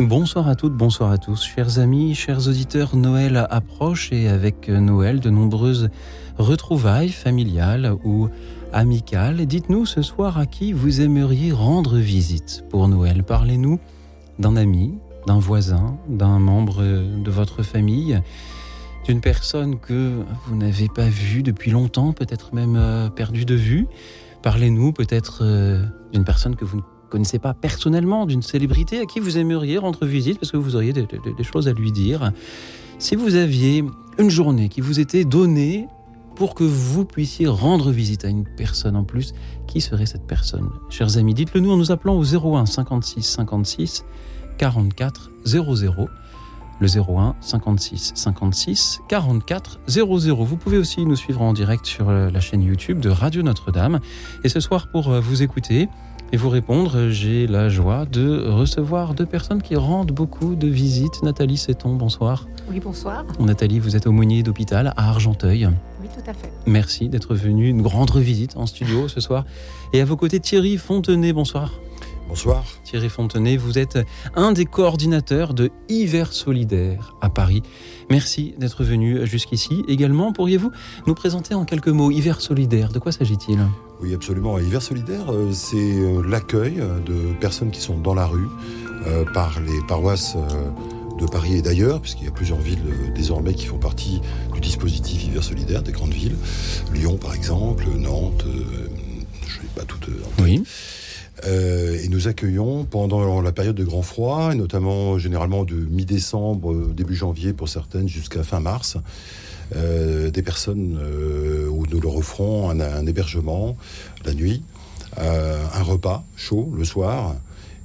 Bonsoir à toutes, bonsoir à tous. Chers amis, chers auditeurs, Noël approche et avec Noël, de nombreuses retrouvailles familiales ou amicales. Dites-nous ce soir à qui vous aimeriez rendre visite pour Noël. Parlez-nous d'un ami, d'un voisin, d'un membre de votre famille, d'une personne que vous n'avez pas vue depuis longtemps, peut-être même euh, perdue de vue. Parlez-nous peut-être euh, d'une personne que vous ne connaissez pas personnellement, d'une célébrité à qui vous aimeriez rendre visite parce que vous auriez des, choses à lui dire. Si vous aviez une journée qui vous était donnée pour que vous puissiez rendre visite à une personne en plus, qui serait cette personne? Chers amis, dites-le nous en nous appelant au 01 56 56 44 00 le 01 56 56 44 00. Vous pouvez aussi nous suivre en direct sur euh, la chaîne YouTube de Radio Notre-Dame. Et ce soir, pour euh, vous écouter, et vous répondre, j'ai la joie de recevoir deux personnes qui rendent beaucoup de visites. Nathalie Seton, bonsoir. Oui, bonsoir. Nathalie, vous êtes aumônier d'hôpital à Argenteuil. Oui, tout à fait. Merci d'être venu nous rendre visite en studio ce soir. Et à vos côtés, Thierry Fontenay, bonsoir. Bonsoir. Thierry Fontenay, vous êtes un des coordinateurs de Hiver Solidaire à Paris. Merci d'être venu jusqu'ici. Également, pourriez-vous nous présenter en quelques mots Hiver Solidaire De quoi s'agit-il? Oui, absolument. Hiver Solidaire, euh, c'est euh, l'accueil de personnes qui sont dans la rue euh, par les paroisses de Paris et d'ailleurs, puisqu'il y a plusieurs villes désormais qui font partie du dispositif Hiver Solidaire, des grandes villes. Lyon, par exemple, Nantes, je ne sais pas toutes. Oui. Euh, et nous accueillons pendant la période de grand froid, et notamment généralement de mi-décembre, euh, début janvier pour certaines, jusqu'à fin mars, euh, des personnes où nous leur offrons un, hébergement la nuit, un repas chaud le soir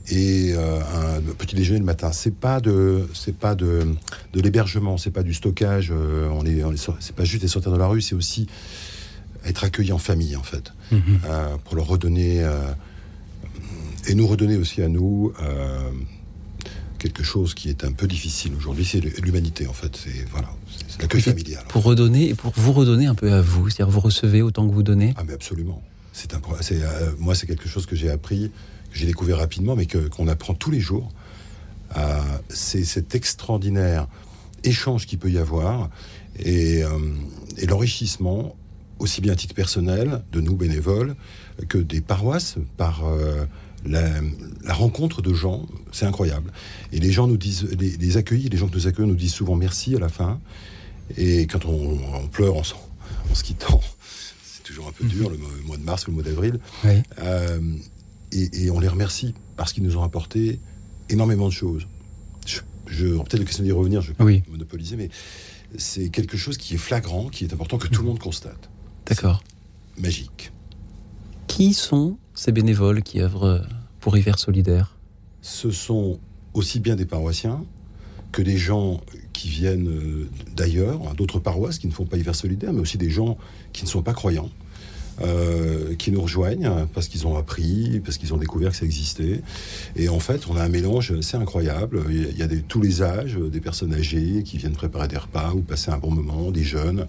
et un petit déjeuner le matin. C'est pas de, c'est pas de, de l'hébergement, c'est pas du stockage. on est, c'est pas juste les sortir de la rue, c'est aussi être accueilli en famille en fait, mm-hmm. pour leur redonner et nous redonner aussi à nous euh, quelque chose qui est un peu difficile aujourd'hui, c'est l'humanité en fait. C'est voilà, l'accueil familial. Pour redonner et pour vous redonner un peu à vous, c'est-à-dire vous recevez autant que vous donnez. Ah mais absolument. C'est un, c'est, euh, moi c'est quelque chose que j'ai appris, que j'ai découvert rapidement, mais que, qu'on apprend tous les jours. Euh, c'est cet extraordinaire échange qu'il peut y avoir et, et l'enrichissement aussi bien à titre personnel de nous bénévoles que des paroisses par la, rencontre de gens, c'est incroyable. Et les gens nous disent, les, les, accueillis, les gens que nous accueillons nous disent souvent merci à la fin. Et quand on, pleure en, en, se quittant, c'est toujours un peu dur, le mois de mars ou le mois d'avril. Euh, et, on les remercie parce qu'ils nous ont apporté énormément de choses. Je, je peut-être la question d'y revenir, je vais pas monopoliser, mais c'est quelque chose qui est flagrant, qui est important que tout le monde constate. D'accord. Magique. Qui sont ces bénévoles qui œuvrent pour Hiver Solidaire? Ce sont aussi bien des paroissiens que des gens qui viennent euh, d'ailleurs, hein, d'autres paroisses qui ne font pas Hiver Solidaire, mais aussi des gens qui ne sont pas croyants. Euh, qui nous rejoignent parce qu'ils ont appris, parce qu'ils ont découvert que ça existait. Et en fait, on a un mélange assez incroyable. Il y a des, tous les âges, des personnes âgées qui viennent préparer des repas ou passer un bon moment, des jeunes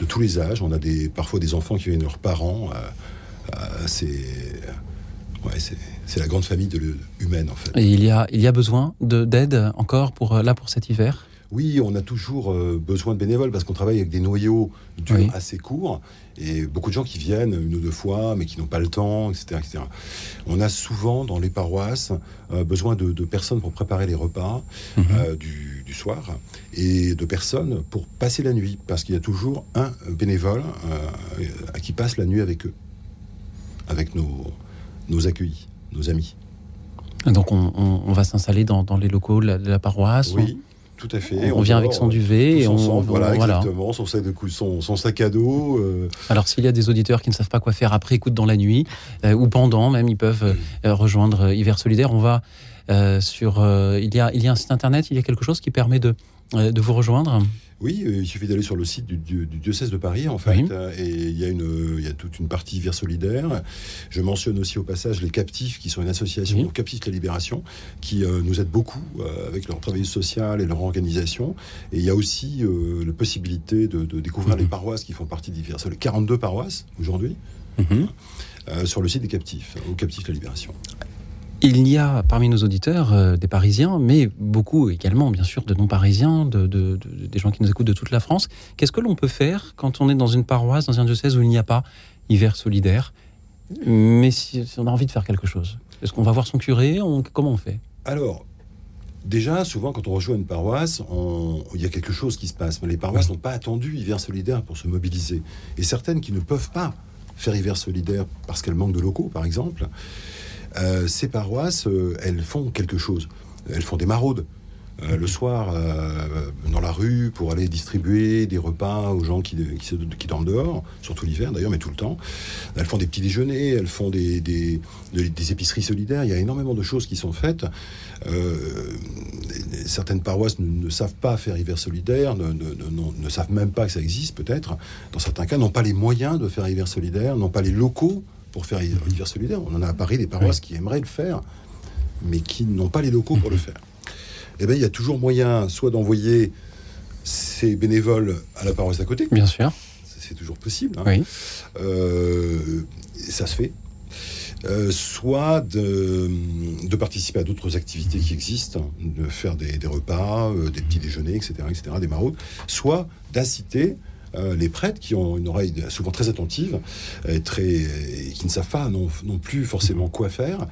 de tous les âges. On a des, parfois des enfants qui viennent leurs parents. Euh, euh, c'est c'est la grande famille de humaine en fait. Et il y a, il y a besoin d'aide encore pour, là pour cet hiver? Oui, on a toujours euh, besoin de bénévoles parce qu'on travaille avec des noyaux assez courts et beaucoup de gens qui viennent une ou deux fois mais qui n'ont pas le temps, etc., On a souvent dans les paroisses euh, besoin de, personnes pour préparer les repas mhm. du, du, soir et de personnes pour passer la nuit parce qu'il y a toujours un bénévole qui passe la nuit avec eux avec nos, nos accueillis, nos amis. Donc on, va s'installer dans, les locaux de la, paroisse Oui, tout à fait. On, vient avec son duvet et on voilà, exactement, Son, sac de son, son sac à dos. Euh. Alors s'il y a des auditeurs qui ne savent pas quoi faire après écoute dans la nuit euh, ou pendant même, ils peuvent euh, rejoindre Hiver Solidaire. On va sur il y a il y a un site internet, il y a quelque chose qui permet de de vous rejoindre? Oui, il suffit d'aller sur le site du, diocèse de Paris, en fait, et il y, a une, il y a toute une partie vers solidaire. Je mentionne aussi au passage les Captifs, qui sont une association, oui. Captifs de la Libération, qui nous aide beaucoup avec leur travail social et leur organisation. Et il y a aussi la possibilité de, découvrir mhm. les paroisses qui font partie des Les 42 paroisses aujourd'hui. Mhm. sur le site des captifs, au captifs de la Libération. Il y a parmi nos auditeurs euh, des Parisiens, mais beaucoup également, bien sûr, de non-Parisiens, de, des gens qui nous écoutent de toute la France. Qu'est-ce que l'on peut faire quand on est dans une paroisse, dans un diocèse où il n'y a pas hiver solidaire, mais si, on a envie de faire quelque chose Est-ce qu'on va voir son curé? Comment on fait? Alors, Déjà, souvent, quand on rejoint une paroisse, il y a quelque chose qui se passe. Mais les paroisses n'ont pas attendu hiver solidaire pour se mobiliser. Et certaines qui ne peuvent pas faire hiver solidaire parce qu'elles manquent de locaux, par exemple, ces paroisses, euh, elles font quelque chose. Elles font des maraudes. Euh, le soir dans la rue pour aller distribuer des repas aux gens qui, dorment dehors, surtout l'hiver d'ailleurs, mais tout le temps. Elles font des petits déjeuners, elles font des, des, épiceries solidaires. Il y a énormément de choses qui sont faites. certaines paroisses ne, savent pas faire hiver solidaire, ne, ne, savent même pas que ça existe peut-être. Dans certains cas, n'ont pas les moyens de faire hiver solidaire, n'ont pas les locaux pour faire hiver solidaire. On en a à Paris des paroisses qui aimeraient le faire, mais qui n'ont pas les locaux pour le faire. Eh bien, il y a toujours moyen soit d'envoyer ces bénévoles à la paroisse à côté. Bien sûr. C'est toujours possible. Hein. Oui. Euh, ça se fait. Euh, soit de, de, participer à d'autres activités qui existent, de faire des, repas, euh, des petits déjeuners, etc., etc., des maraudes, soit d'inciter euh, les prêtres qui ont une oreille souvent très attentive et, très, qui ne savent pas non, plus forcément quoi faire,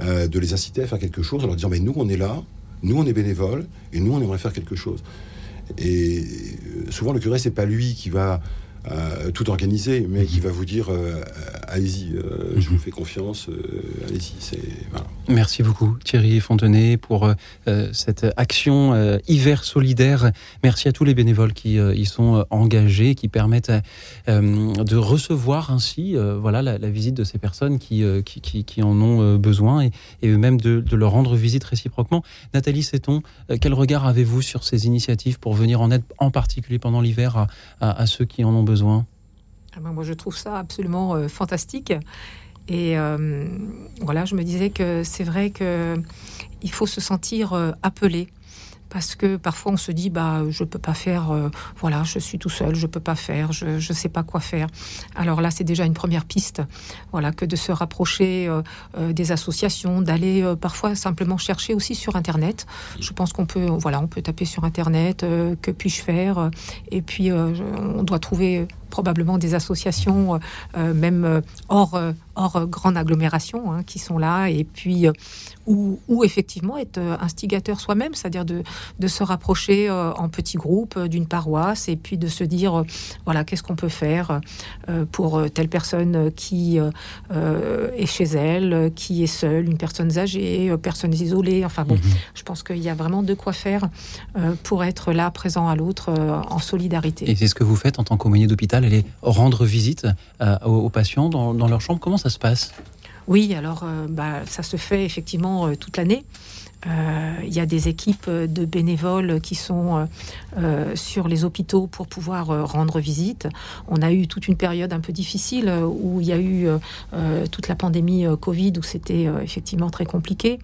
euh, de les inciter à faire quelque chose en leur disant mais nous on est là, nous on est bénévoles et nous on aimerait faire quelque chose. Et euh, souvent le curé c'est pas lui qui va euh, tout organisé, mais qui va vous dire euh, allez-y, euh, je vous mhm. fais confiance, allez-y. Merci beaucoup Thierry Fontenay pour cette action hiver solidaire. Merci à tous les bénévoles qui y sont engagés, qui permettent de recevoir ainsi voilà, la, visite de ces personnes qui, qui, qui, en ont besoin et, et même de, de, leur rendre visite réciproquement. Nathalie Seton, quel regard avez-vous sur ces initiatives pour venir en aide, en particulier pendant l'hiver, à, à, à ceux qui en ont besoin? Ah ben, Moi, je trouve ça absolument euh, fantastique. Et euh, voilà, je me disais que c'est vrai que il faut se sentir euh, appelé parce que parfois on se dit bah je peux pas faire euh, voilà je suis tout seul je peux pas faire je je sais pas quoi faire. Alors là c'est déjà une première piste voilà que de se rapprocher euh, euh, des associations d'aller parfois simplement chercher aussi sur internet. Je pense qu'on peut voilà on peut taper sur internet que puis-je faire? Et puis on doit trouver probablement des associations même hors hors grande agglomération hein, qui sont là et puis ou, ou, effectivement être instigateur soi-même, c'est-à-dire de, de, se rapprocher euh, en petits groupes euh, d'une paroisse et puis de se dire, euh, voilà, qu'est-ce qu'on peut faire pour telle personne qui est chez elle, qui est seule, une personne âgée, personnes isolées. Enfin bon, mhm. je pense qu'il y a vraiment de quoi faire pour être là, présent à l'autre, en solidarité. Et c'est ce que vous faites en tant qu'aumônier d'hôpital, aller rendre visite aux, patients dans, dans leur chambre. Comment ça se passe? Oui, alors euh, bah, ça se fait effectivement euh, toute l'année. Euh, il y a des équipes de bénévoles qui sont sur les hôpitaux pour pouvoir rendre visite. On a eu toute une période un peu difficile où il y a eu toute la pandémie Covid où c'était effectivement très compliqué.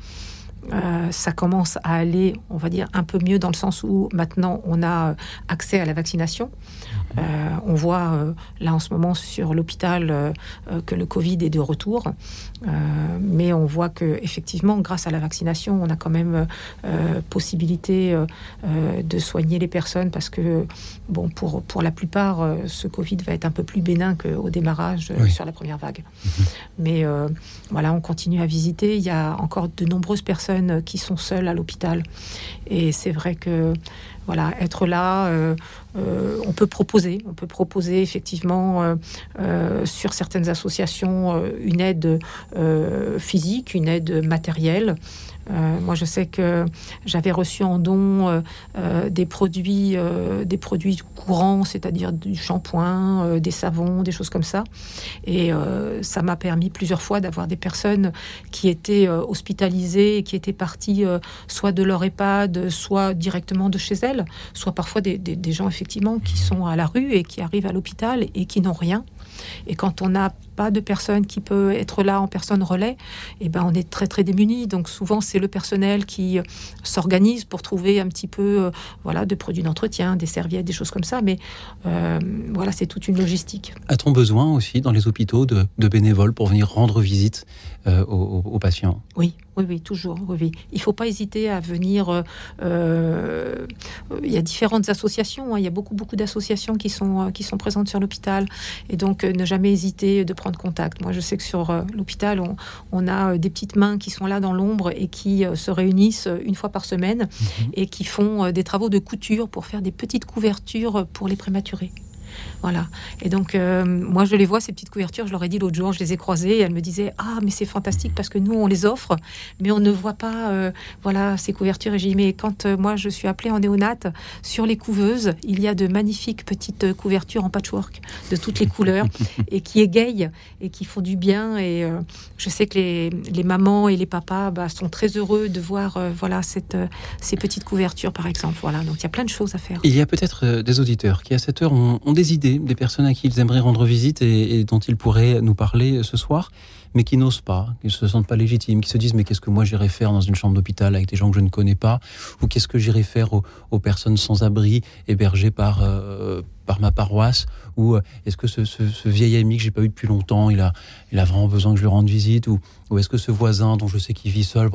ça commence à aller, on va dire, un peu mieux dans le sens où maintenant on a accès à la vaccination. Euh, on voit euh, là en ce moment sur l'hôpital euh, que le Covid est de retour, mais on voit que effectivement, grâce à la vaccination, on a quand même possibilité de soigner les personnes parce que bon, pour pour la plupart, ce Covid va être un peu plus bénin qu'au démarrage sur la première vague. Mais voilà, on continue à visiter. Il y a encore de nombreuses personnes qui sont seules à l'hôpital, et c'est vrai que voilà, être là. Euh, euh, on peut proposer, on peut proposer effectivement euh, sur certaines associations une aide physique, une aide matérielle. Moi, je sais que j'avais reçu en don des produits, des produits courants, c'est-à-dire du shampoing, des savons, des choses comme ça. Et ça m'a permis plusieurs fois d'avoir des personnes qui étaient hospitalisées, qui étaient parties soit de leur EHPAD, soit directement de chez elles, soit parfois des, des gens effectivement qui sont à la rue et qui arrivent à l'hôpital et qui n'ont rien. Et quand on n'a pas de personne qui peut être là en personne relais, eh ben on est très très démuni. Donc souvent c'est le personnel qui euh, s'organise pour trouver un petit peu euh, voilà de produits d'entretien, des serviettes, des choses comme ça. Mais euh, voilà, c'est toute une logistique. A-t-on besoin aussi dans les hôpitaux de, bénévoles pour venir rendre visite aux, patients? Oui, oui, oui, toujours. Oui, Il ne faut pas hésiter à venir. il y a différentes associations. Hein. Il y a beaucoup, beaucoup d'associations qui sont, qui sont présentes sur l'hôpital. Et donc, ne jamais hésiter de prendre contact. Moi, je sais que sur euh, l'hôpital, on, a euh, des petites mains qui sont là dans l'ombre et qui euh, se réunissent une fois par semaine mhm. et qui font des travaux de couture pour faire des petites couvertures pour les prématurés. Voilà. Et donc, euh, moi, je les vois, ces petites couvertures. Je leur ai dit l'autre jour, je les ai croisées. Et elles me disaient Ah, mais c'est fantastique parce que nous, on les offre, mais on ne voit pas euh, voilà, ces couvertures. Et j'ai dit Mais quand euh, moi, je suis appelée en néonate, sur les couveuses, il y a de magnifiques petites couvertures en patchwork de toutes les couleurs et qui égayent et qui font du bien. Et je sais que les, mamans et les papas bah, sont très heureux de voir voilà, cette, ces petites couvertures, par exemple. Voilà. Donc, il y a plein de choses à faire. Il y a peut-être des auditeurs qui, à cette heure, ont, ont des idées des personnes à qui ils aimeraient rendre visite et, dont ils pourraient nous parler ce soir, mais qui n'osent pas, qui ne se sentent pas légitimes, qui se disent mais qu'est-ce que moi j'irais faire dans une chambre d'hôpital avec des gens que je ne connais pas, ou qu'est-ce que j'irais faire aux, personnes sans abri hébergées par, euh, par ma paroisse, ou euh, est-ce que ce, vieil ami que j'ai pas eu depuis longtemps, il a, il a vraiment besoin que je lui rende visite, ou, ou est-ce que ce voisin dont je sais qu'il vit seul,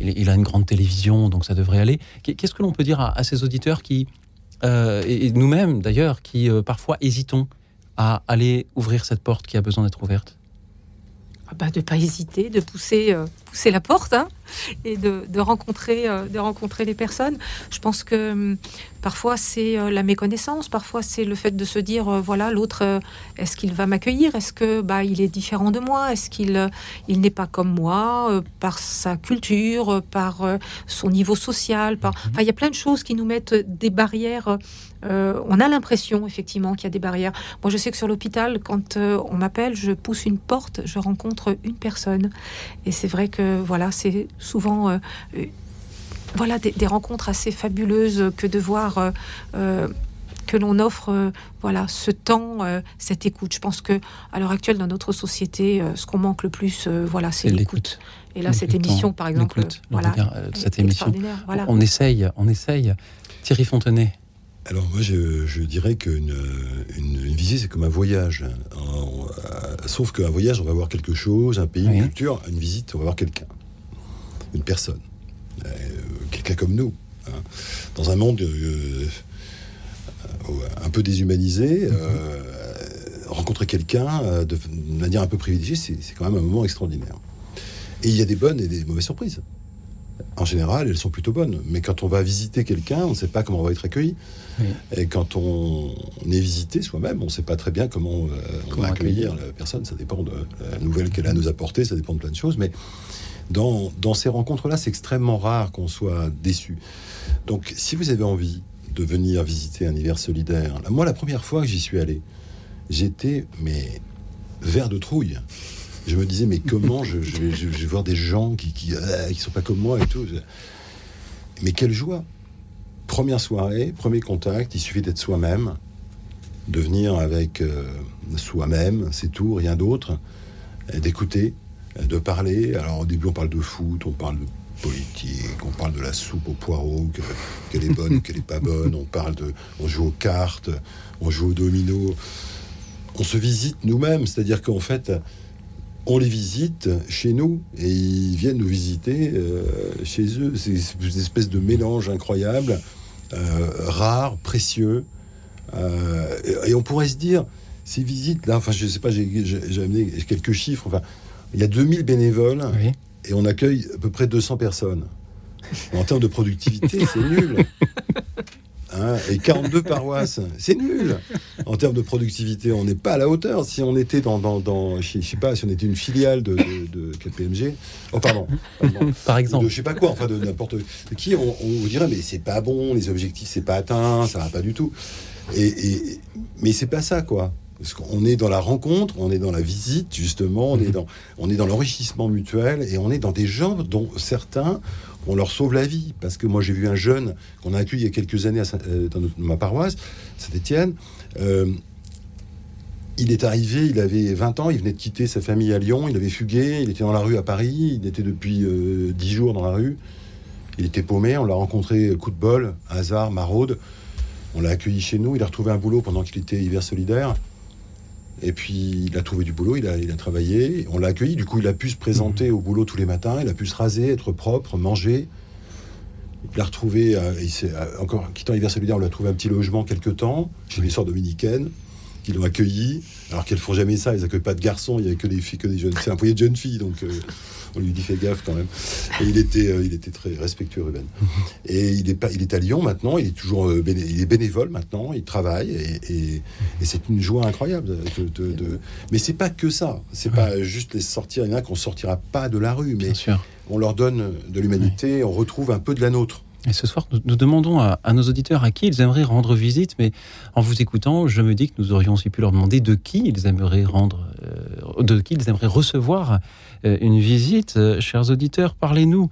il, a une grande télévision, donc ça devrait aller. Qu'est-ce que l'on peut dire à ces auditeurs qui euh, et, nous-mêmes d'ailleurs, qui euh, parfois hésitons à aller ouvrir cette porte qui a besoin d'être ouverte. Ah bah, De ne pas hésiter, de pousser, euh, pousser la porte hein, et de, de rencontrer, de rencontrer les personnes. Je pense que hum, Parfois, c'est euh, la méconnaissance. Parfois, c'est le fait de se dire, euh, voilà, l'autre, euh, est-ce qu'il va m'accueillir? Est-ce que bah, il est différent de moi? Est-ce qu'il il n'est pas comme moi par sa culture, par son niveau social par... Mhm. il y a plein de choses qui nous mettent des barrières. on a l'impression, effectivement, qu'il y a des barrières. Moi, je sais que sur l'hôpital, quand on m'appelle, je pousse une porte, je rencontre une personne. Et c'est vrai que, voilà, c'est souvent voilà des, rencontres assez fabuleuses que de voir euh, euh, que l'on offre euh, voilà ce temps, cette écoute. Je pense que à l'heure actuelle dans notre société, ce qu'on manque le plus, voilà, c'est l'écoute. Et là, cette émission, par exemple, voilà, cette émission, on essaye, on essaye. Thierry Fontenay. Alors moi, je, dirais qu'une une, visite, c'est comme un voyage. sauf qu'un voyage, on va voir quelque chose, un pays, une culture. Une visite, on va voir quelqu'un, une personne quelqu'un comme nous, hein. dans un monde euh, euh, un peu déshumanisé. Euh, rencontrer quelqu'un de manière un peu privilégiée, c'est quand même un moment extraordinaire. Et il y a des bonnes et des mauvaises surprises. En général, elles sont plutôt bonnes. Mais quand on va visiter quelqu'un, on ne sait pas comment on va être accueilli. Et quand on, est visité soi-même, on ne sait pas très bien comment, on va accueillir la personne. Ça dépend de la nouvelle qu'elle a à nous apporter, ça dépend de plein de choses. Mais dans, ces rencontres-là, c'est extrêmement rare qu'on soit déçu. Donc, si vous avez envie de venir visiter un hiver solidaire, moi, la première fois que j'y suis allé, j'étais, mais, vert de trouille. Je me disais, mais comment je, vais, voir des gens qui, qui, euh, sont pas comme moi et tout. Mais quelle joie Première soirée, premier contact, il suffit d'être soi-même, de venir avec euh, soi-même, c'est tout, rien d'autre, d'écouter, de parler. Alors au début, on parle de foot, on parle de politique, on parle de la soupe aux poireaux, qu'elle est bonne qu'elle est pas bonne, on parle de, on joue aux cartes, on joue au domino, on se visite nous-mêmes, c'est-à-dire qu'en fait, on les visite chez nous et ils viennent nous visiter euh, chez eux. C'est une espèce de mélange incroyable, euh, rare, précieux. Euh, et, on pourrait se dire, ces visites là, enfin je sais pas, j'ai amené quelques chiffres, enfin il y a 2000 bénévoles et on accueille à peu près 200 personnes. En termes de productivité, c'est nul. Hein, et 42 paroisses. C'est nul en termes de productivité. On n'est pas à la hauteur. Si on était dans, dans, je sais pas, si on était une filiale de, de, KPMG, oh pardon, par exemple, de je sais pas quoi, enfin de n'importe qui, on, vous dirait mais c'est pas bon, les objectifs c'est pas atteint, ça va pas du tout. Et, et mais c'est pas ça quoi. Parce qu'on est dans la rencontre, on est dans la visite, justement, on est mhm. dans, on est dans l'enrichissement mutuel et on est dans des gens dont certains, on leur sauve la vie. Parce que moi, j'ai vu un jeune qu'on a accueilli il y a quelques années euh, dans, ma paroisse, Saint-Étienne. Euh, il est arrivé, il avait 20 ans, il venait de quitter sa famille à Lyon, il avait fugué, il était dans la rue à Paris, il était depuis 10 euh, jours dans la rue. Il était paumé, on l'a rencontré coup de bol, hasard, maraude. On l'a accueilli chez nous, il a retrouvé un boulot pendant qu'il était hiver solidaire. Et puis il a trouvé du boulot, il a, il a travaillé, on l'a accueilli, du coup il a pu se présenter mmh. au boulot tous les matins, il a pu se raser, être propre, manger. Il a retrouvé, euh, il euh, encore quittant l'hiver solidaire, on l'a trouvé un petit logement quelque temps chez les sœurs qui l'ont accueilli, alors qu'elles font jamais ça, elles accueillent pas de garçons, il y avait que des filles, que des jeunes. C'est un foyer de jeunes filles, donc euh, on lui dit fais gaffe quand même. Et il était, euh, il était très respectueux, Ruben. Et il est, pas, il est à Lyon maintenant, il est toujours euh, il est bénévole maintenant, il travaille, et, c'est une joie incroyable. De, de, Mais c'est pas que ça, c'est pas juste les sortir, il y en a qu'on sortira pas de la rue, mais on leur donne de l'humanité, on retrouve un peu de la nôtre. Et ce soir, nous, demandons à, nos auditeurs à qui ils aimeraient rendre visite, mais en vous écoutant, je me dis que nous aurions aussi pu leur demander de qui ils aimeraient rendre, euh, de qui ils aimeraient recevoir euh, une visite. Euh, chers auditeurs, parlez-nous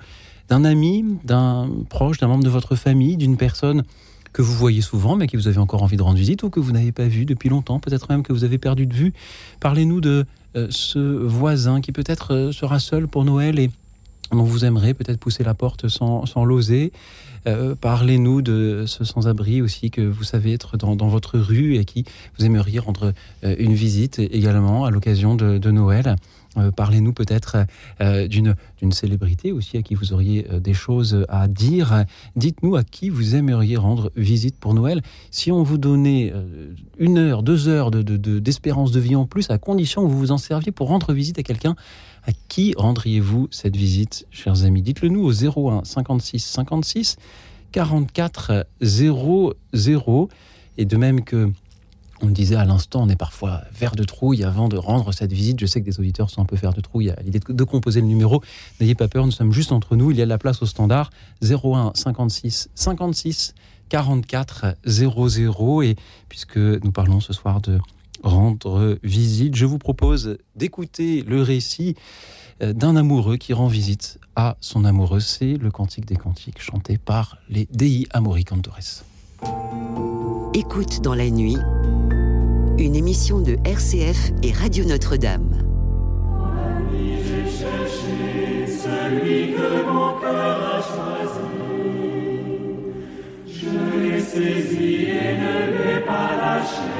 d'un ami, d'un proche, d'un membre de votre famille, d'une personne que vous voyez souvent, mais qui vous avez encore envie de rendre visite ou que vous n'avez pas vu depuis longtemps, peut-être même que vous avez perdu de vue. Parlez-nous de ce voisin qui peut-être sera seul pour Noël et dont vous aimeriez peut-être pousser la porte sans, sans l'oser. Euh, parlez-nous de ce sans-abri aussi que vous savez être dans, votre rue et qui vous aimeriez rendre euh, une visite également à l'occasion de, Noël. Euh, parlez-nous peut-être d'une célébrité aussi à qui vous auriez des choses à dire. Dites-nous à qui vous aimeriez rendre visite pour Noël. Si on vous donnait une heure, deux heures d'espérance de, de vie en plus, à condition que vous vous en serviez pour rendre visite à quelqu'un, à qui rendriez-vous cette visite, chers amis? Dites-le nous au 01 56 56 44 00. Et de même que on disait à l'instant, on est parfois vert de trouille avant de rendre cette visite. Je sais que des auditeurs sont un peu vert de trouille à l'idée de composer le numéro. N'ayez pas peur, nous sommes juste entre nous. Il y a de la place au standard 01 56 56 44 00. Et puisque nous parlons ce soir de rendre visite. Je vous propose d'écouter le récit euh, d'un amoureux qui rend visite à son amoureux. C'est le Cantique des Cantiques chanté par les Dei Amori Cantores. Écoute dans la nuit, une émission de RCF et Radio Notre-Dame. celui que mon cœur a choisi. Je l'ai saisi et ne l'ai pas lâché.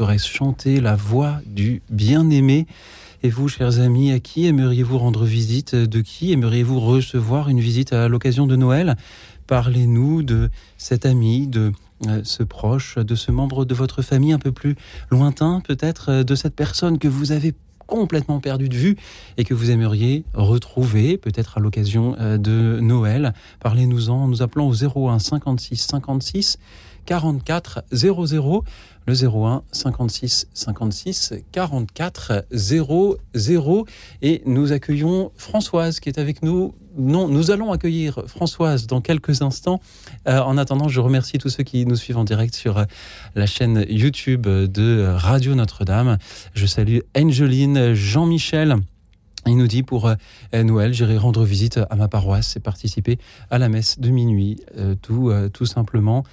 Cantores chantaient la voix du bien-aimé. Et vous, chers amis, à qui aimeriez-vous rendre visite? De qui aimeriez-vous recevoir une visite à l'occasion de Noël? Parlez-nous de cet ami, de euh, ce proche, de ce membre de votre famille un peu plus lointain, peut-être, euh, de cette personne que vous avez complètement perdu de vue et que vous aimeriez retrouver, peut-être à l'occasion euh, de Noël? Parlez-nous-en, nous appelons au 01 56 56 44 00 le 01 56 56 44 00 et nous accueillons Françoise qui est avec nous. Non, nous allons accueillir Françoise dans quelques instants. Euh, en attendant, je remercie tous ceux qui nous suivent en direct sur euh, la chaîne YouTube de Radio Notre-Dame. Je salue Angeline, Jean-Michel. Il nous dit pour euh, Noël, j'irai rendre visite à ma paroisse et participer à la messe de minuit, euh, euh, tout simplement.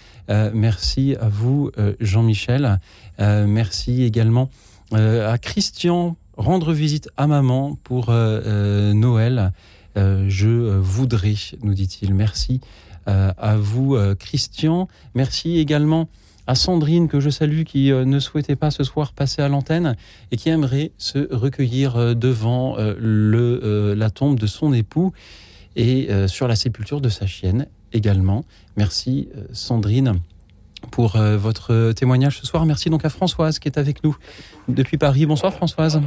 merci à vous, Jean-Michel. merci également à Christian, rendre visite à maman pour Noël. je voudrais, nous dit-il. Merci à vous, Christian. Merci également à Sandrine que je salue qui euh, ne souhaitait pas ce soir passer à l'antenne et qui aimerait se recueillir euh, devant euh, le, la tombe de son époux et sur la sépulture de sa chienne également. Merci Sandrine pour votre témoignage ce soir. Merci donc à Françoise qui est avec nous depuis Paris. Bonsoir Françoise.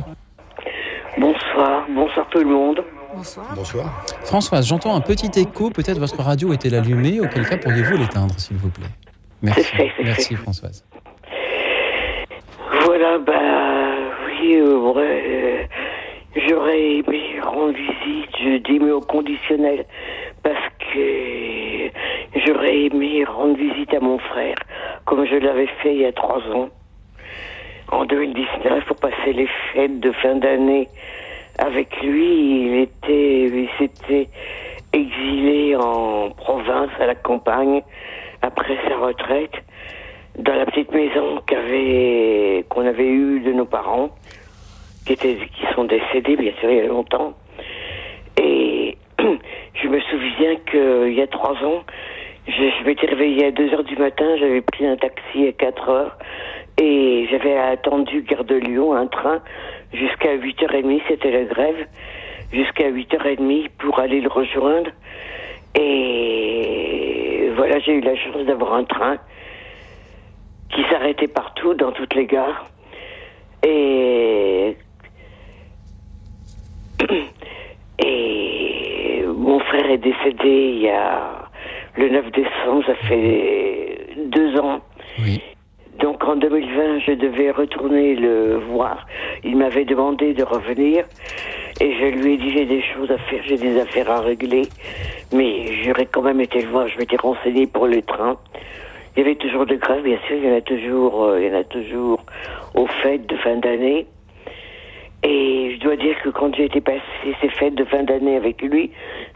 Bonsoir, bonsoir tout le monde. Bonsoir. Bonsoir. Françoise, j'entends un petit écho. Peut-être votre radio était allumée. Auquel cas pourriez-vous l'éteindre, s'il vous plaît? Merci, fait, merci Françoise. Voilà, bah oui, euh, euh, j'aurais aimé rendre visite, je dis mais au conditionnel, parce que j'aurais aimé rendre visite à mon frère, comme je l'avais fait il y a trois ans, en 2019, pour passer les fêtes de fin d'année avec lui. Il était, il s'était exilé en province, à la campagne, après sa retraite dans la petite maison qu'avait qu'on avait eue de nos parents, qui étaient qui sont décédés bien sûr il y a longtemps. Et je me souviens qu'il y a trois ans, je, je m'étais réveillée à 2 heures du matin, j'avais pris un taxi à 4 heures et j'avais attendu Gare de Lyon, un train, jusqu'à 8h30, c'était la grève, jusqu'à 8h30 pour aller le rejoindre. Et voilà, j'ai eu la chance d'avoir un train qui s'arrêtait partout, dans toutes les gares. Et. Mon frère est décédé il y a. Le 9 décembre, ça fait deux ans. Oui. Donc en 2020, je devais retourner le voir. Il m'avait demandé de revenir et je lui ai dit j'ai des choses à faire, j'ai des affaires à régler, mais j'aurais quand même été le voir. Je m'étais renseigné pour le train. Il y avait toujours de grève, bien sûr. Il y en a toujours, euh, il y en a toujours aux fêtes de fin d'année. Et je dois dire que quand j'ai été passer ces fêtes de fin d'année avec lui,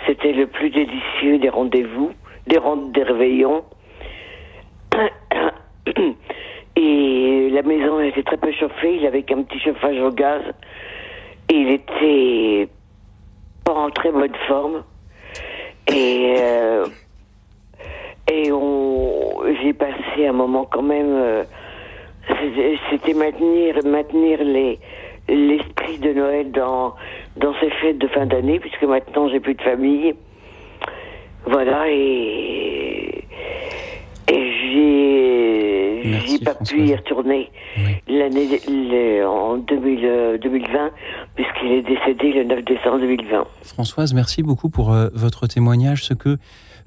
c'était le plus délicieux des rendez-vous, des, rend des réveillons. Et la maison était très peu chauffée, il avait qu'un petit chauffage au gaz. Et il était pas en très bonne forme. Et, euh, et on, j'ai passé un moment quand même. Euh, c'était maintenir, maintenir les, l'esprit de Noël dans, dans ces fêtes de fin d'année, puisque maintenant j'ai plus de famille. Voilà, et, et j'ai, j'ai pas pu y retourner l'année, en 2000, 2020, puisqu'il est décédé le 9 décembre 2020. Françoise, merci beaucoup pour euh, votre témoignage. Ce que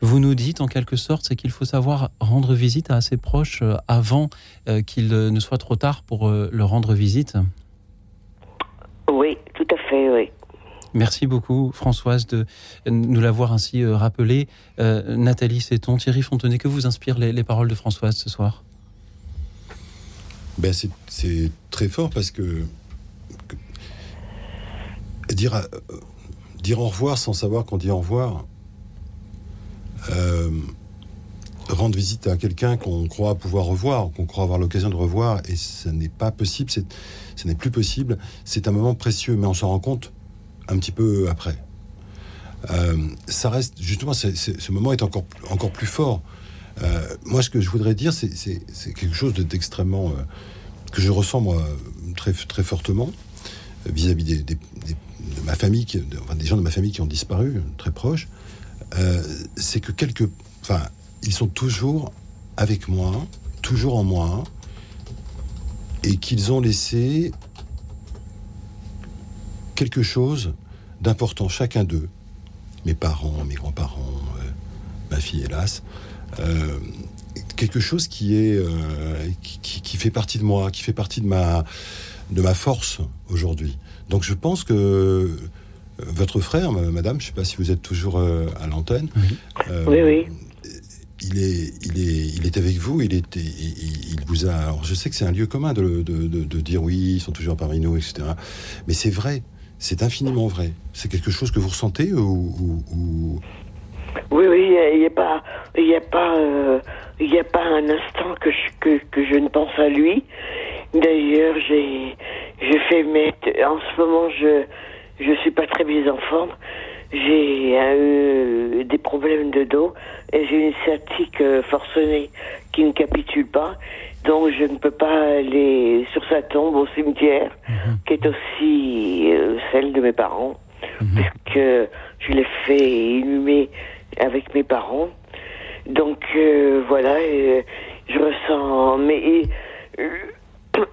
vous nous dites en quelque sorte, c'est qu'il faut savoir rendre visite à ses proches euh, avant euh, qu'il ne soit trop tard pour leur rendre visite. Oui, tout à fait, oui. Merci beaucoup, Françoise, de nous l'avoir ainsi rappelé. Nathalie Séton, Thierry Fontenay, que vous inspirent les, les paroles de Françoise ce soir? Ben c'est très fort parce que, dire, euh, dire au revoir sans savoir qu'on dit au revoir, euh, rendre visite à quelqu'un qu'on croit pouvoir revoir, qu'on croit avoir l'occasion de revoir, et ce n'est pas possible, ce n'est plus possible. C'est un moment précieux, mais on s'en rend compte un petit peu après. Euh, ça reste justement, ce moment est encore encore plus fort moi, ce que je voudrais dire, c'est quelque chose d'extrêmement que je ressens moi très très fortement vis-à-vis des, de ma famille, qui, des gens de ma famille qui ont disparu, très proches. c'est que quelque, enfin, ils sont toujours avec moi, toujours en moi, et qu'ils ont laissé quelque chose d'important, chacun d'eux, mes parents, mes grands-parents, euh, ma fille hélas, euh, quelque chose qui est euh, qui, fait partie de moi, qui fait partie de ma de ma force aujourd'hui. Donc je pense que votre frère, madame, je ne sais pas si vous êtes toujours à l'antenne. oui, oui il est, il est, il est avec vous. Il est, il, vous a. Alors, je sais que c'est un lieu commun de, de, dire oui, ils sont toujours parmi nous, etc. Mais c'est vrai, c'est infiniment vrai. C'est quelque chose que vous ressentez ou, Oui, oui, il n'y a, pas, il a pas, euh, il a pas un instant que je, que, que je ne pense à lui. D'ailleurs, j'ai, je fais mettre. En ce moment, je, je suis pas très bien en forme j'ai eu des problèmes de dos et j'ai une sciatique euh, forcenée qui ne capitule pas. Donc je ne peux pas aller sur sa tombe au cimetière, mhm. qui est aussi euh, celle de mes parents, mhm. puisque je l'ai fait inhumer avec mes parents. Donc euh, voilà, je ressens. Mais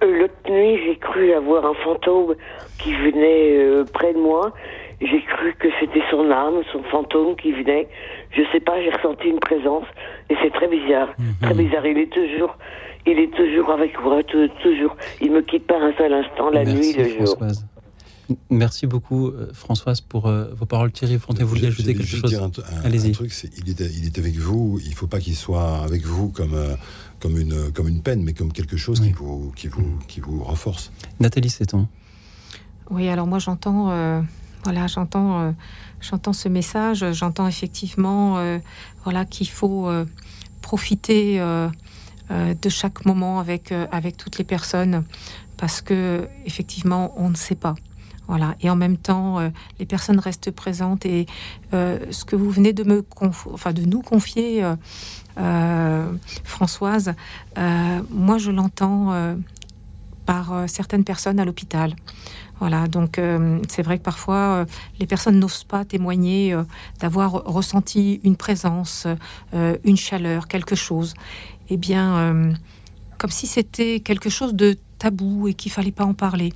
l'autre nuit, j'ai cru avoir un fantôme qui venait près de moi j'ai cru que c'était son âme, son fantôme qui venait. Je sais pas, j'ai ressenti une présence et c'est très bizarre, mhm. très bizarre. Il est toujours, il est toujours avec moi, toujours. Il me quitte pas un seul instant, la nuit, le Françoise. jour. Merci beaucoup, euh, Françoise, pour euh, vos paroles. Thierry, vous voulez ajouter quelque chose Allez-y. Un truc, il est, il est avec vous. Il faut pas qu'il soit avec vous comme, euh, comme, une, comme une peine, mais comme quelque chose qui, vous, qui, vous, qui vous renforce. Nathalie Seton. Oui, alors moi j'entends voilà, j'entends, euh, j'entends ce message. J'entends effectivement, euh, voilà, qu'il faut euh, profiter de chaque moment avec avec toutes les personnes, parce que effectivement, on ne sait pas. Voilà. Et en même temps, les personnes restent présentes. Et ce que vous venez de nous confier, Françoise, moi, je l'entends par certaines personnes à l'hôpital. Voilà, donc euh, c'est vrai que parfois euh, les personnes n'osent pas témoigner euh, d'avoir ressenti une présence, une chaleur, quelque chose. Eh bien, comme si c'était quelque chose de tabou et qu'il fallait pas en parler.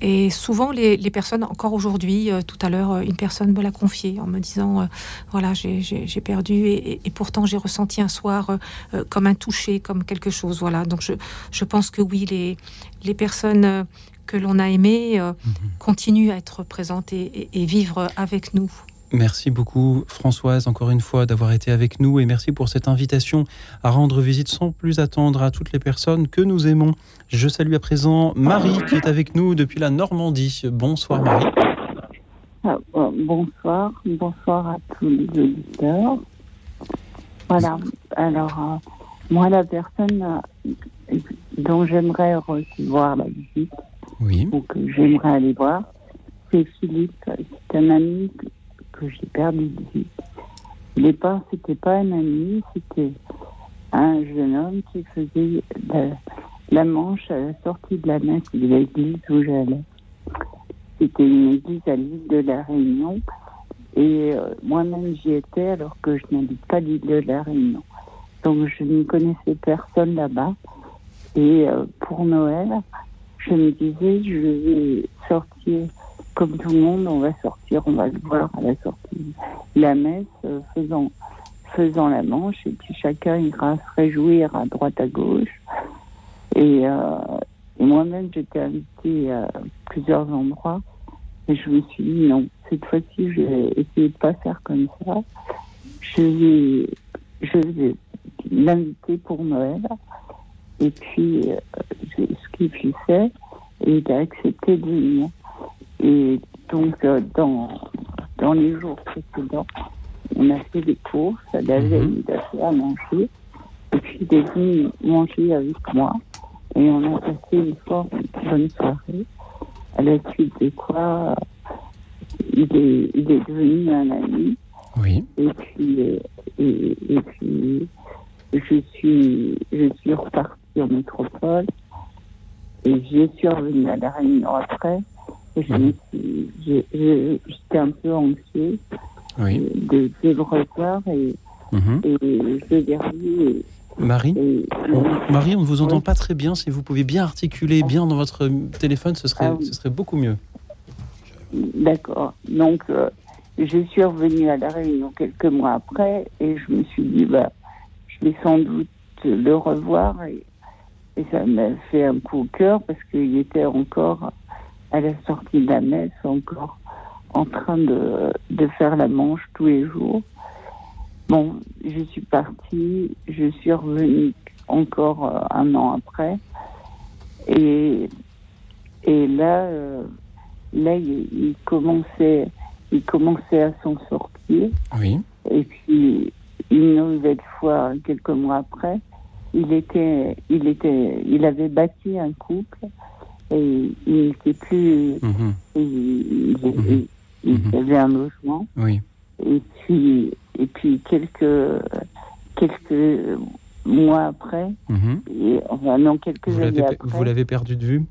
Et souvent, les, personnes, encore aujourd'hui, tout à l'heure, une personne me l'a confié en me disant Voilà, j'ai perdu, et, pourtant j'ai ressenti un soir comme un toucher, comme quelque chose. Voilà, donc je, je pense que oui, les, les personnes que l'on a aimé euh, mhm. continue à être présente et, vivre avec nous. Merci beaucoup Françoise encore une fois d'avoir été avec nous et merci pour cette invitation à rendre visite sans plus attendre à toutes les personnes que nous aimons. Je salue à présent Marie qui est avec nous depuis la Normandie. Bonsoir Marie. Ah, bonsoir, bonsoir à tous les auditeurs. Voilà, alors euh, moi la personne euh, dont j'aimerais recevoir la visite, oui. ou que j'aimerais aller voir, c'est Philippe. C'est un ami que, j'ai perdu de vue. Au départ, c'était pas un ami, c'était un jeune homme qui faisait la, manche à la sortie de la messe de l'église où j'allais. C'était une église à l'île de la Réunion. Et euh, moi-même, j'y étais alors que je n'habite pas l'île de la Réunion. Donc, je ne connaissais personne là-bas. Et euh, pour Noël, je me disais, je vais sortir comme tout le monde, on va sortir, on va le voir à la sortie la messe, euh, faisant, faisant la manche, et puis chacun ira se réjouir à droite à gauche. Et, euh, moi-même, j'étais invitée à plusieurs endroits, et je me suis dit, non, cette fois-ci, je vais essayer de pas faire comme ça. Je vais, je vais l'inviter pour Noël. Et puis, euh, ce qu'il fait, et il a accepté de venir. Et donc, euh, dans, dans les jours précédents, on a fait des courses, la mhm. veille, il a fait à manger. Et puis, il est venu manger avec moi. Et on a passé une fort bonne soirée. À la suite de quoi, il est, il est devenu un ami. Oui. Et puis, euh, et, et puis je suis, je suis repartie en métropole et je suis revenue à la Réunion après. J'étais un peu anxieuse Oui. de, de le revoir et, Mhm. et je l'ai revu Marie on- Marie, on ne vous entend Oui. pas très bien. Si vous pouviez bien articuler bien dans votre téléphone, ce serait, Ah oui. ce serait beaucoup mieux. D'accord. Donc, euh, je suis revenue à La Réunion quelques mois après et je me suis dit, bah, je vais sans doute le revoir. Et, et ça m'a fait un coup au cœur parce qu'il était encore à la sortie de la messe, encore en train de, de faire la manche tous les jours. Bon, je suis partie, je suis revenue encore euh, un an après. Et, et là, euh, là, il, il commençait, il commençait à s'en sortir. Oui. Et puis, une nouvelle fois, quelques mois après, il était, il était, il avait bâti un couple il n'était plus, il, il- il- il avait un logement. Oui. Et puis, et puis quelques, quelques mois après, Mhm. et, enfin non, quelques Vous années après, vous l'avez perdu de vue?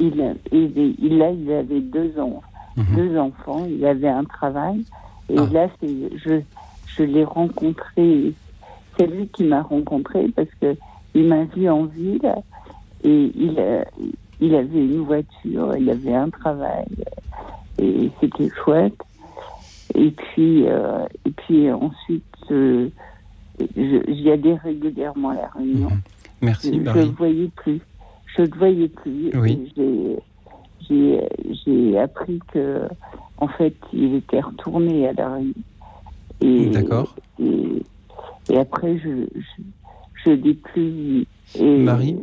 il, a- il, là, il avait deux ans, Mhm. deux enfants, il avait un travail. Et Ah. là, je, je l'ai rencontré, c'est lui qui m'a rencontré parce que il m'a vu en ville et il, a- il avait une voiture, il avait un travail et c'était chouette. Et puis, euh, et puis ensuite, euh, j'y allais régulièrement à la réunion. Mhm. Merci, Je ne le voyais plus. Je ne le voyais plus. Oui. J'ai- appris que, en fait, il était retourné à la rue. Et, D'accord. Et, et après, je je, je l'ai plus. Et Marie,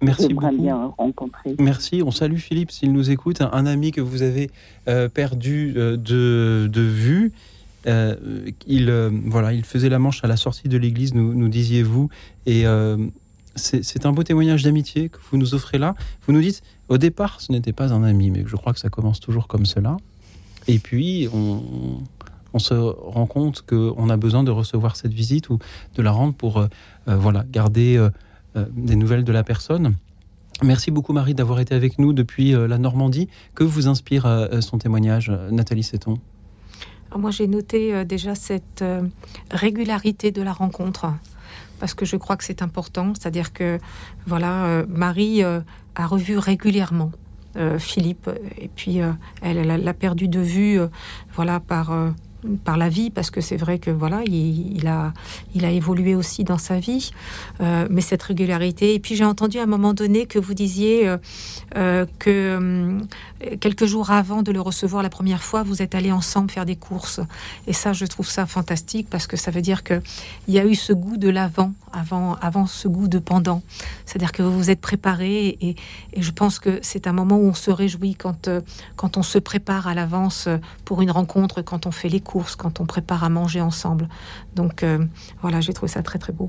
Merci beaucoup. bien rencontrer. Merci. On salue Philippe s'il nous écoute, un, un ami que vous avez euh, perdu euh, de, de vue. Euh, il, voilà, il faisait la manche à la sortie de l'église, nous, nous disiez-vous. Et c'est un beau témoignage d'amitié que vous nous offrez là. Vous nous dites, au départ, ce n'était pas un ami, mais je crois que ça commence toujours comme cela. Et puis, on, on se rend compte qu'on a besoin de recevoir cette visite ou de la rendre pour voilà, garder des nouvelles de la personne. Merci beaucoup Marie d'avoir été avec nous depuis euh, la Normandie. Que vous inspire euh, son témoignage, euh, Nathalie Seton? Moi, j'ai noté euh, déjà cette euh, régularité de la rencontre, parce que je crois que c'est important. C'est-à-dire que, voilà, euh, Marie euh, a revu régulièrement euh, Philippe, et puis euh, elle elle l'a perdu de vue, euh, voilà, par. Par la vie, parce que c'est vrai que voilà, il, il a, il a évolué aussi dans sa vie, Euh, mais cette régularité. Et puis j'ai entendu à un moment donné que vous disiez euh, euh, que quelques jours avant de le recevoir la première fois, vous êtes allés ensemble faire des courses. Et ça, je trouve ça fantastique parce que ça veut dire que il y a eu ce goût de l'avant, avant, avant ce goût de pendant. C'est-à-dire que vous vous êtes préparés et, et je pense que c'est un moment où on se réjouit quand, quand on se prépare à l'avance pour une rencontre, quand on fait les courses, quand on prépare à manger ensemble. Donc euh, voilà, j'ai trouvé ça très très beau.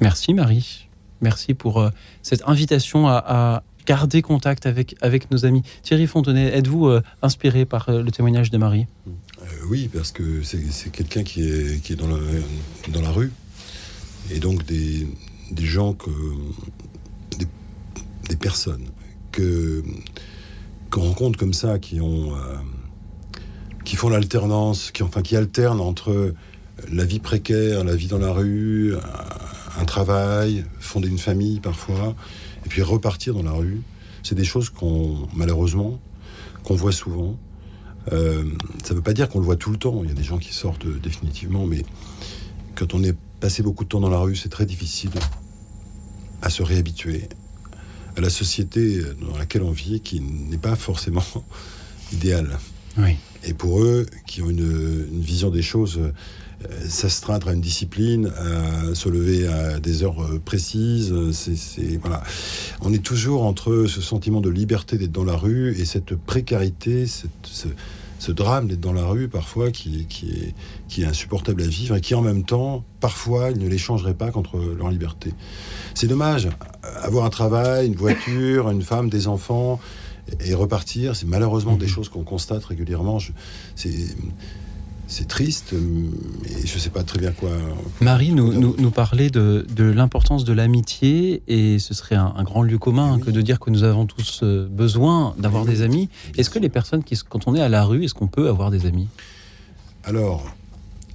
Merci Marie. Merci pour euh, cette invitation à, à garder contact avec, avec nos amis. Thierry Fontenay, êtes-vous euh, inspiré par euh, le témoignage de Marie? Euh, oui, parce que c'est c'est quelqu'un qui est, qui est dans, la, dans la rue. Et donc des, des gens que. Des, des personnes que qu'on rencontre comme ça, qui ont. euh, qui font l'alternance, qui, enfin, alternent entre la vie précaire, la vie dans la rue, un, un travail, fonder une famille parfois, et puis repartir dans la rue. C'est des choses qu'on, malheureusement, qu'on voit souvent. Euh, ça ne veut pas dire qu'on le voit tout le temps. Il y a des gens qui sortent euh, définitivement, mais quand on est passé beaucoup de temps dans la rue, c'est très difficile à se réhabituer à la société dans laquelle on vit, qui n'est pas forcément idéale. Oui. Et pour eux, qui ont une, vision des choses, euh, s'astreindre à une discipline, à se lever à des heures euh, précises, euh, c'est, voilà. On est toujours entre ce sentiment de liberté d'être dans la rue et cette précarité, ce, drame d'être dans la rue parfois qui, est, qui est insupportable à vivre et qui en même temps, parfois, ils ne les changeraient pas contre leur liberté. C'est dommage. Avoir un travail, une voiture, une femme, des enfants et repartir, c'est malheureusement des choses qu'on constate régulièrement. C'est triste, mais je ne sais pas très bien quoi. Marie nous, nous, parlait de, de l'importance de l'amitié, et ce serait un, grand lieu commun que de dire que nous avons tous euh, besoin d'avoir des amis. Est-ce que les personnes qui, quand on est à la rue, est-ce qu'on peut avoir des amis? Alors,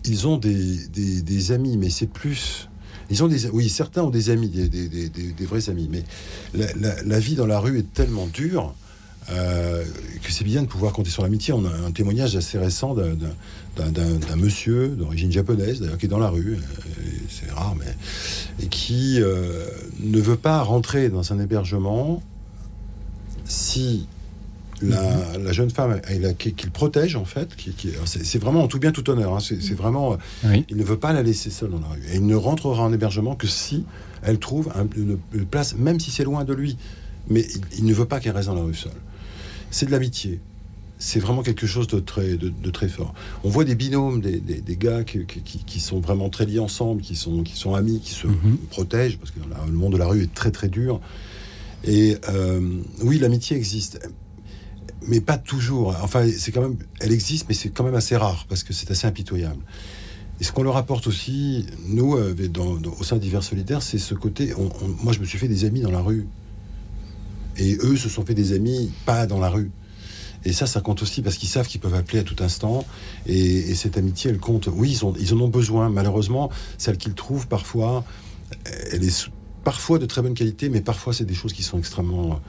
ils ont des, des, amis, mais c'est plus. Ils ont des, oui, certains ont des amis, des, des vrais amis, mais la, la, vie dans la rue est tellement dure euh, que c'est bien de pouvoir compter sur l'amitié. On a un témoignage assez récent d'un monsieur d'origine japonaise, d'ailleurs, qui est dans la rue, euh, c'est rare, mais. et qui euh, ne veut pas rentrer dans un hébergement si la, mhm. jeune femme qu'il protège en fait, qui, c'est vraiment en tout bien tout honneur. Hein. c'est vraiment, il ne veut pas la laisser seule dans la rue et il ne rentrera en hébergement que si elle trouve une, place, même si c'est loin de lui. Mais il ne veut pas qu'elle reste dans la rue seule c'est de l'amitié. C'est vraiment quelque chose de très, de, très fort. On voit des binômes, des, des, gars qui, qui, sont vraiment très liés ensemble, qui sont, qui sont amis, qui se mhm. protègent, parce que le monde de la rue est très très dur. Et euh, oui, l'amitié existe, mais pas toujours. Enfin, c'est quand même, elle existe, mais c'est quand même assez rare, parce que c'est assez impitoyable. Et ce qu'on leur apporte aussi, nous, euh, dans, au sein d'Hiver Solidaire, c'est ce côté. moi, je me suis fait des amis dans la rue. Et eux se sont fait des amis, pas dans la rue. Et ça, ça compte aussi parce qu'ils savent qu'ils peuvent appeler à tout instant. Et, cette amitié, elle compte. Oui, ils, ont, ils en ont besoin. Malheureusement, celle qu'ils trouvent parfois, elle est parfois de très bonne qualité, mais parfois c'est des choses qui sont extrêmement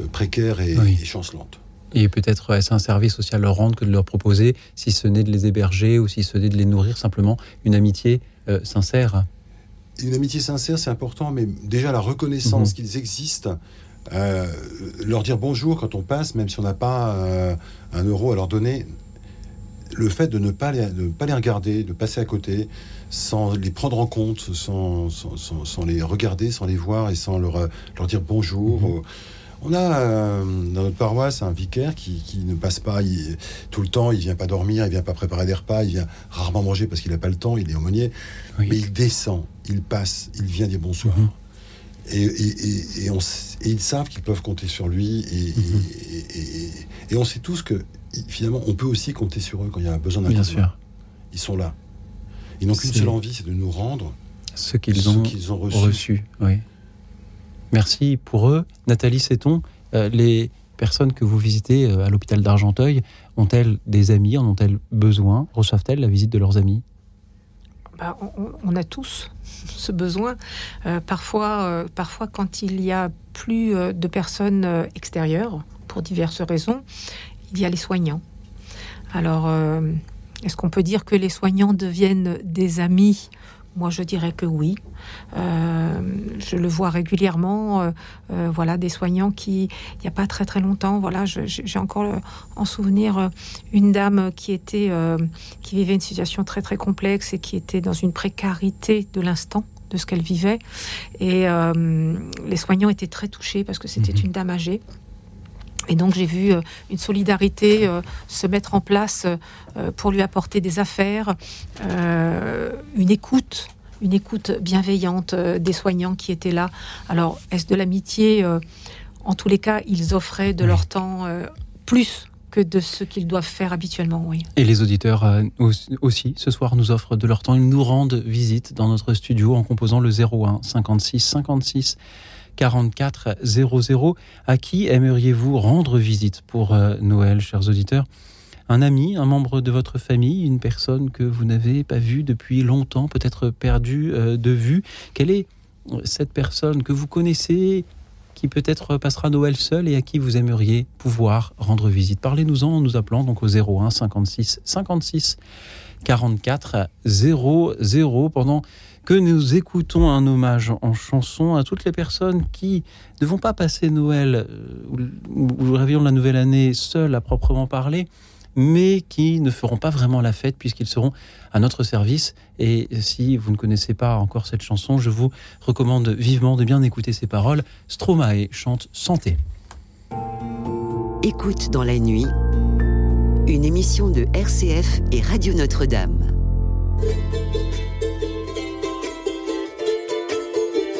euh, précaires et, chancelantes. Et peut-être est-ce un service aussi à leur rendre que de leur proposer, si ce n'est de les héberger ou si ce n'est de les nourrir, simplement une amitié euh, sincère? Une amitié sincère, c'est important, mais déjà la reconnaissance mhm. qu'ils existent, euh, leur dire bonjour quand on passe, même si on n'a pas euh, un euro à leur donner, le fait de ne pas les, pas les regarder, de passer à côté, sans les prendre en compte, sans, sans, les regarder, sans les voir et sans leur, leur dire bonjour. Mhm. On a dans notre paroisse un vicaire qui, qui ne passe pas tout le temps, il vient pas dormir, il vient pas préparer des repas, il vient rarement manger parce qu'il n'a pas le temps, il est aumônier, mais il descend, il passe, il vient dire bonsoir. Mhm. Et, et, et, on, ils savent qu'ils peuvent compter sur lui. Mhm. Et, on sait tous que finalement, on peut aussi compter sur eux quand il y a besoin d'un sûr. Ils sont là. Ils n'ont qu'une seule envie, c'est de nous rendre ce qu'ils ont, ont, reçu. Oui. Merci pour eux. Nathalie Seton, euh, les personnes que vous visitez euh, à l'hôpital d'Argenteuil ont-elles des amis En ont-elles besoin? Reçoivent-elles la visite de leurs amis? Bah, on, a tous ce besoin. Euh, parfois, euh, parfois, quand il y a plus euh, de personnes extérieures, pour diverses raisons, il y a les soignants. Alors, est-ce qu'on peut dire que les soignants deviennent des amis moi, je dirais que oui. Euh, je le vois régulièrement. Euh, euh, voilà, des soignants qui, il n'y a pas très très longtemps, voilà, j'ai encore en souvenir une dame qui était, qui vivait une situation très très complexe et qui était dans une précarité de l'instant de ce qu'elle vivait. Et les soignants étaient très touchés parce que c'était mhm. une dame âgée. Et donc j'ai vu euh, une solidarité euh, se mettre en place euh, pour lui apporter des affaires, une écoute, une écoute bienveillante des soignants qui étaient là. Alors est-ce de l'amitié En tous les cas, ils offraient de leur temps plus que de ce qu'ils doivent faire habituellement, oui. Et les auditeurs aussi, ce soir, nous offrent de leur temps. Ils nous rendent visite dans notre studio en composant le 01 56 56 44 00. À qui aimeriez-vous rendre visite pour euh, Noël, chers auditeurs un ami, un membre de votre famille, une personne que vous n'avez pas vue depuis longtemps, peut-être perdue euh, de vue. Quelle est euh, cette personne que vous connaissez, qui peut-être passera Noël seul et à qui vous aimeriez pouvoir rendre visite Parlez-nous-en en nous appelant donc au 01 56 56 44 00 pendant que nous écoutons un hommage en chanson à toutes les personnes qui ne vont pas passer Noël euh, ou le réveillon de la nouvelle année seuls à proprement parler, mais qui ne feront pas vraiment la fête puisqu'ils seront à notre service. Et si vous ne connaissez pas encore cette chanson, je vous recommande vivement de bien écouter ces paroles. Stromae chante Santé. Écoute dans la nuit, une émission de RCF et Radio Notre-Dame.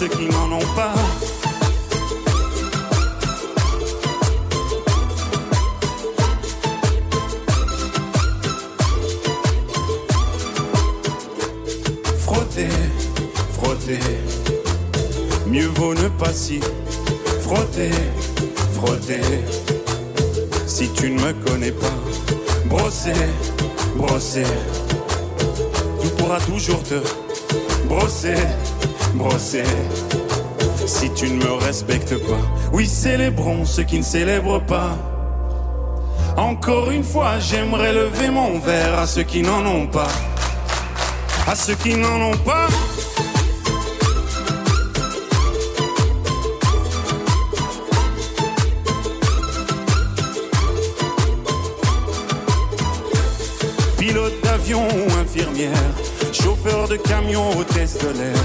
Ceux qui n'en ont pas. Frotter, frotter. Mieux vaut ne pas si frotter, frotter. Si tu ne me connais pas, brosser, brosser. Tu pourras toujours te brosser, brosser. Si tu ne me respectes pas, oui, célébrons ceux qui ne célèbrent pas. Encore une fois, j'aimerais lever mon verre à ceux qui n'en ont pas. À ceux qui n'en ont pas. Pilote d'avion ou infirmière, chauffeur de camion, hôtesse de l'air,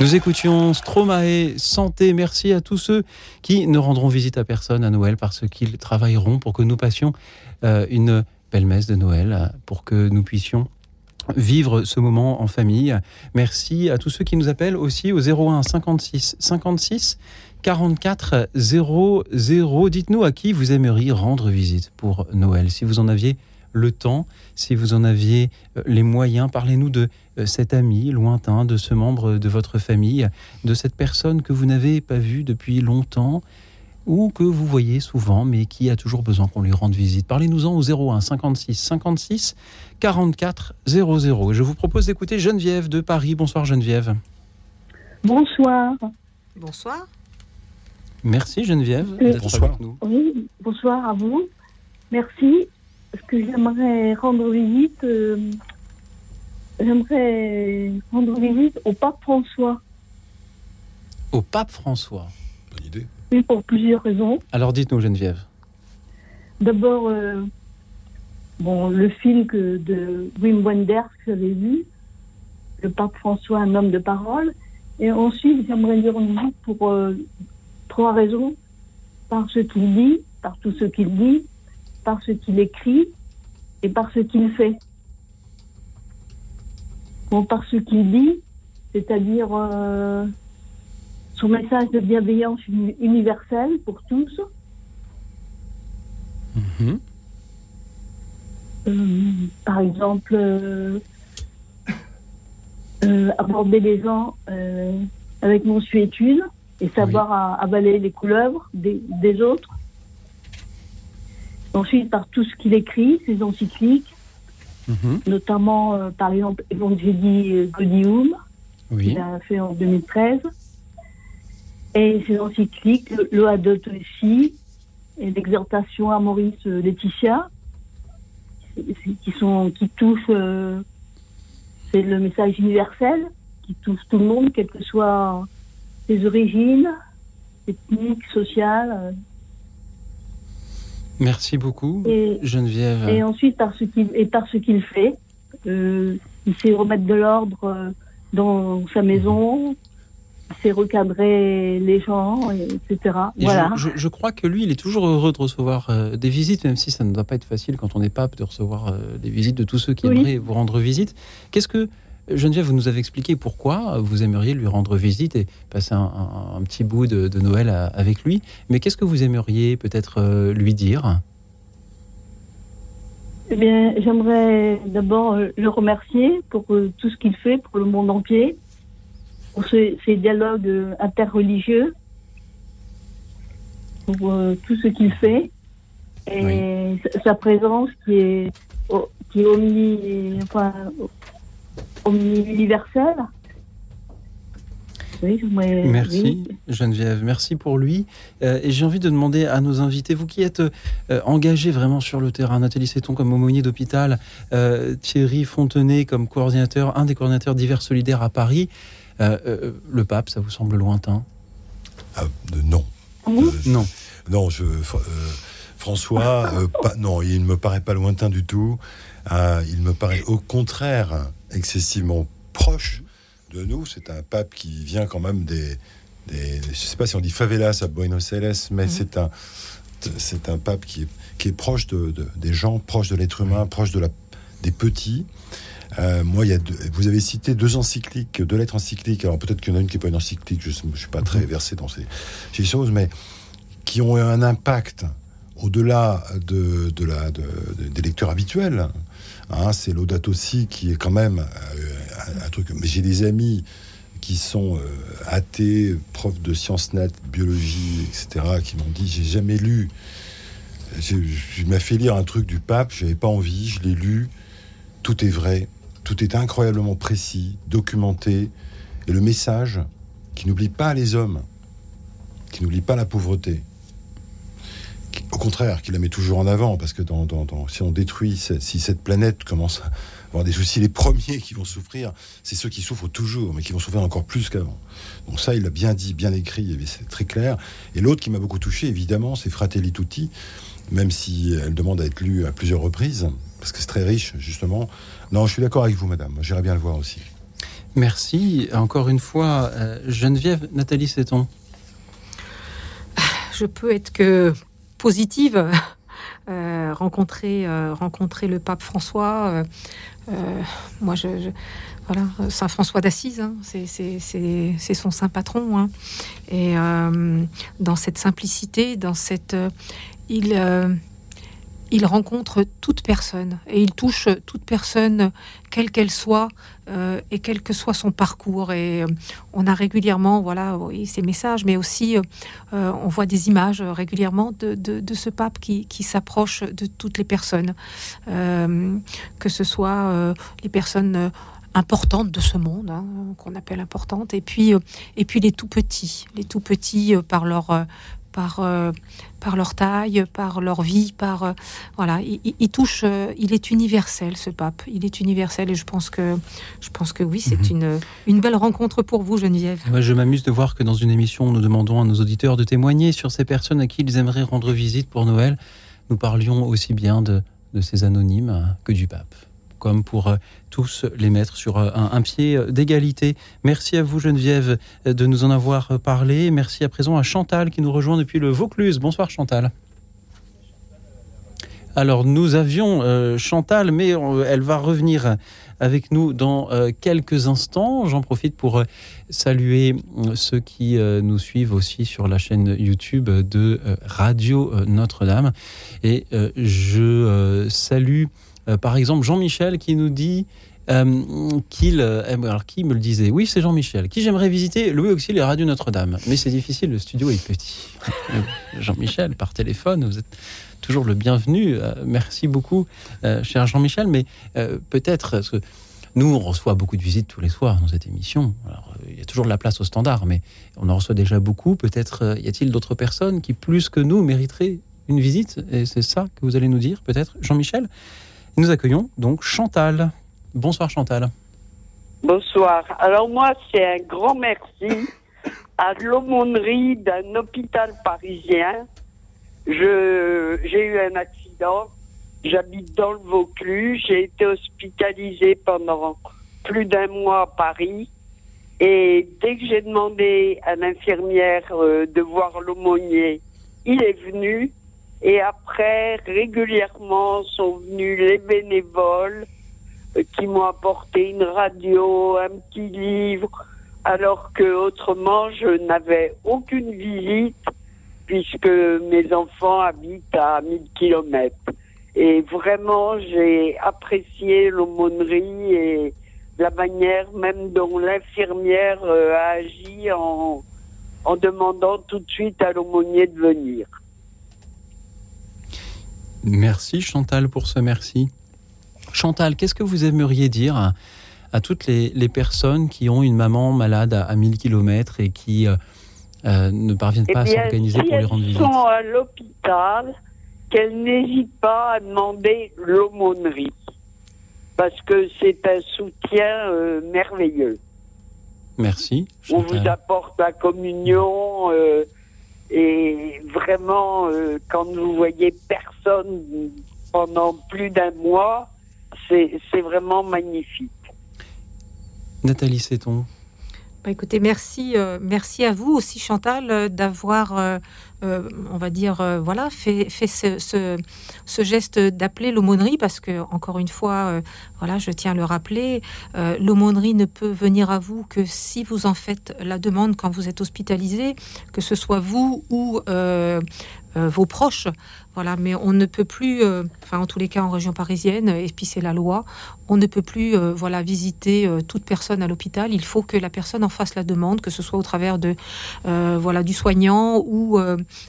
Nous écoutions Stromae, Santé. Merci à tous ceux qui ne rendront visite à personne à Noël parce qu'ils travailleront pour que nous passions euh, une belle messe de Noël, euh, pour que nous puissions vivre ce moment en famille. Merci à tous ceux qui nous appellent aussi au 01 56 56 44 00. Dites-nous à qui vous aimeriez rendre visite pour Noël. Si vous en aviez le temps, si vous en aviez euh, les moyens, parlez-nous de euh, cet ami lointain, de ce membre de votre famille, de cette personne que vous n'avez pas vue depuis longtemps ou que vous voyez souvent mais qui a toujours besoin qu'on lui rende visite. Parlez-nous-en au 01 56 56 44 00. Je vous propose d'écouter Geneviève de Paris. Bonsoir Geneviève. Bonsoir. Bonsoir. Merci Geneviève Euh, d'être bonsoir. avec nous. Oui, bonsoir à vous. Merci. Ce que j'aimerais rendre visite, euh, j'aimerais rendre visite au pape François. Au pape François. Bonne idée. Oui, pour plusieurs raisons. Alors dites-nous Geneviève. D'abord, euh, bon, le film que de Wim Wenders que j'avais vu, le pape François, un homme de parole. Et ensuite, j'aimerais lui rendre visite pour euh, trois raisons. Par ce qu'il dit, par tout ce qu'il dit, par ce qu'il écrit et par ce qu'il fait. Bon, par ce qu'il dit, c'est-à-dire euh, son message de bienveillance uni- universelle pour tous, Mhm. Euh, par exemple, euh, euh, aborder les gens avec et savoir à- avaler les couleuvres des, des autres. Ensuite, par tout ce qu'il écrit, ses encycliques, Mhm. notamment, euh, par exemple, Evangelii Gaudium, Oui. Il a fait en 2013. Et ses encycliques, Laudato aussi, et l'exhortation à Maurice Laetitia, qui, sont, qui touchent, euh, c'est le message universel, qui touche tout le monde, quelles que soient ses origines, ethniques, sociales. Merci beaucoup, Geneviève. Et ensuite, par ce qu'il, et par ce qu'il fait, euh, il sait remettre de l'ordre euh, dans sa maison, il sait recadrer les gens, etc. voilà. Je, crois que lui, il est toujours heureux de recevoir euh, des visites, même si ça ne doit pas être facile quand on est pape de recevoir des visites de tous ceux qui aimeraient vous rendre visite. Qu'est-ce que Geneviève, vous nous avez expliqué pourquoi vous aimeriez lui rendre visite et passer un, petit bout de, Noël avec lui. Mais qu'est-ce que vous aimeriez peut-être lui dire? Eh bien, j'aimerais d'abord euh, le remercier pour euh, tout ce qu'il fait pour le monde entier, pour ces, dialogues euh, interreligieux, pour tout ce qu'il fait et sa présence qui est, qui est omni, enfin, omni-universelle. merci Geneviève, merci pour lui. Euh, et j'ai envie de demander à nos invités, vous qui êtes euh, engagés vraiment sur le terrain, Nathalie Seton comme aumônier d'hôpital, euh, Thierry Fontenay comme coordinateur, un des coordinateurs divers solidaires à Paris, le pape, ça vous semble lointain? Ah, Non. non. Non, je, François, non, il ne me paraît pas lointain du tout. il me paraît au contraire excessivement proche de nous. C'est un pape qui vient quand même des, des je sais pas si on dit favelas à Buenos Aires, mais mhm. c'est un c'est un pape qui est, qui est proche de, des gens, proche de l'être humain, proche de la, des petits. Euh, moi, il y a vous avez cité deux encycliques, deux lettres encycliques. Alors peut-être qu'il y en a une qui n'est pas une encyclique, je ne suis pas très mhm. versé dans ces, ces, choses, mais qui ont un impact au-delà de, de, la, de, des lectures habituelles. Hein, c'est l'Audato qui est quand même euh, un, truc. Mais j'ai des amis qui sont euh, athées, profs de sciences nat, biologie, etc., qui m'ont dit j'ai jamais lu. Je, m'a fait lire un truc du pape, j'avais pas envie, je l'ai lu. Tout est vrai, tout est incroyablement précis, documenté, et le message qui n'oublie pas les hommes, qui n'oublie pas la pauvreté, au contraire, qui la met toujours en avant, parce que dans, si on détruit, si cette planète commence à avoir des soucis, les premiers qui vont souffrir, c'est ceux qui souffrent toujours, mais qui vont souffrir encore plus qu'avant. Donc ça, il l'a bien dit, bien écrit, c'est très clair. Et l'autre qui m'a beaucoup touché, évidemment, c'est Fratelli Tutti, même si elle demande à être lue à plusieurs reprises, parce que c'est très riche, justement. Non, je suis d'accord avec vous, madame. J'irai bien le voir aussi. Merci. Encore une fois, euh, Geneviève, Nathalie Seton. Je peux être que positive. Euh, rencontrer, euh, rencontrer le pape François. Euh, moi, je, voilà, Saint François d'Assise, hein, c'est son saint patron. Hein. Et dans cette simplicité, dans cette, il il rencontre toute personne et il touche toute personne, quelle qu'elle soit euh, et quel que soit son parcours. Et euh, on a régulièrement, voilà, ces messages, mais aussi euh, on voit des images régulièrement de, ce pape qui, s'approche de toutes les personnes, que ce soit les personnes importantes de ce monde, hein, qu'on appelle importantes, et puis, et puis les tout petits, les tout petits par leur par, euh, par leur taille, par leur vie, par euh, voilà, il, touche, euh, il est universel ce pape, il est universel et je pense que je pense que oui, c'est mhm. une, une belle rencontre pour vous, Geneviève. je m'amuse de voir que dans une émission, nous demandons à nos auditeurs de témoigner sur ces personnes à qui ils aimeraient rendre visite pour Noël. Nous parlions aussi bien de, de ces anonymes que du pape comme pour tous les mettre sur euh, un, pied euh, d'égalité. Merci à vous Geneviève de nous en avoir parlé. Merci à présent à Chantal qui nous rejoint depuis le Vaucluse. Bonsoir Chantal. Alors nous avions Chantal, mais elle va revenir avec nous dans quelques instants. J'en profite pour saluer ceux qui nous suivent aussi sur la chaîne YouTube de Radio Notre-Dame. Et je salue euh, par exemple, Jean-Michel qui nous dit euh, qu'il. Euh, alors, qui me le disait? Oui, c'est Jean-Michel. Qui j'aimerais visiter? Louis Auxil et Radio Notre-Dame. Mais c'est difficile, le studio est petit. Jean-Michel, par téléphone, vous êtes toujours le bienvenu. merci beaucoup, cher Jean-Michel. Mais peut-être. Nous, on reçoit beaucoup de visites tous les soirs dans cette émission. Il y a toujours de la place au standard, mais on en reçoit déjà beaucoup. Peut-être y a-t-il d'autres personnes qui, plus que nous, mériteraient une visite? Et c'est ça que vous allez nous dire, peut-être, Jean-Michel? Nous accueillons donc Chantal. Bonsoir Chantal. Bonsoir. Alors moi, c'est un grand merci à l'aumônerie d'un hôpital parisien. J'ai eu un accident. J'habite dans le Vaucluse. J'ai été hospitalisée pendant plus d'un mois à Paris. Et dès que j'ai demandé à l'infirmière euh, de voir l'aumônier, il est venu. Et après, régulièrement sont venus les bénévoles euh, qui m'ont apporté une radio, un petit livre, alors que autrement je n'avais aucune visite puisque mes enfants habitent à 1000 kilomètres. Et vraiment, j'ai apprécié l'aumônerie et la manière même dont l'infirmière euh, a agi en, en demandant tout de suite à l'aumônier de venir. Merci Chantal pour ce merci. Chantal, qu'est-ce que vous aimeriez dire à, toutes les, personnes qui ont une maman malade à, 1000 km et qui euh, euh, ne parviennent pas à eh s'organiser pour les rendre visite sont à l'hôpital, qu'elles n'hésitent pas à demander l'aumônerie. Parce que c'est un soutien euh, merveilleux. Merci. On vous apporte la communion et vraiment, quand vous voyez personne pendant plus d'un mois, c'est vraiment magnifique. Nathalie Séton. Bah, écoutez, merci, euh, merci à vous aussi, Chantal, euh, d'avoir, euh, on va dire, voilà, fait, fait ce, ce, geste d'appeler l'aumônerie, parce que encore une fois, voilà, je tiens à le rappeler, l'aumônerie ne peut venir à vous que si vous en faites la demande quand vous êtes hospitalisé, que ce soit vous ou vos proches. Voilà, mais on ne peut plus, euh, enfin en tous les cas en région parisienne, et puis c'est la loi, on ne peut plus euh, voilà visiter euh, toute personne à l'hôpital. Il faut que la personne en fasse la demande, que ce soit au travers de voilà du soignant ou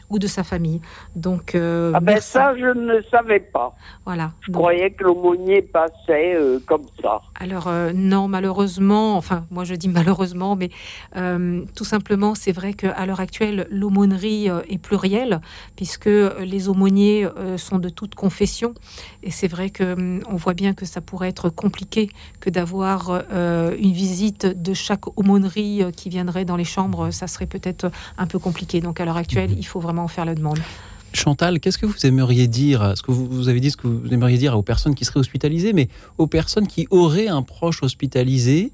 ou de sa famille. Donc ah ben ça je ne savais pas. Voilà. Je croyais que l'aumônier passait comme ça. Alors non malheureusement, enfin moi je dis malheureusement, mais tout simplement c'est vrai qu'à l'heure actuelle l'aumônerie est plurielle puisque les aumôniers euh, sont de toute confession. Et c'est vrai que hum, on voit bien que ça pourrait être compliqué que d'avoir euh, une visite de chaque aumônerie euh, qui viendrait dans les chambres. Ça serait peut-être un peu compliqué. Donc à l'heure actuelle, mhm. Il faut vraiment faire la demande. Chantal, qu'est-ce que vous aimeriez dire Ce que vous, avez dit ce que vous aimeriez dire aux personnes qui seraient hospitalisées, mais aux personnes qui auraient un proche hospitalisé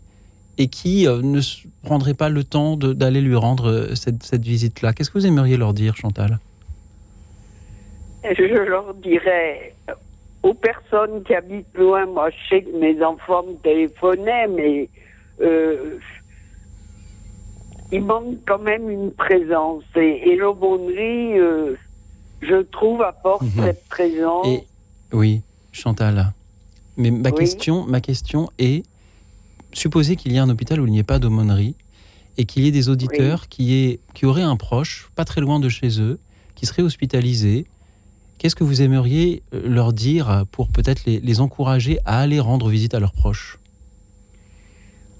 et qui ne prendraient pas le temps d'aller lui rendre cette, cette visite-là? Qu'est-ce que vous aimeriez leur dire, Chantal? Je leur dirais aux personnes qui habitent loin, moi je sais que mes enfants me téléphonaient, mais euh, il manque quand même une présence. Et, l'aumônerie, euh, je trouve, apporte mhm. cette présence. oui, Chantal. Mais ma, question, ma question est, supposez qu'il y ait un hôpital où il n'y ait pas d'aumônerie et qu'il y ait des auditeurs qui, qui auraient un proche, pas très loin de chez eux, qui serait hospitalisé, Qu'est-ce que vous aimeriez euh, leur dire pour peut-être les, encourager à aller rendre visite à leurs proches?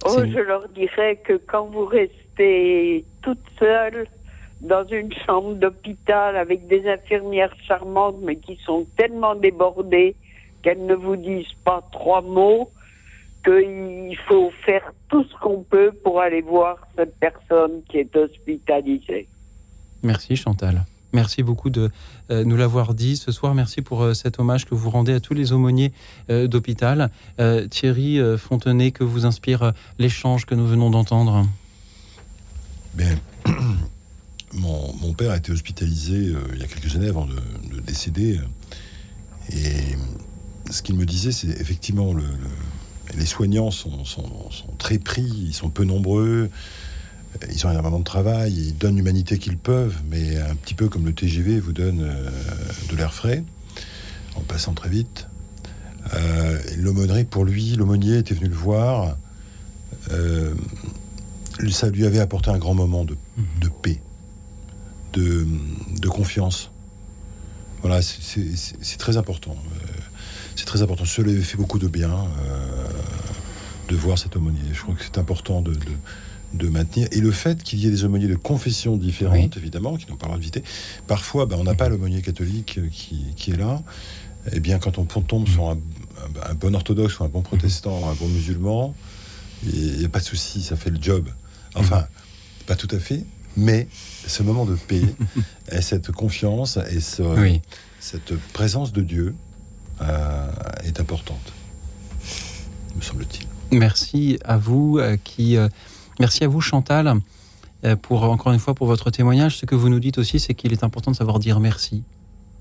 Oh, je leur dirais que quand vous restez toute seule dans une chambre d'hôpital avec des infirmières charmantes mais qui sont tellement débordées qu'elles ne vous disent pas trois mots, qu'il faut faire tout ce qu'on peut pour aller voir cette personne qui est hospitalisée. Merci Chantal. Merci beaucoup de euh, nous l'avoir dit ce soir. Merci pour euh, cet hommage que vous rendez à tous les aumôniers euh, d'hôpital. Thierry Fontenay, que vous inspire l'échange que nous venons d'entendre? Bien. Mon, père a été hospitalisé il y a quelques années avant de, décéder. Et ce qu'il me disait, c'est effectivement le, les soignants sont, très pris, ils sont peu nombreux. Ils ont énormément de travail, ils donnent l'humanité qu'ils peuvent, mais un petit peu comme le TGV vous donne euh, de l'air frais, en passant très vite. Euh, l'aumônerie, pour lui, l'aumônier était venu le voir. Euh, ça lui avait apporté un grand moment de, paix, de, confiance. Voilà, c'est très important. c'est très important. Cela lui fait beaucoup de bien de voir cet aumônier. Je crois que c'est important de, de, maintenir. Et le fait qu'il y ait des aumôniers de confessions différentes, évidemment, qui n'ont pas le droit de visiter, parfois, ben, on n'a pas l'aumônier catholique qui, qui, est là. Eh bien, quand on tombe sur un, un, bon orthodoxe ou un bon protestant, un bon musulman, il n'y a pas de souci, ça fait le job. Enfin, pas tout à fait, mais ce moment de paix et cette confiance et cette présence de Dieu euh, est importante, me semble-t-il. Merci à vous, euh, qui, euh, merci à vous Chantal, pour encore une fois pour votre témoignage. Ce que vous nous dites aussi, c'est qu'il est important de savoir dire merci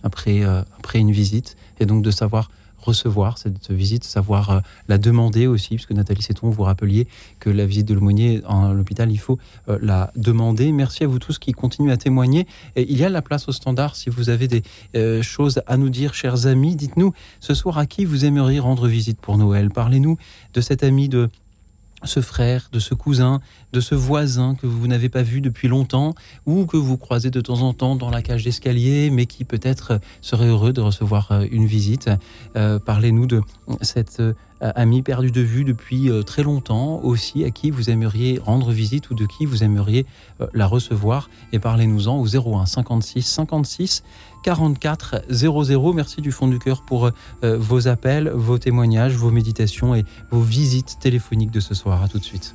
après, après une visite et donc de savoir recevoir cette visite, savoir euh, la demander aussi, puisque Nathalie Séton, vous rappeliez que la visite de l'aumônier en l'hôpital, il faut euh, la demander. Merci à vous tous qui continuent à témoigner. Et il y a la place au standard. Si vous avez des euh, choses à nous dire, chers amis, dites-nous ce soir à qui vous aimeriez rendre visite pour Noël? Parlez-nous de cet ami de ce frère, de ce cousin, de ce voisin que vous n'avez pas vu depuis longtemps ou que vous croisez de temps en temps dans la cage d'escalier, mais qui peut-être serait heureux de recevoir euh, une visite. Euh, parlez-nous de cet euh, ami perdu de vue depuis très longtemps aussi, à qui vous aimeriez rendre visite ou de qui vous aimeriez la recevoir. Et parlez-nous-en au 01 56 56 44 00. Merci du fond du cœur pour euh, vos appels, vos témoignages, vos méditations et vos visites téléphoniques de ce soir. À tout de suite.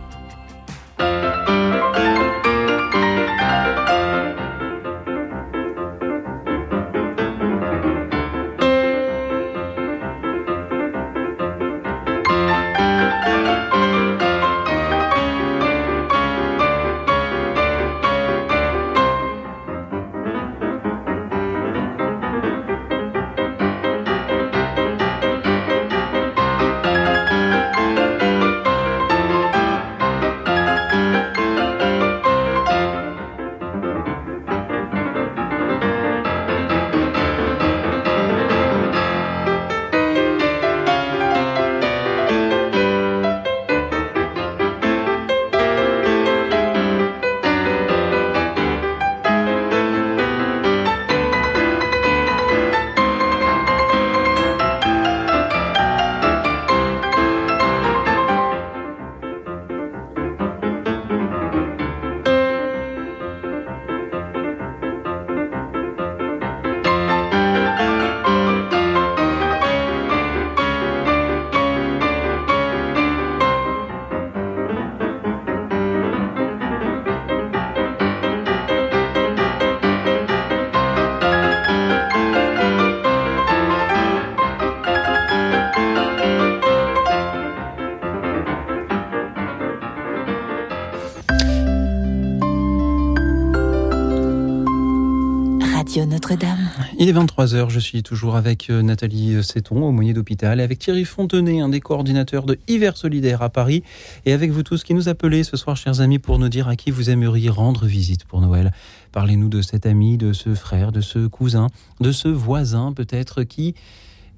Est 23h, je suis toujours avec euh, Nathalie Seton, aumônier d'hôpital, avec Thierry Fontenay, un des coordinateurs de Hiver Solidaire à Paris, et avec vous tous qui nous appelez ce soir, chers amis, pour nous dire à qui vous aimeriez rendre visite pour Noël. Parlez-nous de cet ami, de ce frère, de ce cousin, de ce voisin peut-être qui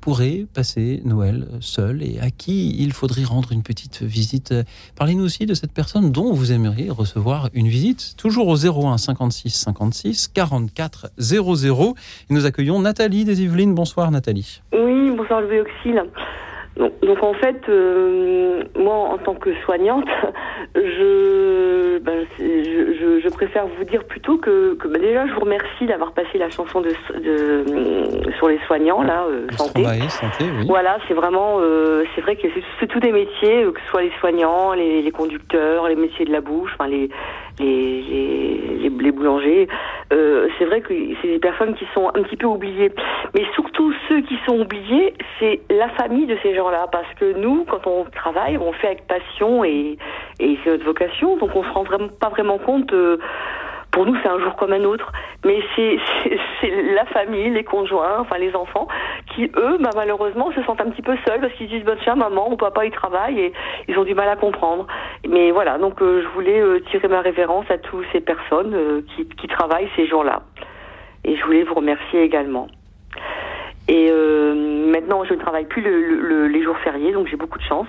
pourrait passer Noël seul et à qui il faudrait rendre une petite visite. Parlez-nous aussi de cette personne dont vous aimeriez recevoir une visite, toujours au 01 56 56 44 00. Et nous accueillons Nathalie des Yvelines. Bonsoir Nathalie. Oui, bonsoir Louis Auxil. Donc, en fait, euh, moi en tant que soignante, je, ben, je, je, préfère vous dire plutôt que, que ben, déjà je vous remercie d'avoir passé la chanson de, de sur les soignants là, euh, santé. santé oui. Voilà, c'est vraiment, euh, c'est vrai que c'est tous des métiers, que ce soit les soignants, les, les conducteurs, les métiers de la bouche, enfin les les, les, les, boulangers. Euh, c'est vrai que c'est des personnes qui sont un petit peu oubliées. Mais surtout ceux qui sont oubliés, c'est la famille de ces gens-là. Parce que nous, quand on travaille, on fait avec passion et, et c'est notre vocation. Donc on se rend vraiment pas vraiment compte. Euh, pour nous, c'est un jour comme un autre. Mais c'est la famille, les conjoints, enfin les enfants, qui eux, bah, malheureusement, se sentent un petit peu seuls parce qu'ils disent, bah, tiens, maman ou papa, ils travaillent et ils ont du mal à comprendre. Mais voilà, donc euh, je voulais euh, tirer ma révérence à toutes ces personnes qui, qui, travaillent ces jours-là. Et je voulais vous remercier également. Et maintenant, je ne travaille plus le, les jours fériés, donc j'ai beaucoup de chance.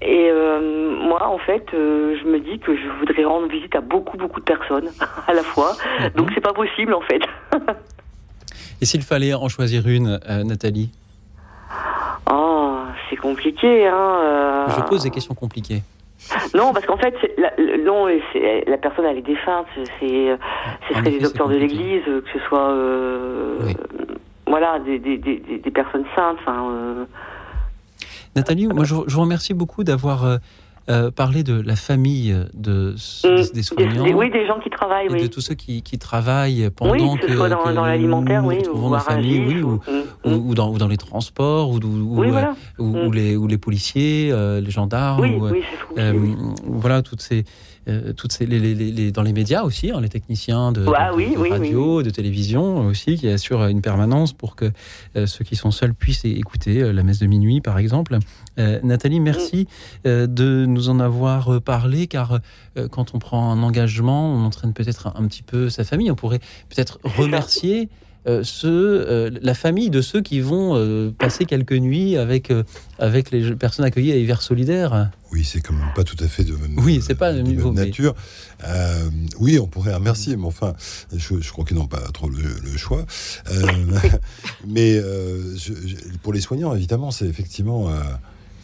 Et euh, moi, en fait, euh, je me dis que je voudrais rendre visite à beaucoup, beaucoup de personnes à la fois. Mhm. Donc, c'est pas possible, en fait. Et s'il fallait en choisir une, euh, Nathalie Oh, c'est compliqué. Hein, Je pose des questions compliquées. Non, parce qu'en fait, la, non, la personne, elle est défunte. C'est, ce serait des docteurs de l'Église, que ce soit, voilà, des, des, des, des, personnes saintes. Enfin, Nathalie, moi, je, vous remercie beaucoup d'avoir euh, euh, parlé de la famille de, mm. des soignants. oui, des gens qui travaillent, oui. De tous ceux qui, qui travaillent pendant oui, que, ce soit dans, dans l'alimentaire, oui, ou, nos familles, ou, ou, ou, dans, ou dans les transports, ou, les, ou les policiers, euh, les gendarmes, oui, oui, euh, voilà, toutes ces, euh, toutes ces, les, les, les, dans les médias aussi, hein, les techniciens de, bah, de, oui, de radio, de télévision aussi, qui assurent une permanence pour que euh, ceux qui sont seuls puissent écouter euh, la messe de minuit, par exemple. Nathalie, merci mm. de nous en avoir parlé, car quand on prend un engagement, on entraîne peut-être un, un, petit peu sa famille. On pourrait peut-être remercier. Euh, ceux, euh, la famille de ceux qui vont euh, passer quelques nuits avec, avec les personnes accueillies à Hiver Solidaire. Oui, c'est quand même pas tout à fait de même, oui, c'est pas de niveau, nature. oui, on pourrait remercier, mais enfin, je, je crois qu'ils n'ont pas trop le, le choix. mais je, pour les soignants, évidemment, c'est effectivement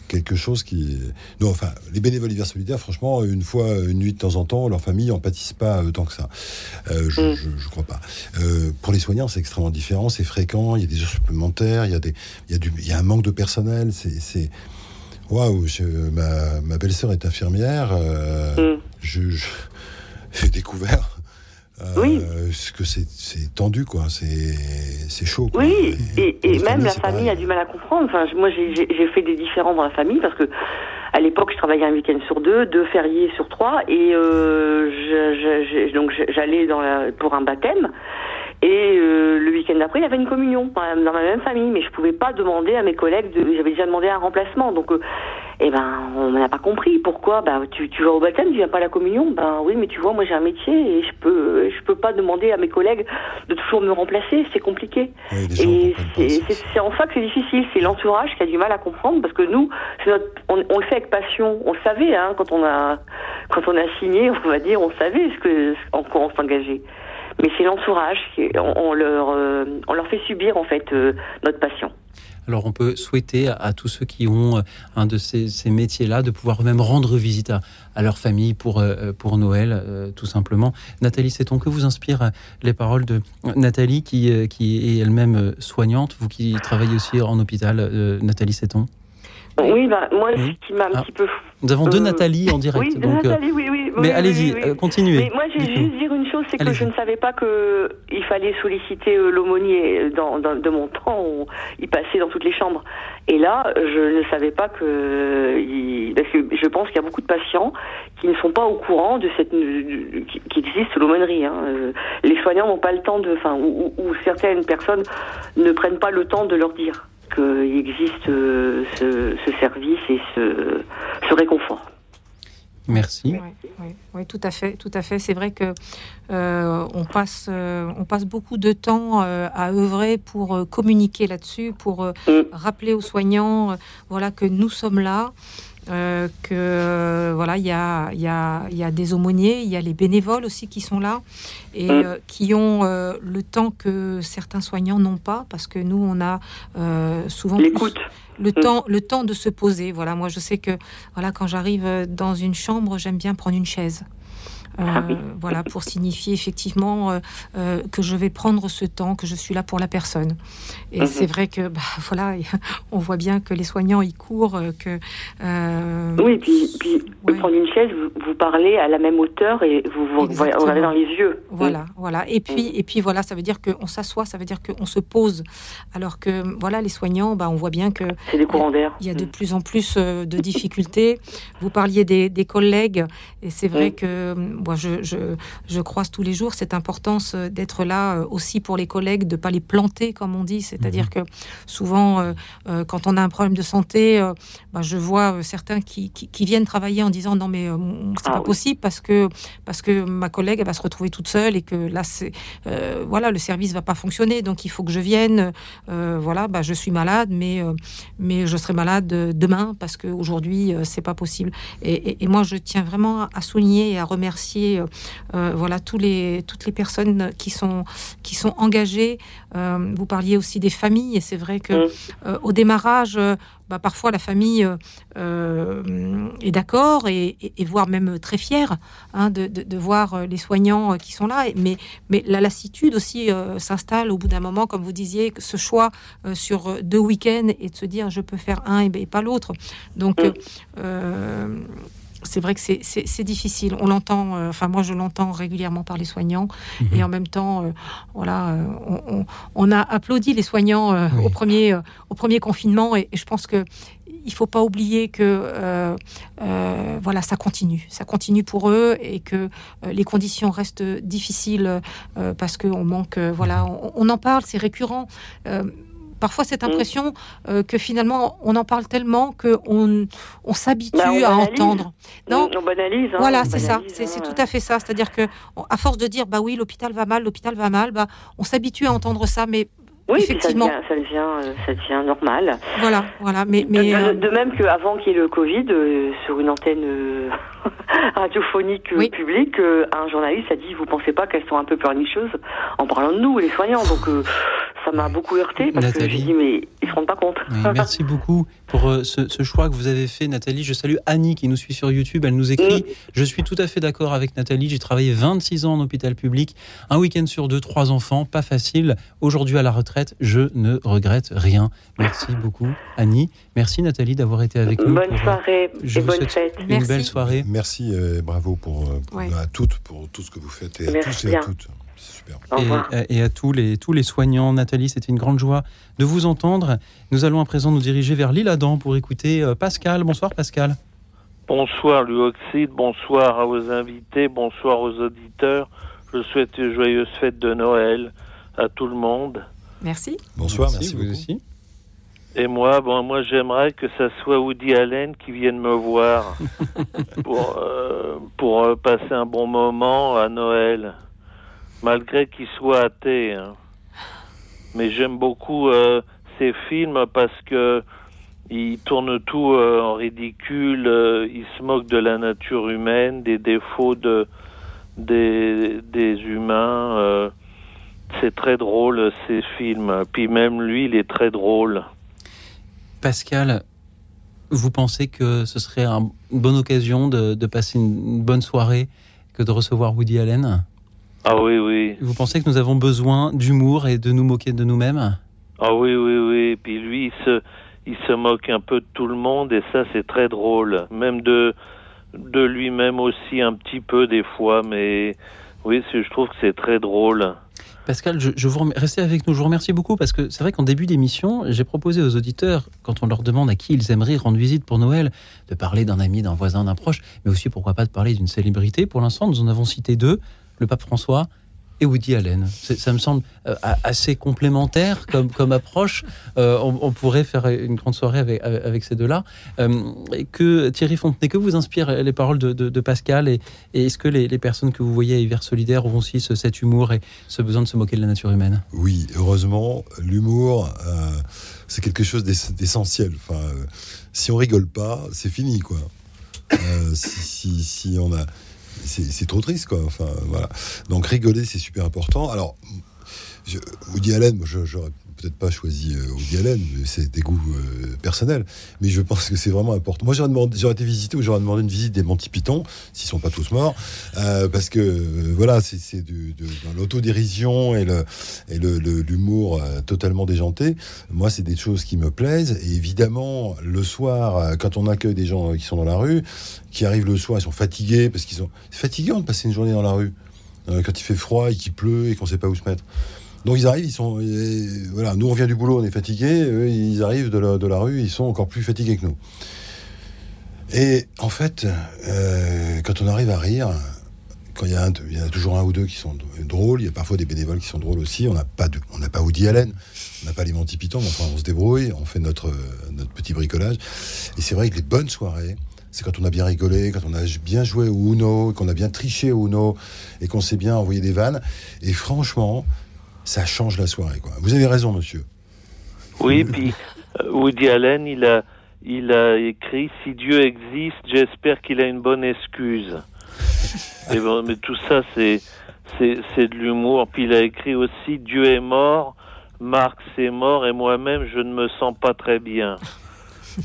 quelque chose qui. Non, enfin, les bénévoles hiver solidaires, franchement, une fois, une nuit de temps en temps, leur famille en pâtissent pas autant que ça. Euh, je, mm. je, je, crois pas. Euh, pour les soignants, c'est extrêmement différent, c'est fréquent, il y a des heures supplémentaires, il y a, des, il y a, du, il y a un manque de personnel, c'est. Waouh, ma, ma belle-sœur est infirmière. Euh, mm. Je, j'ai découvert oui. Euh, que c'est tendu, quoi. C'est chaud. Quoi. Oui, et, et, même la famille a du mal à comprendre. Enfin, moi, j'ai fait des différends dans la famille parce que à l'époque, je travaillais un week-end sur deux, deux fériés sur trois, et euh, je, je, donc j'allais pour un baptême. Et euh, le week-end d'après, il y avait une communion dans ma même famille, mais je pouvais pas demander à mes collègues. De, j'avais déjà demandé un remplacement, donc euh, eh ben on n'a pas compris pourquoi? Ben tu, tu vas au baptême, tu viens pas à la communion? Ben oui, mais tu vois, moi j'ai un métier et je peux je peux pas demander à mes collègues de toujours me remplacer. C'est compliqué. et c'est en ça que c'est difficile. C'est l'entourage qui a du mal à comprendre parce que nous, notre, on, on, le fait avec passion. On le savait hein, quand on a quand on a signé, on va dire, on savait ce que en quoi on s'engageait mais c'est l'entourage. On, leur, euh, on leur fait subir en fait euh, notre passion. Alors on peut souhaiter à, tous ceux qui ont euh, un de ces, ces métiers-là de pouvoir même rendre visite à, leur famille pour, pour Noël, tout simplement. Nathalie Seton, que vous inspire les paroles de Nathalie qui, qui est elle-même soignante, vous qui travaillez aussi en hôpital, Nathalie Seton? Oui, bah, moi, ce qui m'a un ah. petit peu. Nous avons deux Nathalie en direct. Oui, deux Nathalie, oui, oui. Mais allez-y, continuez. Mais moi, j'ai juste dire une chose c'est que je ne savais pas que il fallait solliciter euh, l'aumônier dans, dans, de mon temps où il passait dans toutes les chambres. Et là, je ne savais pas que, il, parce que je pense qu'il y a beaucoup de patients qui ne sont pas au courant de cette, qui existe l'aumônerie. Hein. Euh, les soignants n'ont pas le temps de, enfin, ou, ou, certaines personnes ne prennent pas le temps de leur dire qu'il existe euh, ce, ce, service et ce, ce réconfort. Merci. Oui, oui, tout à fait, tout à fait. C'est vrai que euh, on passe, euh, on passe beaucoup de temps euh, à œuvrer pour euh, communiquer là-dessus, pour euh, rappeler aux soignants, euh, voilà, que nous sommes là. Euh, que euh, voilà, il y a, y, a, y a des aumôniers, il y a les bénévoles aussi qui sont là et euh, qui ont euh, le temps que certains soignants n'ont pas parce que nous on a souvent le temps, le temps de se poser. Voilà, moi je sais que voilà quand j'arrive dans une chambre, j'aime bien prendre une chaise. Euh, voilà, pour signifier effectivement euh, euh, que je vais prendre ce temps, que je suis là pour la personne. Et Mhm. c'est vrai que, bah, voilà, on voit bien que les soignants y courent, que. Oui, puis, puis prendre une chaise, vous, vous parlez à la même hauteur et vous vous regardez dans les yeux. Voilà, voilà. Et puis, et puis voilà, ça veut dire qu'on s'assoit, ça veut dire qu'on se pose. Alors que voilà, les soignants, bah, on voit bien que C'est des courants d'air. il y a de plus en plus de difficultés. Vous parliez des, des collègues, et c'est vrai Oui. que moi, je, je, je croise tous les jours cette importance euh, d'être là euh, aussi pour les collègues, de pas les planter, comme on dit. C'est-à-dire que souvent, euh, euh, quand on a un problème de santé, euh, bah, je vois certains qui, qui, qui viennent travailler en disant non mais euh, c'est pas possible parce que parce que ma collègue elle va se retrouver toute seule et que là c'est euh, voilà le service va pas fonctionner. Donc il faut que je vienne euh, voilà bah, je suis malade mais euh, mais je serai malade demain parce que aujourd'hui euh, c'est pas possible. Et, et- et moi je tiens vraiment à- à souligner et à remercier euh, euh, voilà tous les toutes les personnes qui sont qui sont engagées Euh, vous parliez aussi des familles et c'est vrai que euh, au démarrage bah, parfois la famille euh, euh, est d'accord et, et- et voire même très fière hein, de, de- de voir les soignants qui sont là. Mais, mais la lassitude aussi euh, s'installe au bout d'un moment, comme vous disiez, que ce choix sur deux week-ends et de se dire je peux faire un et, et pas l'autre. Donc euh, c'est vrai que c'est- difficile. On l'entend, euh, enfin moi je l'entends régulièrement par les soignants, et en même temps, euh, voilà, euh, on, a applaudi les soignants au premier au premier confinement, et, et je pense que il faut pas oublier que euh, euh, voilà ça continue, ça continue pour eux et que euh, les conditions restent difficiles parce qu'on manque, voilà, on, on en parle, c'est récurrent. Parfois cette impression euh, que finalement on en parle tellement que on, on s'habitue Bah, à entendre. Non, On banalise. hein, voilà, c'est ça, c'est hein. tout à fait ça. C'est-à-dire que à force de dire bah oui, l'hôpital va mal, l'hôpital va mal, bah on s'habitue à entendre ça, mais Oui, puis ça effectivement, devient, ça devient, euh, ça devient normal. voilà, voilà, mais De, mais de- euh, de même qu'avant qu'il y ait le Covid, euh, sur une antenne euh, radiophonique euh, publique, euh, un journaliste a dit Vous pensez pas qu'elles sont un peu pleurnicheuses en parlant de nous, les soignants Donc euh, ça m'a beaucoup heurté parce que j'ai dit Mais ils se rendent pas compte. Oui, merci beaucoup pour ce, ce choix que vous avez fait, Nathalie. Je salue Annie qui nous suit sur YouTube. Elle nous écrit Je suis tout à fait d'accord avec Nathalie. J'ai travaillé 26 ans en hôpital public, un week-end sur deux, trois enfants, pas facile. Aujourd'hui à la retraite, je ne regrette rien. Merci beaucoup, Annie. Merci, Nathalie, d'avoir été avec nous. Bonne pour, soirée je et vous bonne fête. Une belle soirée. Merci et bravo pour, euh, pour- Ouais. à toutes pour tout ce que vous faites et à Merci tous et bien. à toutes. C'est super. Et, et à tous les, tous les soignants. Nathalie, c'était une grande joie de vous entendre. Nous allons à présent nous diriger vers l'île Adam pour écouter euh, Pascal. Bonsoir Pascal. Bonsoir Luoxide, bonsoir à vos invités, bonsoir aux auditeurs. Je souhaite une joyeuse fête de Noël à tout le monde. merci. Bonsoir, merci, vous aussi. Et moi, bon, moi j'aimerais que ça soit Woody Allen qui vienne me voir pour, euh, pour euh, passer un bon moment à Noël, malgré qu'il soit athée. hein. Mais j'aime beaucoup euh, ces films parce que il tourne tout euh, en ridicule, euh, il se moque de la nature humaine, des défauts de des, des humains. c'est très drôle ces films. Puis même lui, il est très drôle. Pascal, vous pensez que ce serait un- une bonne occasion de, de passer une, une bonne soirée que de recevoir Woody Allen? Ah oui, oui. Vous pensez que nous avons besoin d'humour et de nous moquer de nous-mêmes? Ah oui, oui, oui. Puis lui, il se, il se moque un peu de tout le monde et ça, c'est très drôle. Même de, de lui-même aussi un petit peu des fois, mais Oui, je trouve que c'est très drôle. Pascal, je, vous restez avec nous. Je vous remercie beaucoup parce que c'est vrai qu'en début d'émission, j'ai proposé aux auditeurs, quand on leur demande à qui ils aimeraient rendre visite pour Noël, de parler d'un ami, d'un voisin, d'un proche, mais aussi pourquoi pas de parler d'une célébrité. Pour l'instant, nous en avons cité deux le pape François et Woody Allen. Ça me semble euh, assez complémentaire comme, comme approche. Euh, on, pourrait faire une grande soirée avec, avec ces deux-là. Euh, que Thierry Fontenay, que vous inspirent les paroles de, Pascal et, est-ce que les, personnes que vous voyez à Hiver Solidaire ont aussi cet humour et ce besoin de se moquer de la nature humaine? Oui, heureusement, l'humour, c'est quelque chose d'essentiel. Enfin, si on rigole pas, c'est fini, quoi. si, si on a c'est trop triste, quoi. Enfin, voilà. Donc rigoler, c'est super important. Alors, je, Woody Allen, j'aurais peut-être pas choisi euh, Woody Allen, c'est des goûts euh, personnels, mais je pense que c'est vraiment important. Moi, j'aurais, demandé, j'aurais été visité ou j'aurais demandé une visite des Monty Python, s'ils sont pas tous morts, euh, parce que voilà, c'est, de, dans l'autodérision et, le, et l'humour totalement déjanté. Moi, c'est des choses qui me plaisent, et évidemment, le soir, quand on accueille des gens qui sont dans la rue, qui arrivent le soir, ils sont fatigués, parce qu'ils sont... C'est fatigant de passer une journée dans la rue, quand il fait froid et qu'il pleut et qu'on sait pas où se mettre. Donc ils arrivent, ils sont. voilà, nous on vient du boulot, on est fatigués. Eux, ils arrivent de la, rue, ils sont encore plus fatigués que nous. Et en fait, euh, quand on arrive à rire, quand il y, y a toujours un ou deux qui sont drôles, il y a parfois des bénévoles qui sont drôles aussi. On n'a pas, on n'a pas Woody Allen, on n'a pas les Monty Python, mais enfin on se débrouille, on fait notre, notre petit bricolage. Et c'est vrai que les bonnes soirées, c'est quand on a bien rigolé, quand on a bien joué au Uno, qu'on a bien triché au Uno et qu'on s'est bien envoyé des vannes. Et franchement, ça change la soirée. Quoi. Vous avez raison, monsieur. Oui, puis euh, Woody Allen, il a, il a écrit Si Dieu existe, j'espère qu'il a une bonne excuse. Et bon, mais tout ça, c'est, c'est, de l'humour. Puis il a écrit aussi Dieu est mort, Marx est mort, et moi-même, je ne me sens pas très bien.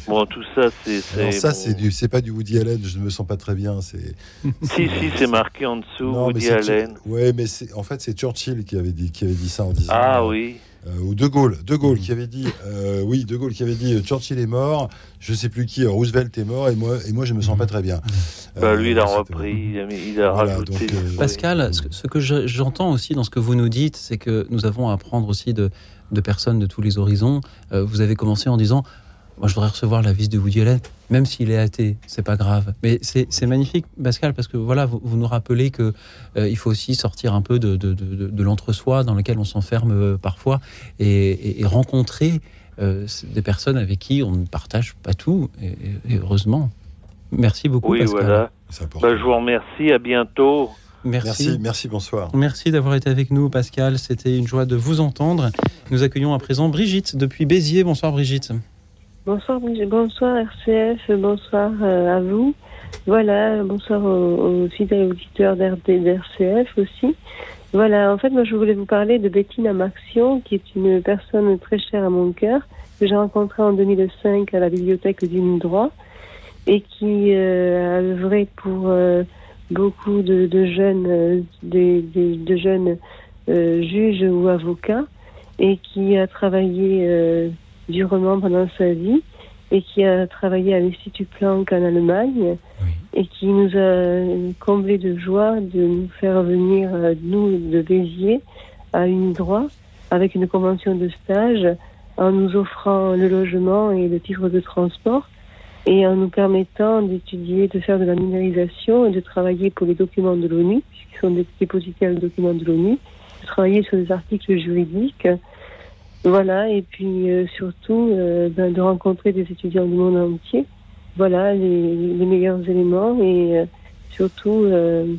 Bon, tout ça, c'est. ça, c'est du, c'est pas du Woody Allen. Je ne me sens pas très bien. C'est. si, si, c'est marqué en dessous. Woody Allen. Ouais, mais c'est, en fait, c'est Churchill qui avait dit, qui avait dit ça en disant. Ah oui. Euh, ou De Gaulle, De Gaulle qui avait dit, euh, oui, De Gaulle qui avait dit, Churchill est mort, je sais plus qui, Roosevelt est mort, et moi, et moi je me sens pas très bien. Bah, lui, il a euh, repris, il a rajouté. Pascal, ce que j'entends aussi dans ce que vous nous dites, c'est que nous avons à apprendre aussi de, de personnes de tous les horizons. vous avez commencé en disant, moi, je voudrais recevoir la visite de Woody Allen, même s'il est athée, c'est pas grave. Mais c'est magnifique, Pascal, parce que voilà, vous, nous rappelez que euh, il faut aussi sortir un peu de, de, de, l'entre-soi dans lequel on s'enferme euh, parfois et, rencontrer euh, des personnes avec qui on ne partage pas tout, et, heureusement. Merci beaucoup, oui, Pascal. Voilà. Bah, je vous remercie, à bientôt. Merci. merci, merci, bonsoir. Merci d'avoir été avec nous, Pascal. C'était une joie de vous entendre. Nous accueillons à présent Brigitte depuis Béziers. Bonsoir, Brigitte. Bonsoir, bonsoir RCF, bonsoir euh, à vous. Voilà, bonsoir aux, fidèles auditeurs d'RCF aussi. Voilà, en fait, moi je voulais vous parler de Bettina Marxion, qui est une personne très chère à mon cœur, que j'ai rencontrée en 2005 à la bibliothèque du droit et qui euh, a œuvré pour euh, beaucoup de, jeunes, de jeunes juges ou avocats et qui a travaillé durement pendant sa vie et qui a travaillé à l'Institut Planck en Allemagne et qui nous a comblé de joie de nous faire venir, euh, nous, de Béziers, à une droit avec une convention de stage en nous offrant le logement et le titre de transport et en nous permettant d'étudier, de faire de la numérisation et de travailler pour les documents de l'ONU, puisqu'ils sont des dépositaires de documents de l'ONU, de travailler sur des articles juridiques voilà, et puis euh, surtout euh, ben, de rencontrer des étudiants du monde entier. Voilà les, les meilleurs éléments et euh, surtout de,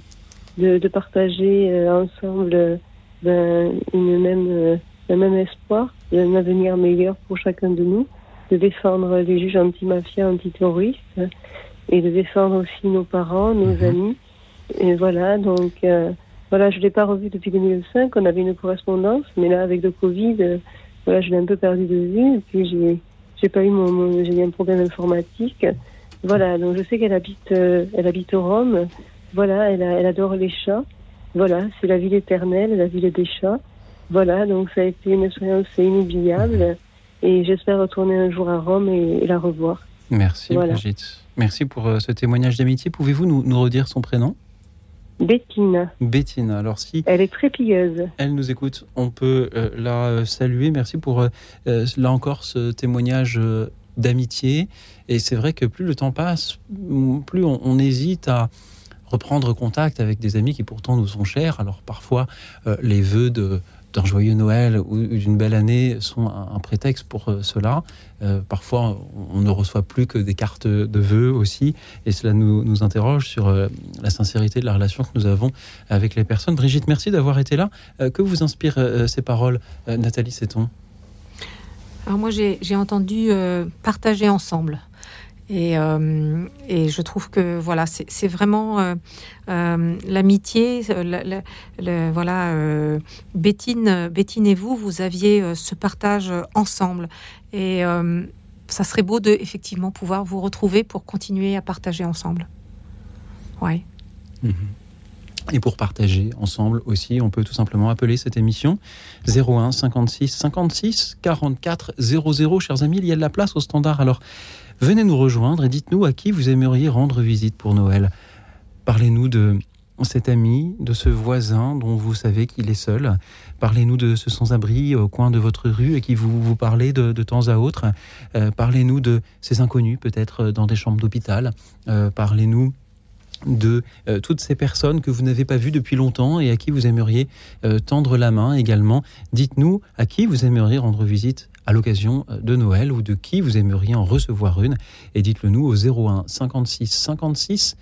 de, partager ensemble ben, une même, un même espoir d'un avenir meilleur pour chacun de nous, de défendre les juges anti-mafia, anti-terroristes et de défendre aussi nos parents, nos mhm. amis. Et voilà, donc voilà, je ne l'ai pas revu depuis 2005, on avait une correspondance, mais là avec le Covid voilà, je l'ai un peu perdu de vue. Et puis, j'ai, j'ai pas eu mon, j'ai eu un problème informatique. Voilà, donc je sais qu'elle habite, euh, elle habite au Rome. Voilà, elle, elle adore les chats. Voilà, c'est la ville éternelle, la ville des chats. Voilà, donc ça a été une expérience inoubliable. Et j'espère retourner un jour à Rome et, la revoir. Merci, Brigitte. Merci pour euh, ce témoignage d'amitié. Pouvez-vous nous, nous redire son prénom? Bettine. Bettine. Alors si elle est très pieuse. Elle nous écoute. On peut euh, la euh, saluer. Merci pour euh, là encore ce témoignage d'amitié. Et c'est vrai que plus le temps passe, plus on, hésite à reprendre contact avec des amis qui pourtant nous sont chers. Alors parfois les vœux de d'un joyeux Noël ou d'une belle année sont un, prétexte pour euh, cela. Euh, parfois, on ne reçoit plus que des cartes de vœux aussi, et cela nous, nous interroge sur euh, la sincérité de la relation que nous avons avec les personnes. Brigitte, merci d'avoir été là. que vous inspirent ces paroles, Nathalie Seton Alors moi, j'ai entendu partager ensemble. Et, euh, et, je trouve que voilà, c'est vraiment euh, euh, l'amitié. voilà, Bétine, Bétine et vous, vous aviez ce partage ensemble. Et ça serait beau de effectivement pouvoir vous retrouver pour continuer à partager ensemble. Ouais. Mhm. Et pour partager ensemble aussi, on peut tout simplement appeler cette émission 01 56 56 44 00. Chers amis, il y a de la place au standard. Alors, Venez nous rejoindre et dites-nous à qui vous aimeriez rendre visite pour Noël. Parlez-nous de cet ami, de ce voisin dont vous savez qu'il est seul. Parlez-nous de ce sans-abri au coin de votre rue et qui vous, vous parlez de, temps à autre. Euh, parlez-nous de ces inconnus, peut-être dans des chambres d'hôpital. Euh, parlez-nous de euh, toutes ces personnes que vous n'avez pas vues depuis longtemps et à qui vous aimeriez tendre la main également. Dites-nous à qui vous aimeriez rendre visite à l'occasion euh, de Noël ou de qui vous aimeriez en recevoir une. Et dites-le nous au 01 56 56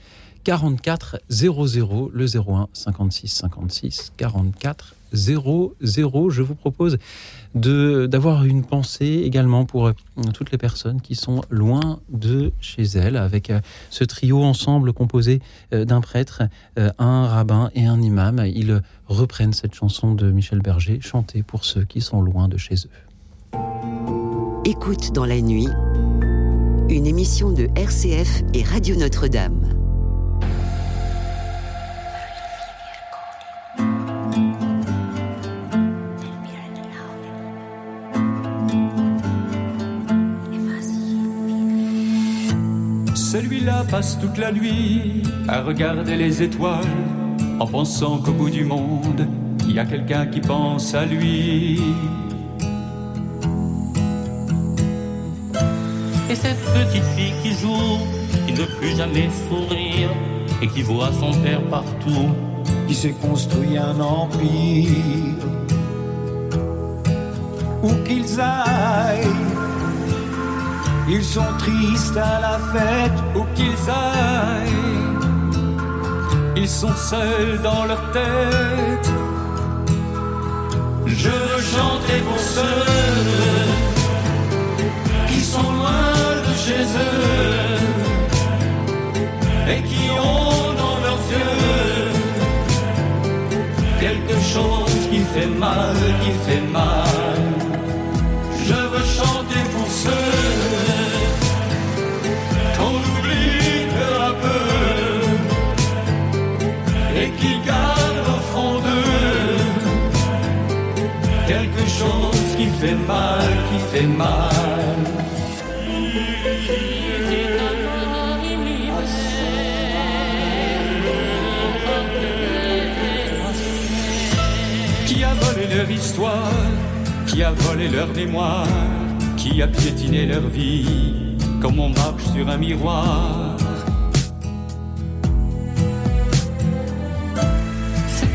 44 00, le 01 56 56 44 00. Je vous propose d'avoir une pensée également pour euh, toutes les personnes qui sont loin de chez elles, avec euh, ce trio ensemble composé d'un prêtre, un rabbin et un imam. Ils reprennent cette chanson de Michel Berger, chantée pour ceux qui sont loin de chez eux. Écoute dans la nuit, une émission de RCF et Radio Notre-Dame. Celui-là passe toute la nuit à regarder les étoiles en pensant qu'au bout du monde, il y a quelqu'un qui pense à lui. Et cette petite fille qui joue, qui ne plus jamais sourire, et qui voit son père partout, qui s'est construit un empire. Où qu'ils aillent, ils sont tristes à la fête, où qu'ils aillent, ils sont seuls dans leur tête. Je veux chanter pour ceux qui sont loin chez eux et qui ont dans leurs yeux quelque chose qui fait mal, qui fait mal. Je veux chanter pour ceux qui gardent au fond d'eux quelque chose qui fait mal, qui fait mal. Qui a volé leur histoire, qui a volé leur mémoire, qui a piétiné leur vie, comme on marche sur un miroir.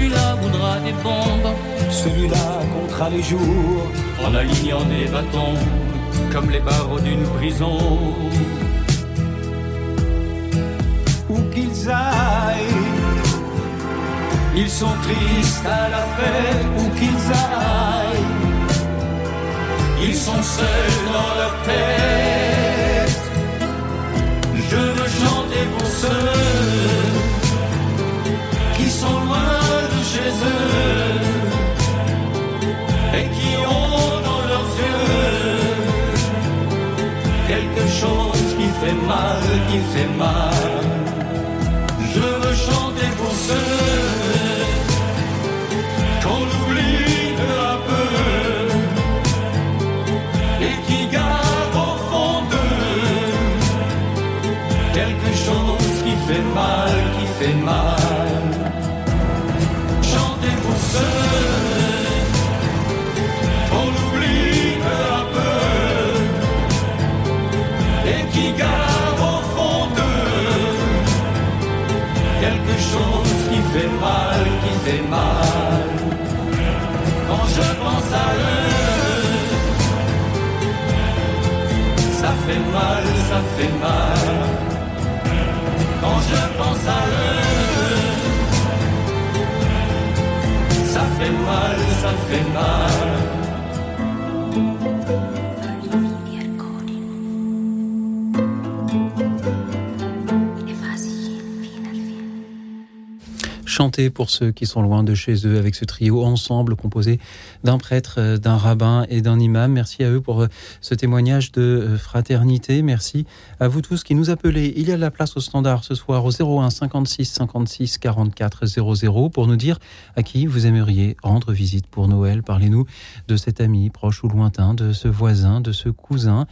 Celui-là voudra des bombes, celui-là comptera les jours, en alignant des bâtons comme les barreaux d'une prison. Où qu'ils aillent, ils sont tristes à la fête, où qu'ils aillent, ils sont seuls dans leur tête. Je veux chanter pour ceux qui sont et qui ont quelque chose qui fait mal, qui fait mal. Je veux chanter pour ceux qu'on oublie un peu et qui gardent au fond d'eux quelque chose qui fait mal, qui fait mal. Fait mal, qui fait mal. Quand je pense à eux, ça fait mal, ça fait mal. Quand je pense à eux, ça fait mal, ça fait mal. Chanter pour ceux qui sont loin de chez eux avec ce trio ensemble composé d'un prêtre, euh, d'un rabbin et d'un imam. Merci à eux pour euh, ce témoignage de euh, fraternité. Merci à vous tous qui nous appelez. Il y a la place au standard ce soir au 01 56 56 44 00 pour nous dire à qui vous aimeriez rendre visite pour Noël. Parlez-nous de cet ami proche ou lointain, de ce voisin, de ce cousin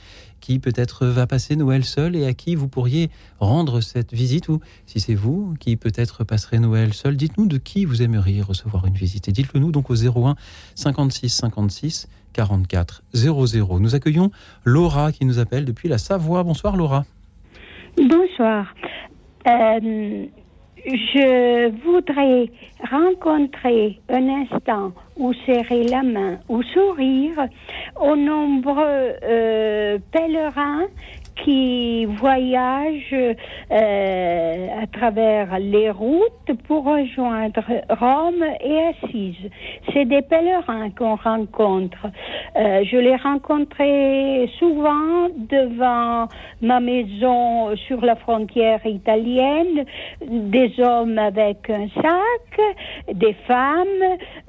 qui peut-être va passer Noël seul et à qui vous pourriez rendre cette visite ou si c'est vous qui peut-être passerez Noël seul, dites-nous de qui vous aimeriez recevoir une visite et dites-le nous donc au 01 56 56 44 00. Nous accueillons Laura qui nous appelle depuis la Savoie. Bonsoir Laura. Bonsoir. Euh, je voudrais rencontrer un instant ou serrer la main ou sourire. Aux nombreux euh, pèlerins qui voyagent euh, à travers les routes pour rejoindre Rome et Assise. C'est des pèlerins qu'on rencontre. Euh, je les rencontrais souvent devant ma maison sur la frontière italienne, des hommes avec un sac, des femmes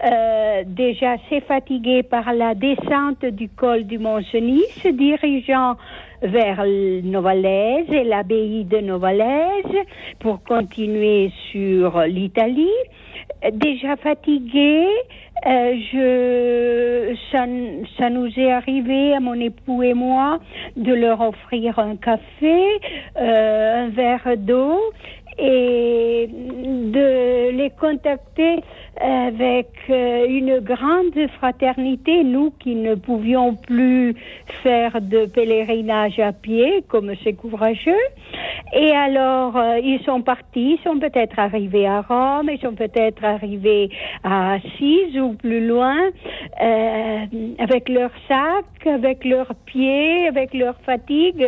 euh, déjà assez fatiguées par la descente du col du Mont-Cenis, dirigeant vers Novalaise et l'abbaye de Novalaise pour continuer sur l'Italie. Déjà fatigué, euh, je, ça, ça, nous est arrivé à mon époux et moi de leur offrir un café, euh, un verre d'eau et de les contacter avec euh, une grande fraternité, nous qui ne pouvions plus faire de pèlerinage à pied, comme c'est courageux. Et alors, euh, ils sont partis, ils sont peut-être arrivés à Rome, ils sont peut-être arrivés à Assise ou plus loin, euh, avec leur sac, avec leurs pieds, avec leur fatigue.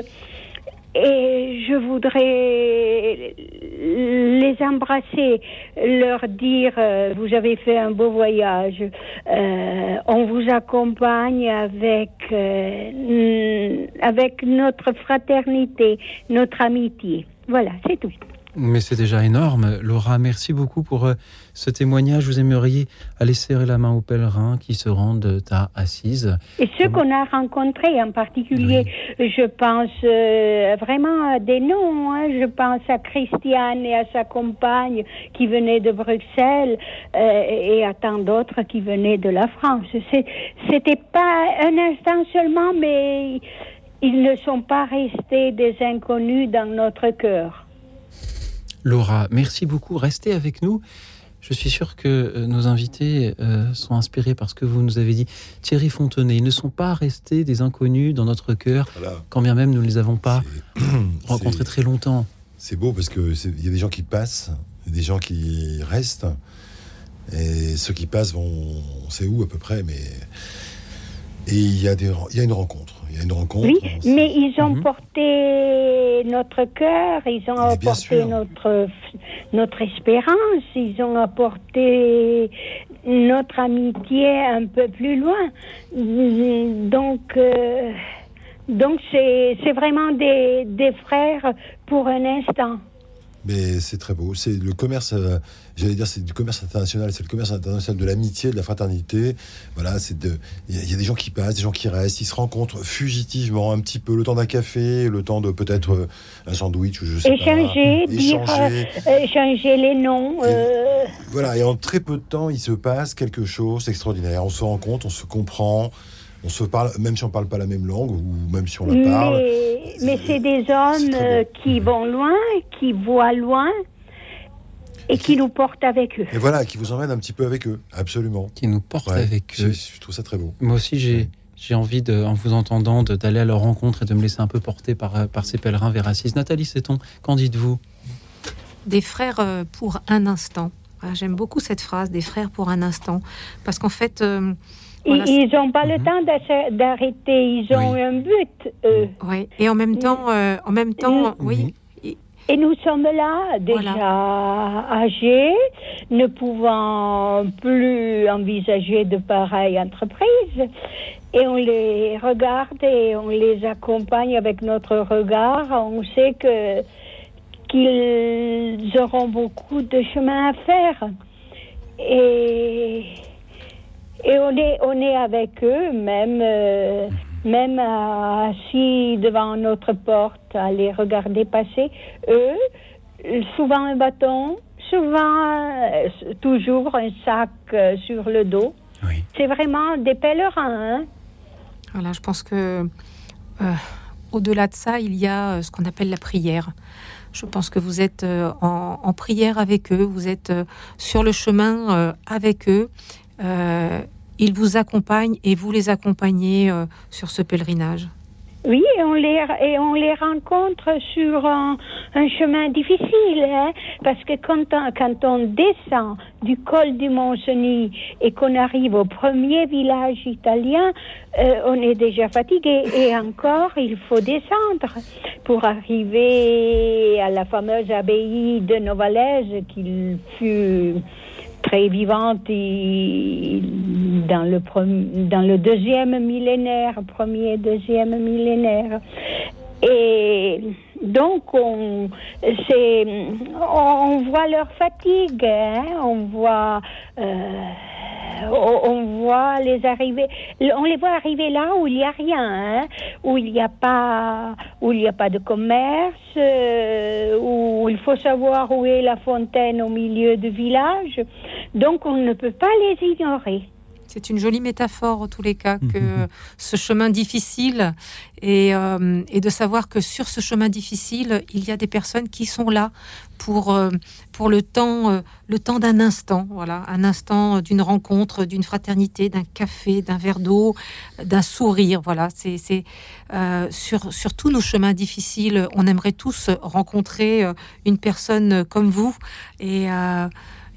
Et je voudrais les embrasser, leur dire euh, vous avez fait un beau voyage, euh, on vous accompagne avec euh, avec notre fraternité, notre amitié. Voilà, c'est tout. Mais c'est déjà énorme. Laura, merci beaucoup pour euh, ce témoignage. Vous aimeriez aller serrer la main aux pèlerins qui se rendent à Assise. Et ceux qu'on a rencontrés en particulier, je pense euh, vraiment à des noms. Hein. Je pense à Christiane et à sa compagne qui venaient de Bruxelles euh, et à tant d'autres qui venaient de la France. C'était pas un instant seulement, mais ils ne sont pas restés des inconnus dans notre cœur. Laura, merci beaucoup. Restez avec nous. Je suis sûr que euh, nos invités euh, sont inspirés par ce que vous nous avez dit. Thierry Fontenay, ils ne sont pas restés des inconnus dans notre cœur, quand bien même nous ne les avons pas rencontrés très longtemps. C'est beau parce qu'il y a des gens qui passent, des gens qui restent, et ceux qui passent vont, on sait où à peu près, mais et il y a des, il y a une rencontre. Il y a une rencontre. Oui, mais ils ont porté notre cœur, ils ont apporté notre, notre espérance, ils ont apporté notre amitié un peu plus loin. Donc, euh, donc c'est, c'est vraiment des, des frères pour un instant. Mais c'est très beau. C'est le commerce, euh, j'allais dire, c'est du commerce international. C'est le commerce international de l'amitié, de la fraternité. Voilà, c'est de. Il y, a des gens qui passent, des gens qui restent. Ils se rencontrent fugitivement un petit peu, le temps d'un café, le temps de peut-être euh, un sandwich ou je sais échanger, pas. Dire, échanger, euh, échanger les noms. Voilà, et en très peu de temps, il se passe quelque chose d'extraordinaire. On se rencontre, on se comprend on se parle, même si on parle pas la même langue ou même si on la parle. Mais, c'est des hommes qui vont loin, qui voient loin. et qui nous portent avec eux. Et voilà, qui vous emmène un petit peu avec eux, absolument. Qui nous portent Ouais, avec eux. Je trouve ça très beau. Moi aussi, j'ai j'ai envie, de, en vous entendant, d'aller à leur rencontre et de me laisser un peu porter par, euh, par ces pèlerins vers Assise. Nathalie Seton, qu'en dites-vous? Des frères euh, pour un instant. J'aime beaucoup cette phrase, des frères pour un instant. Parce qu'en fait. euh, voilà, Ils n'ont pas le temps d'ach- d'arrêter, ils ont un but, eux. Oui, et en même temps, euh, en même temps, oui. Et nous sommes là, déjà âgés, ne pouvant plus envisager de pareilles entreprises. Et on les regarde et on les accompagne avec notre regard. On sait que qu'ils auront beaucoup de chemin à faire. Et, et on, est, on est avec eux, même, euh, même assis devant notre porte, à les regarder passer. Eux, souvent un bâton, souvent euh, toujours un sac euh, sur le dos. C'est vraiment des pèlerins. Hein? Voilà, je pense que euh, au-delà de ça, il y a euh, ce qu'on appelle la prière. Je pense que vous êtes euh, en, en prière avec eux, vous êtes euh, sur le chemin euh, avec eux. Euh, ils vous accompagnent et vous les accompagnez euh, sur ce pèlerinage. Oui, et on les, et on les rencontre sur un, chemin difficile, hein, parce que quand on, quand on descend du col du Mont-Cenis et qu'on arrive au premier village italien, euh, on est déjà fatigué. Et encore, il faut descendre pour arriver à la fameuse abbaye de Novalaise, qu'il fut très vivante et dans le, dans le deuxième millénaire, premier, deuxième millénaire. Et donc, on, c'est, on voit leur fatigue, hein, on voit, euh, on on voit les arriver, on les voit arriver là où il n'y a rien, hein, où il n'y a pas, où il n'y a pas de commerce, euh, où il faut savoir où est la fontaine au milieu du village. Donc, on ne peut pas les ignorer. C'est une jolie métaphore, en tous les cas, que ce chemin difficile et, euh, et de savoir que sur ce chemin difficile, il y a des personnes qui sont là pour, euh, pour le temps, euh, le temps d'un instant, voilà, un instant d'une rencontre, d'une fraternité, d'un café, d'un verre d'eau, d'un sourire, voilà. C'est sur, sur tous nos chemins difficiles, on aimerait tous rencontrer une personne comme vous et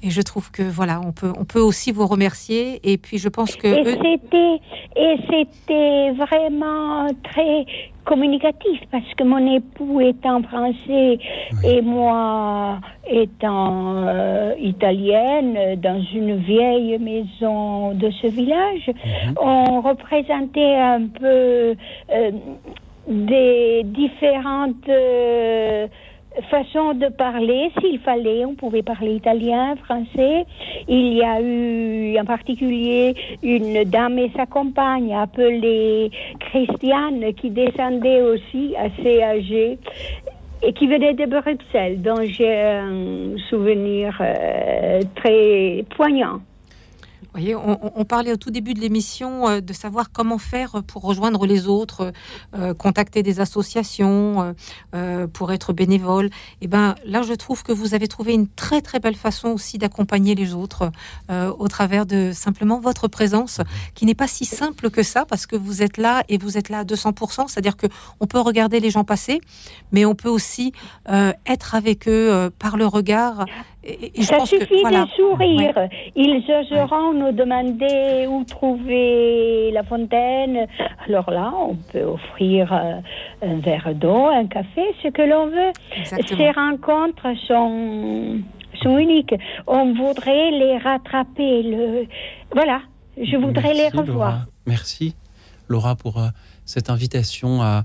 et je trouve que voilà, on peut, on peut aussi vous remercier. Et puis je pense que Et eux- c'était, et c'était vraiment très communicatif parce que mon époux étant français et moi étant euh, italienne dans une vieille maison de ce village, on représentait un peu euh, des différentes euh, façons de parler. S'il fallait, on pouvait parler italien, français. Il y a eu en particulier une dame et sa compagne appelée Christiane qui descendait aussi assez âgée et qui venait de Bruxelles, dont j'ai un souvenir euh, très poignant. Voyez, on, parlait au tout début de l'émission euh, de savoir comment faire pour rejoindre les autres, euh, contacter des associations euh, euh, pour être bénévole. Et ben là, je trouve que vous avez trouvé une très très belle façon aussi d'accompagner les autres euh, au travers de simplement votre présence, qui n'est pas si simple que ça parce que vous êtes là et vous êtes là à 200%. C'est-à-dire que on peut regarder les gens passer, mais on peut aussi euh, être avec eux euh, par le regard. Et, et je Ça pense suffit que, voilà. de sourire. Ils oseront nous demander où trouver la fontaine. Alors là, on peut offrir euh, un verre d'eau, un café, ce que l'on veut. Exactement. Ces rencontres sont, sont uniques. On voudrait les rattraper. Le... Voilà, je voudrais les revoir. Laura. Merci, Laura, pour euh, cette invitation à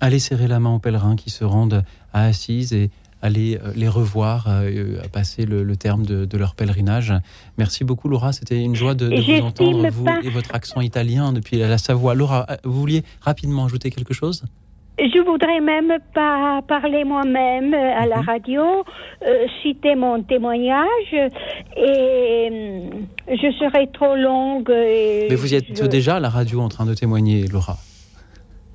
aller serrer la main aux pèlerins qui se rendent à Assise et aller euh, les revoir, euh, à passer le, le terme de, de leur pèlerinage. Merci beaucoup, Laura. C'était une joie de, de vous entendre, vous pas- et votre accent italien depuis la Savoie. Laura, euh, vous vouliez rapidement ajouter quelque chose? Je voudrais même pas parler moi-même euh, à Mhm. la radio, euh, citer mon témoignage et euh, je serai trop longue. et Mais vous y êtes je- déjà à la radio en train de témoigner, Laura.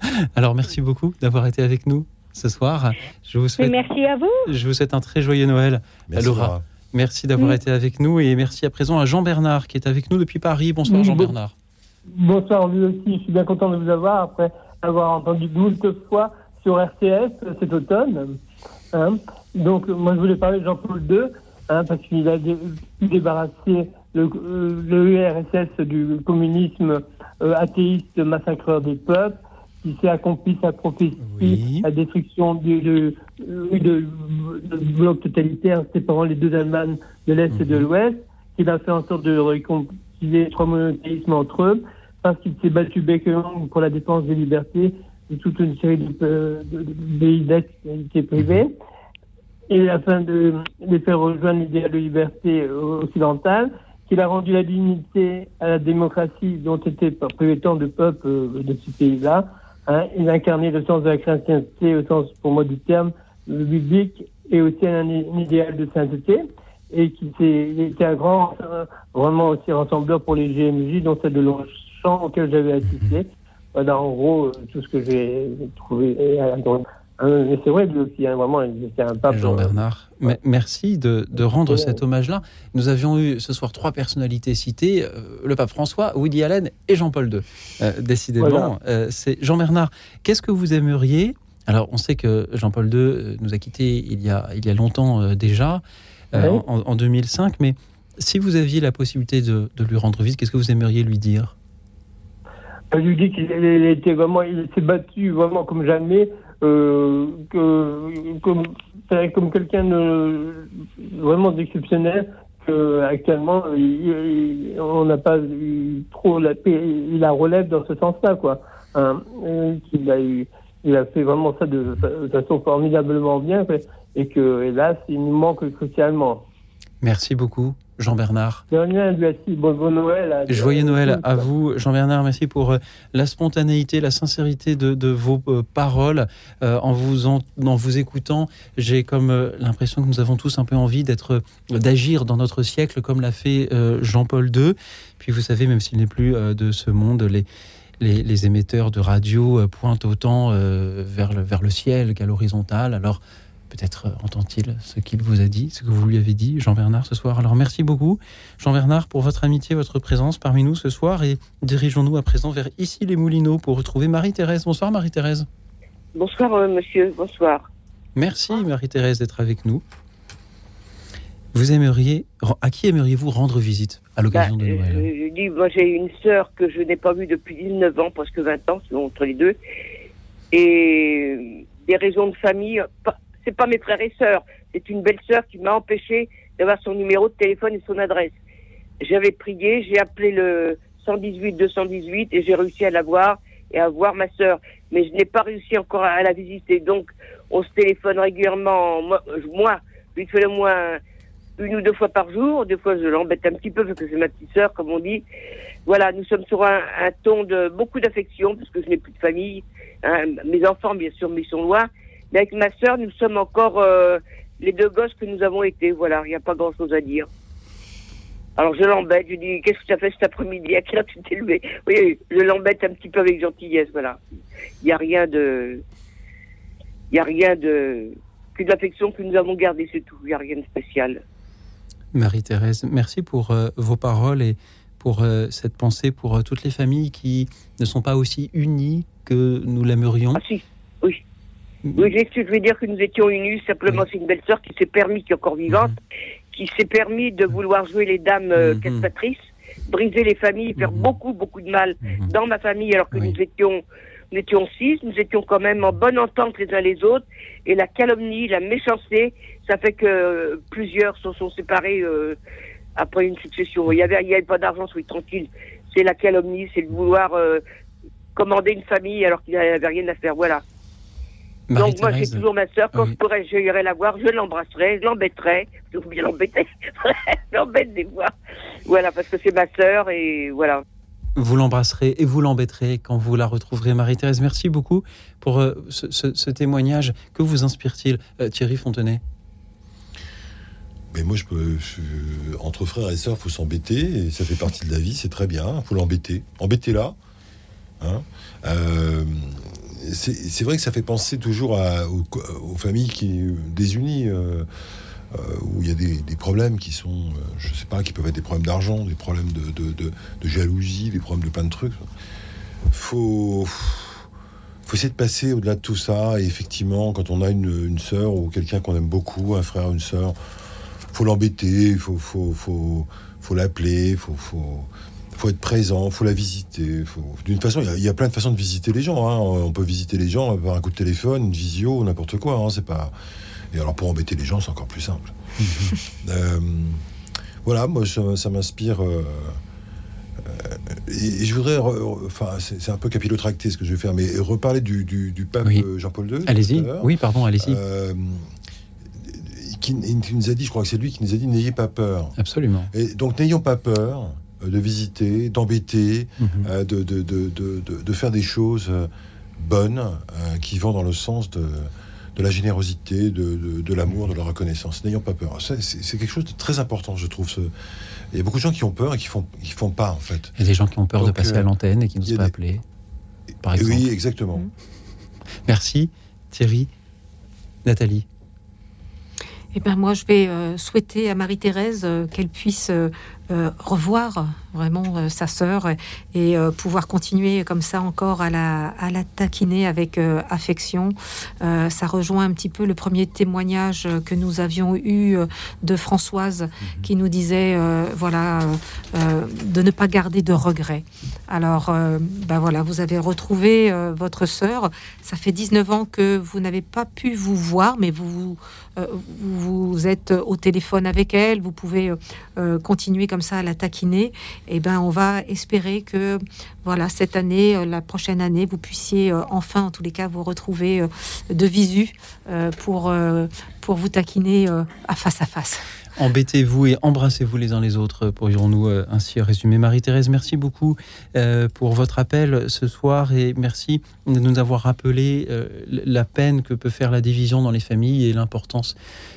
Alors, merci beaucoup d'avoir été avec nous ce soir. Je vous Mais souhaite merci à vous. Je vous souhaite un très joyeux Noël. Merci, Laura. Laura. Merci d'avoir Oui. été avec nous et merci à présent à Jean Bernard qui est avec nous depuis Paris. Bonsoir Oui, Jean bon- Bernard. Bonsoir, lui aussi. Je suis bien content de vous avoir après avoir entendu moult fois sur RCS cet automne. Hein. Donc, moi, je voulais parler de Jean-Paul II, hein, parce qu'il a dé- pu débarrasser le, euh, le URSS du communisme euh, athéiste massacreur des peuples, qui s'est accompli sa prophétie, la destruction du de, euh, de, de bloc totalitaire séparant les deux Allemagnes de l'Est et de l'Ouest, qu'il a fait en sorte de réconcilier les trois monothéismes entre eux, parce qu'il s'est battu bec pour la défense des libertés de toute une série de, de, de- de pays d'activité privée, et afin de les faire rejoindre l'idéal de liberté euh, occidentale, qu'il a rendu la dignité à la démocratie dont était privé tant de peuples euh, de ce pays-là. Hein, il a incarné le sens de la chrétienté au sens, pour moi, du terme le biblique et aussi un, un idéal de sainteté et qui était un grand, euh, vraiment aussi rassembleur pour les GMJ, dont celle de Longchamp auquel j'avais assisté. Voilà, en gros, euh, tout ce que j'ai trouvé. Et, euh, c'est vrai, lui aussi, hein, vraiment, c'était un pape. Jean euh, merci de, de rendre cet hommage-là. Nous avions eu ce soir trois personnalités citées euh, le pape François, Woody Allen et Jean-Paul II. Décidément, Voilà. c'est Jean Bernard. Qu'est-ce que vous aimeriez? Alors, on sait que Jean-Paul II nous a quittés il y a il y a longtemps déjà, en, en 2005. Mais si vous aviez la possibilité de, de lui rendre visite, qu'est-ce que vous aimeriez lui dire? Je lui dis qu'il était vraiment, il s'est battu vraiment comme jamais, euh, que, comme, comme quelqu'un de vraiment d'exceptionnel. Que actuellement, on n'a pas eu trop la la relève dans ce sens-là, quoi. Hein, et qu'il a eu, il a fait vraiment ça de, de façon formidablement bien, et que hélas, il nous manque crucialement. Merci beaucoup, Jean Bernard. De rien, lui aussi, bon, bon Noël. à- Joyeux Noël à vous, Jean-Bernard. Merci pour euh, la spontanéité, la sincérité de, de vos euh, paroles. Euh, en, vous en, en vous écoutant, j'ai comme euh, l'impression que nous avons tous un peu envie d'être, d'agir dans notre siècle comme l'a fait euh, Jean-Paul II. Puis vous savez, même s'il n'est plus de ce monde, les, les, les émetteurs de radio pointent autant vers, le, vers le ciel qu'à l'horizontale. Alors peut-être euh, entend-il ce qu'il vous a dit, ce que vous lui avez dit, Jean-Bernard, ce soir. Alors merci beaucoup, Jean-Bernard, pour votre amitié, votre présence parmi nous ce soir. Et dirigeons-nous à présent vers ici les Moulineaux pour retrouver Marie-Thérèse. Bonsoir Marie-Thérèse. Bonsoir, euh, monsieur. Bonsoir. Merci Marie-Thérèse d'être avec nous. Vous aimeriez, à qui aimeriez-vous rendre visite à l'occasion Bah, de Noël euh, je dis, moi, j'ai une sœur que je n'ai pas vue depuis 19 ans, presque 20 ans, selon entre les deux. Et des raisons de famille, pas- c'est pas mes frères et sœurs, c'est une belle-sœur qui m'a empêché d'avoir son numéro de téléphone et son adresse. J'avais prié, j'ai appelé le 118 218 et j'ai réussi à la voir et à voir ma sœur. Mais je n'ai pas réussi encore à la visiter. Donc, on se téléphone régulièrement. Moi, je- lui le moins une ou deux fois par jour. Des fois, je l'embête un petit peu parce que c'est ma petite sœur, comme on dit. Voilà, nous sommes sur un, un ton de beaucoup d'affection parce que je n'ai plus de famille. hein. mes enfants, bien sûr, mais ils sont loin. Mais avec ma sœur, nous sommes encore euh, les deux gosses que nous avons été. Voilà, il n'y a pas grand-chose à dire. Alors je l'embête, je lui dis qu'est-ce que tu as fait cet après-midi? À quelle heure tu t'es levé? Oui, je l'embête un petit peu avec gentillesse, voilà. Il n'y a rien de, il y a rien de que de l'affection que nous avons gardée, c'est tout. Il n'y a rien de spécial. Marie-Thérèse, merci pour euh, vos paroles et pour euh, cette pensée pour euh, toutes les familles qui ne sont pas aussi unies que nous l'aimerions. Ah si. Oui, je vais dire que nous étions unis. Simplement, c'est une belle sœur qui s'est permis, qui est encore vivante, qui s'est permis de vouloir jouer les dames euh, castratrices, briser les familles, faire beaucoup, beaucoup de mal dans ma famille, alors que nous étions, nous étions six, nous étions quand même en bonne entente les uns les autres. Et la calomnie, la méchanceté, ça fait que euh, plusieurs se sont séparés euh, après une succession. Il y avait, il y avait pas d'argent, soyez tranquille. C'est la calomnie, c'est de vouloir euh, commander une famille alors qu'il n'y avait rien à faire. Voilà. Donc moi j'ai toujours ma sœur, quand oui. je pourrais, je irai la voir, je l'embrasserai, je l'embêterai, je bien l'embêter, je l'embête des fois. Voilà, parce que c'est ma sœur et voilà. Vous l'embrasserez et vous l'embêterez quand vous la retrouverez. Marie-Thérèse, merci beaucoup pour euh, ce, ce- ce témoignage. Que vous inspire-t-il, euh, Thierry Fontenay? Mais moi, je peux. je- entre frères et sœurs, faut s'embêter. Et ça fait partie de la vie, c'est très bien. faut l'embêter. Embêtez-la. Hein Euh, c'est vrai que ça fait penser toujours aux, familles qui désunies. euh, où il y a des, problèmes qui sont, je sais pas, qui peuvent être des problèmes d'argent, des problèmes de, jalousie, des problèmes de plein de trucs. Faut, faut essayer de passer au-delà de tout ça. Et effectivement, quand on a une, une sœur ou quelqu'un qu'on aime beaucoup, un frère, une sœur, faut l'embêter, faut, faut l'appeler, faut, faut, faut être présent, faut la visiter. D'une façon, il y, a plein de façons de visiter les gens. Hein. On peut visiter les gens par un coup de téléphone, une visio, n'importe quoi. Hein. C'est pas. Et alors pour embêter les gens, c'est encore plus simple. Euh, voilà, moi ça, m'inspire. Euh, euh, et, je voudrais, enfin, c'est un peu capillotracté ce que je vais faire, mais reparler du, du, pape Jean-Paul II. Allez-y. Oui, pardon, allez-y. Qui, qui, nous a dit, je crois que c'est lui qui nous a dit, n'ayez pas peur. Absolument. Et donc n'ayons pas peur de visiter, d'embêter, mhm. euh, de, de, de, de, faire des choses euh, bonnes euh, qui vont dans le sens de, la générosité, de, l'amour, de la reconnaissance. N'ayons pas peur. C'est quelque chose de très important, je trouve. Ce... Il y a beaucoup de gens qui ont peur et qui font, qui font pas, en fait. Il y a des gens qui ont peur de passer à l'antenne et qui ne sont pas appelés, par exemple. Oui, exactement. Mhm. Merci, Thierry. Nathalie eh ben moi, je vais souhaiter à Marie-Thérèse qu'elle puisse revoir vraiment euh, sa sœur et euh, pouvoir continuer comme ça encore à la, à la taquiner avec euh, affection. ça rejoint un petit peu le premier témoignage que nous avions eu de Françoise mhm. qui nous disait voilà de ne pas garder de regrets. Alors ben voilà, vous avez retrouvé votre sœur. Ça fait 19 ans que vous n'avez pas pu vous voir, mais vous, vous, vous êtes au téléphone avec elle. Vous pouvez continuer comme ça à la taquiner eh ben, on va espérer que voilà, cette année, euh, la prochaine année, vous puissiez euh, enfin, en tous les cas, vous retrouver euh, de visu pour, pour vous taquiner à face à face. Embêtez-vous et embrassez-vous les uns les autres, pourrions-nous ainsi résumer. Marie-Thérèse, merci beaucoup pour votre appel ce soir et merci de nous avoir rappelé la peine que peut faire la division dans les familles et l'importance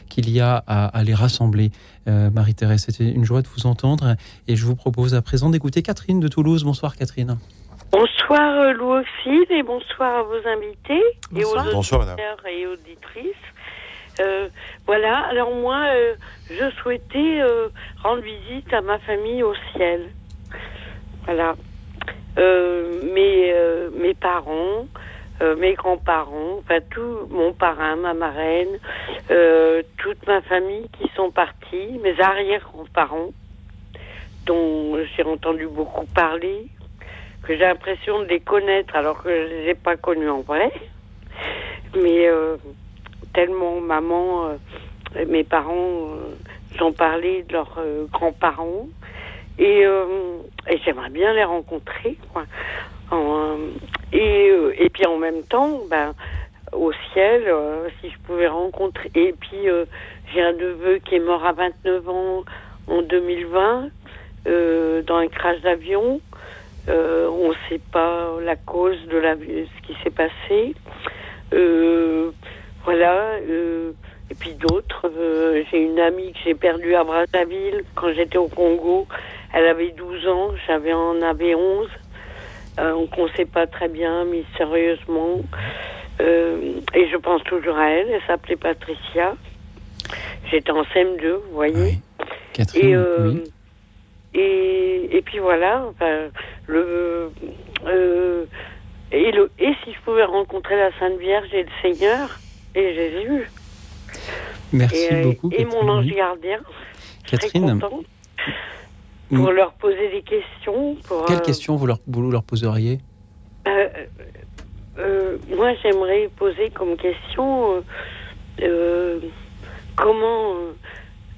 qu'il y a à, les rassembler. Euh, Marie-Thérèse, c'était une joie de vous entendre et je vous propose à présent d'écouter Catherine de Toulouse. Bonsoir Catherine. Bonsoir euh, Louis et bonsoir à vos invités et aux auditeurs et auditrices. Euh, voilà, alors moi, je souhaitais rendre visite à ma famille au ciel. Voilà. mes, mes parents, euh, mes grands-parents, enfin tout mon parrain, ma marraine, euh, toute ma famille qui sont partis, mes arrière-grands-parents, dont j'ai entendu beaucoup parler, que j'ai l'impression de les connaître alors que je les ai pas connus en vrai. Mais euh, tellement maman, et mes parents ont parlé de leurs grands-parents. Et, et j'aimerais bien les rencontrer. Quoi. Et, euh, et puis en même temps, ben, au ciel, euh, si je pouvais rencontrer. Et puis euh, j'ai un neveu qui est mort à 29 ans en 2020 dans un crash d'avion. on ne sait pas la cause de la, ce qui s'est passé. Voilà. et puis d'autres. j'ai une amie que j'ai perdue à Brazzaville quand j'étais au Congo. Elle avait 12 ans, j'avais en avait 11. Euh, qu'on ne sait pas très bien, mystérieusement. Euh, et je pense toujours à elle. Elle s'appelait Patricia. J'étais en CM2, vous voyez. Catherine, et, euh, et, et, puis voilà. le, et, le, et si je pouvais rencontrer la Sainte Vierge et le Seigneur et Jésus. Merci beaucoup. Et mon ange gardien. Catherine pour leur poser des questions. Pour, Quelles euh, questions vous leur, vous leur poseriez? Euh, euh, Moi, j'aimerais poser comme question comment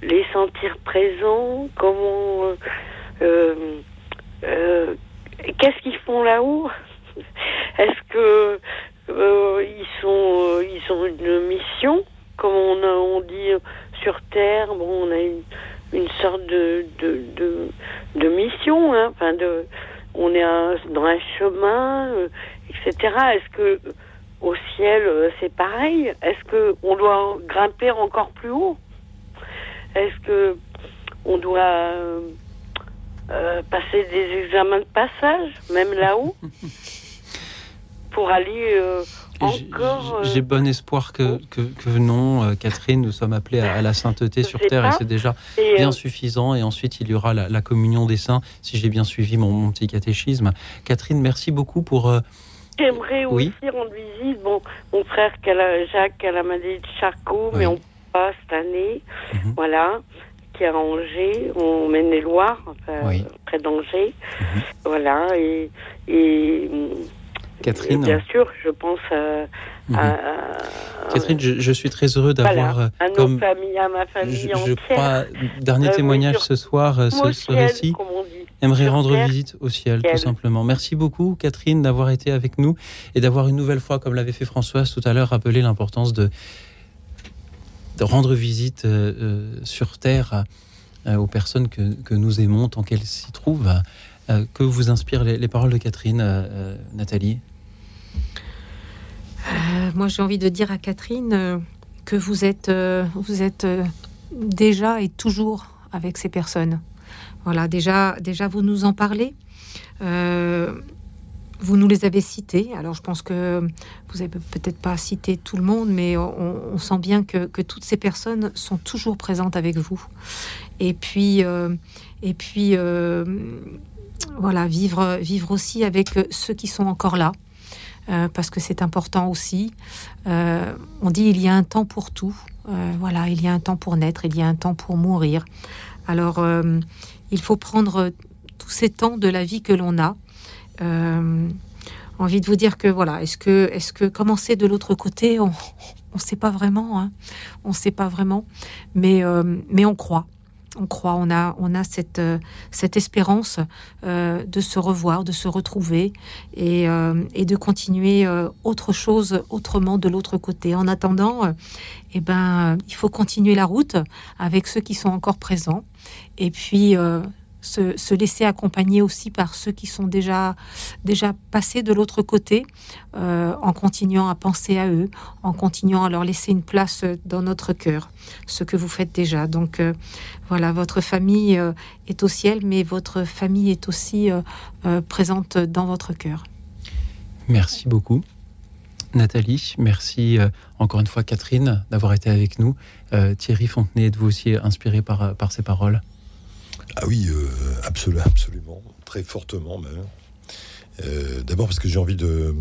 les sentir présents, comment. Qu'est-ce qu'ils font là-haut? Est-ce que ils sont ils ont une mission, comme on, dit sur Terre Bon, on a une une sorte de, de, de, mission. Hein, enfin de, on est dans un chemin, euh, etc. Est-ce que au ciel euh, c'est pareil? Est-ce que on doit grimper encore plus haut? Est-ce que on doit euh, passer des examens de passage, même là-haut, pour aller encore. J'ai bon espoir que, que, non, Catherine, nous sommes appelés à, la sainteté sur terre et c'est déjà bien suffisant. Et ensuite, il y aura la, communion des saints, si j'ai bien suivi mon, petit catéchisme. Catherine, merci beaucoup pour. J'aimerais aussi rendre visite. Bon, mon frère Jacques Calamadé de Charcot, mais on pas cette année. Mhm. Voilà qui est à Angers, on mène les Loires, près d'Angers. Mhm. Voilà, et, et, Catherine. bien sûr, je pense mhm. à. Catherine, je, suis très heureux d'avoir. Euh, à comme, famille, à ma famille je, je crois, dernier euh, témoignage ce soir, euh, ce, récit. Aimerait rendre visite au ciel, tout simplement. Merci beaucoup, Catherine, d'avoir été avec nous et d'avoir une nouvelle fois, comme l'avait fait Françoise tout à l'heure, rappelé l'importance de de rendre visite euh, euh, sur Terre euh, aux personnes que, que, nous aimons tant qu'elles s'y trouvent. que vous inspirent les, paroles de Catherine, Nathalie? Moi, j'ai envie de dire à Catherine que vous êtes, vous êtes déjà et toujours avec ces personnes. Voilà, déjà, déjà vous nous en parlez. Vous nous les avez cités. Alors, je pense que vous n'avez peut-être pas cité tout le monde, mais on, sent bien que, toutes ces personnes sont toujours présentes avec vous. Et puis, euh, et puis euh, voilà, vivre, vivre aussi avec ceux qui sont encore là, euh, parce que c'est important aussi. on dit il y a un temps pour tout. voilà, il y a un temps pour naître, il y a un temps pour mourir. Alors, il faut prendre tous ces temps de la vie que l'on a euh, envie de vous dire que voilà, est-ce que, est-ce que commencer de l'autre côté, on ne sait pas vraiment, hein. on ne sait pas vraiment, mais, euh, mais on croit. On croit, on a, euh, cette espérance de se revoir, de se retrouver et, et de continuer autre chose autrement de l'autre côté. En attendant, eh ben, il faut continuer la route avec ceux qui sont encore présents et puis se, laisser accompagner aussi par ceux qui sont déjà, déjà passés de l'autre côté, euh, en continuant à penser à eux, en continuant à leur laisser une place dans notre cœur, ce que vous faites déjà. Donc euh, voilà, votre famille euh, est au ciel, mais votre famille est aussi présente dans votre cœur. Merci beaucoup. Nathalie, merci encore une fois Catherine d'avoir été avec nous. Thierry Fontenay, êtes-vous aussi inspiré par ces paroles? Ah oui, euh, absolument, absolument, très fortement même. Euh, d'abord parce que j'ai envie de,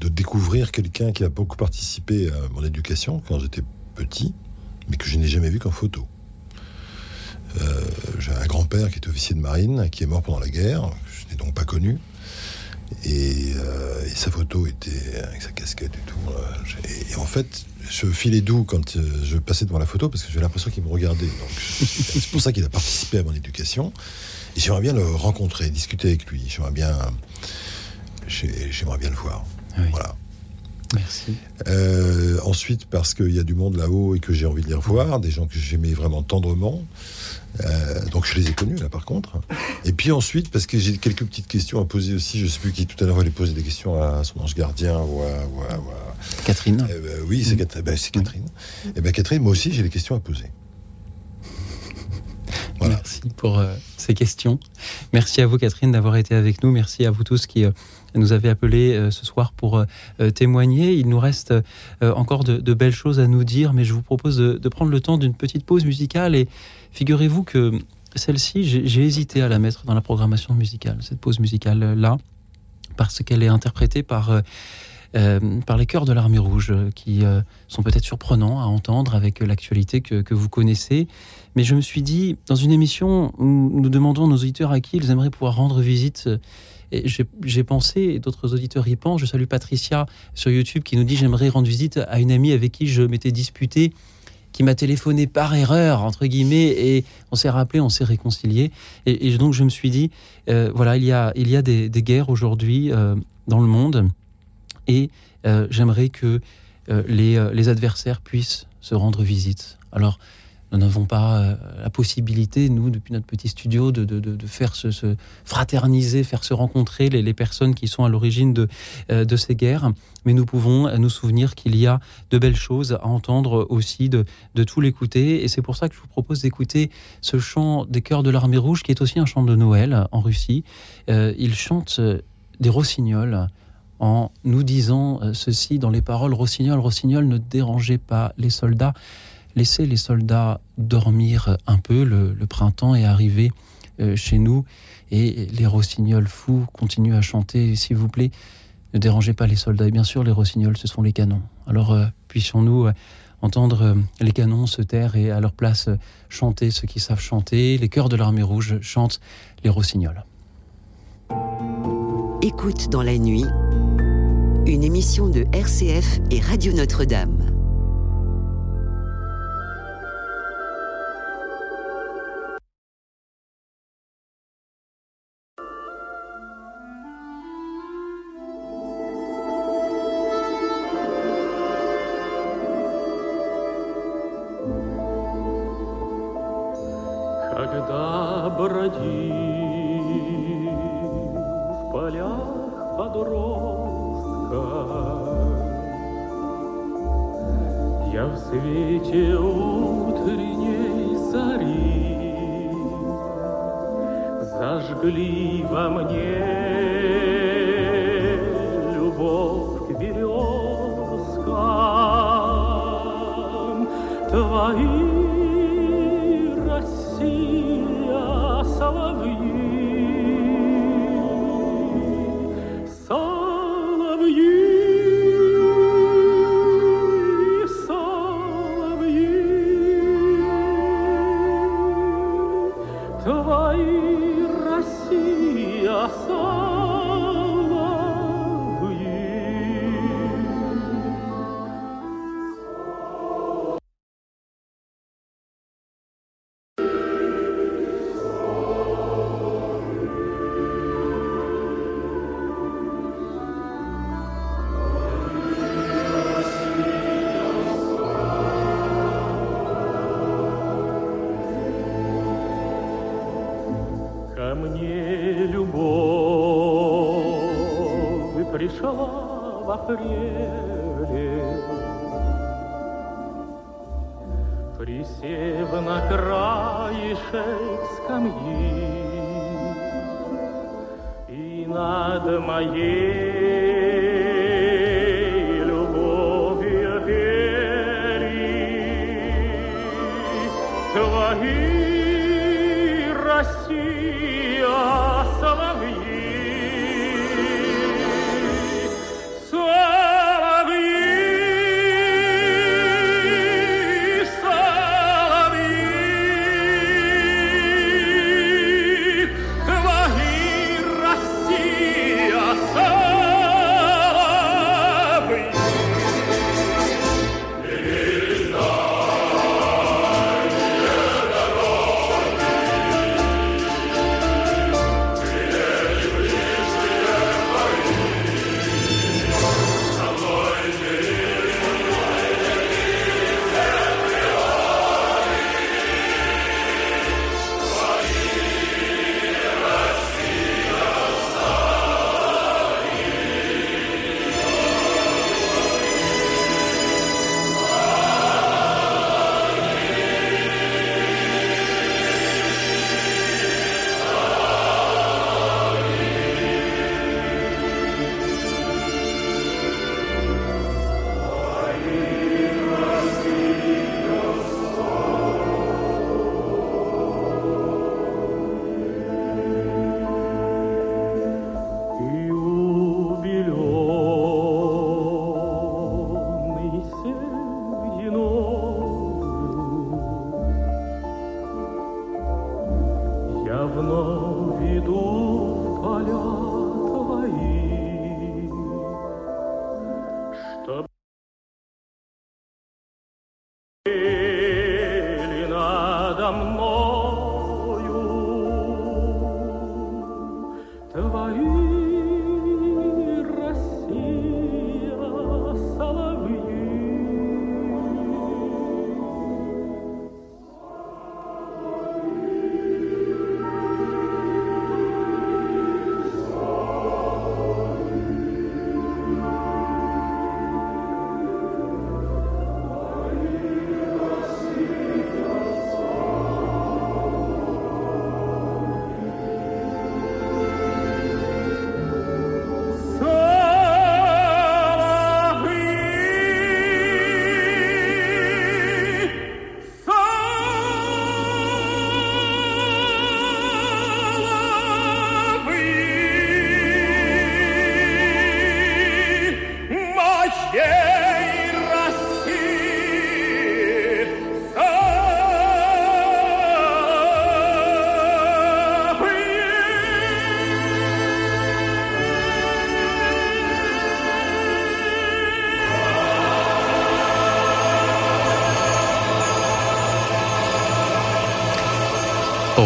découvrir quelqu'un qui a beaucoup participé à mon éducation quand j'étais petit, mais que je n'ai jamais vu qu'en photo. Euh, j'ai un grand-père qui est officier de marine, qui est mort pendant la guerre, je n'ai donc pas connu. Et, sa photo était avec sa casquette et tout. et en fait, je filais doux quand euh, je passais devant la photo parce que j'ai l'impression qu'il me regardait. c'est pour ça qu'il a participé à mon éducation. Et j'aimerais bien le rencontrer, discuter avec lui. J'aimerais bien, j'aimerais bien le voir. Voilà. Merci. Euh, ensuite, parce qu'il y a du monde là-haut et que j'ai envie de les revoir, des gens que j'aimais vraiment tendrement. Euh, donc je les ai connus là par contre. Et puis ensuite, parce que j'ai quelques petites questions à poser aussi, je sais plus qui tout à l'heure allait poser des questions à son ange gardien ou à, Catherine. Eh ben, oui, c'est ben, Catherine. Et eh ben Catherine, moi aussi j'ai des questions à poser. Merci pour euh, ces questions. Merci à vous Catherine d'avoir été avec nous. Merci à vous tous qui euh, nous avez appelés ce soir pour témoigner. Il nous reste encore de, belles choses à nous dire, mais je vous propose de prendre le temps d'une petite pause musicale et Figurez-vous que celle-ci, j'ai hésité à la mettre dans la programmation musicale, cette pause musicale-là, parce qu'elle est interprétée par, euh, euh, par les chœurs de l'Armée Rouge, qui euh, sont peut-être surprenants à entendre avec l'actualité que, vous connaissez. Mais je me suis dit, dans une émission nous demandons à nos auditeurs à qui ils aimeraient pouvoir rendre visite, j'ai pensé, et d'autres auditeurs y pensent, je salue Patricia sur YouTube qui nous dit, j'aimerais rendre visite à une amie avec qui je m'étais disputé qui m'a téléphoné par erreur, entre guillemets, et on s'est rappelé, on s'est réconcilié. Et, donc je me suis dit, euh, voilà, il y a, il y a des, guerres aujourd'hui euh, dans le monde, et euh, j'aimerais que les, les, adversaires puissent se rendre visite. Alors, nous n'avons pas euh, la possibilité, nous, depuis notre petit studio, de, faire se, fraterniser, faire se rencontrer les, personnes qui sont à l'origine de, euh, de ces guerres. Mais nous pouvons nous souvenir qu'il y a de belles choses à entendre aussi, de, de tout l'écouter. Et c'est pour ça que je vous propose d'écouter ce chant des chœurs de l'armée rouge, qui est aussi un chant de Noël en Russie. Euh, ils chantent des rossignols en nous disant euh, ceci dans les paroles Rossignol, Rossignol, ne dérangez pas les soldats, laissez les soldats dormir un peu, le, printemps est arrivé euh, chez nous, et les rossignols fous continuent à chanter, s'il vous plaît, ne dérangez pas les soldats. Et bien sûr, les rossignols, ce sont les canons. Alors, euh, puissions-nous entendre les canons se taire et à leur place chanter ceux qui savent chanter. Les chœurs de l'armée rouge chantent les rossignols. Écoute dans la nuit, une émission de RCF et Radio Notre-Dame.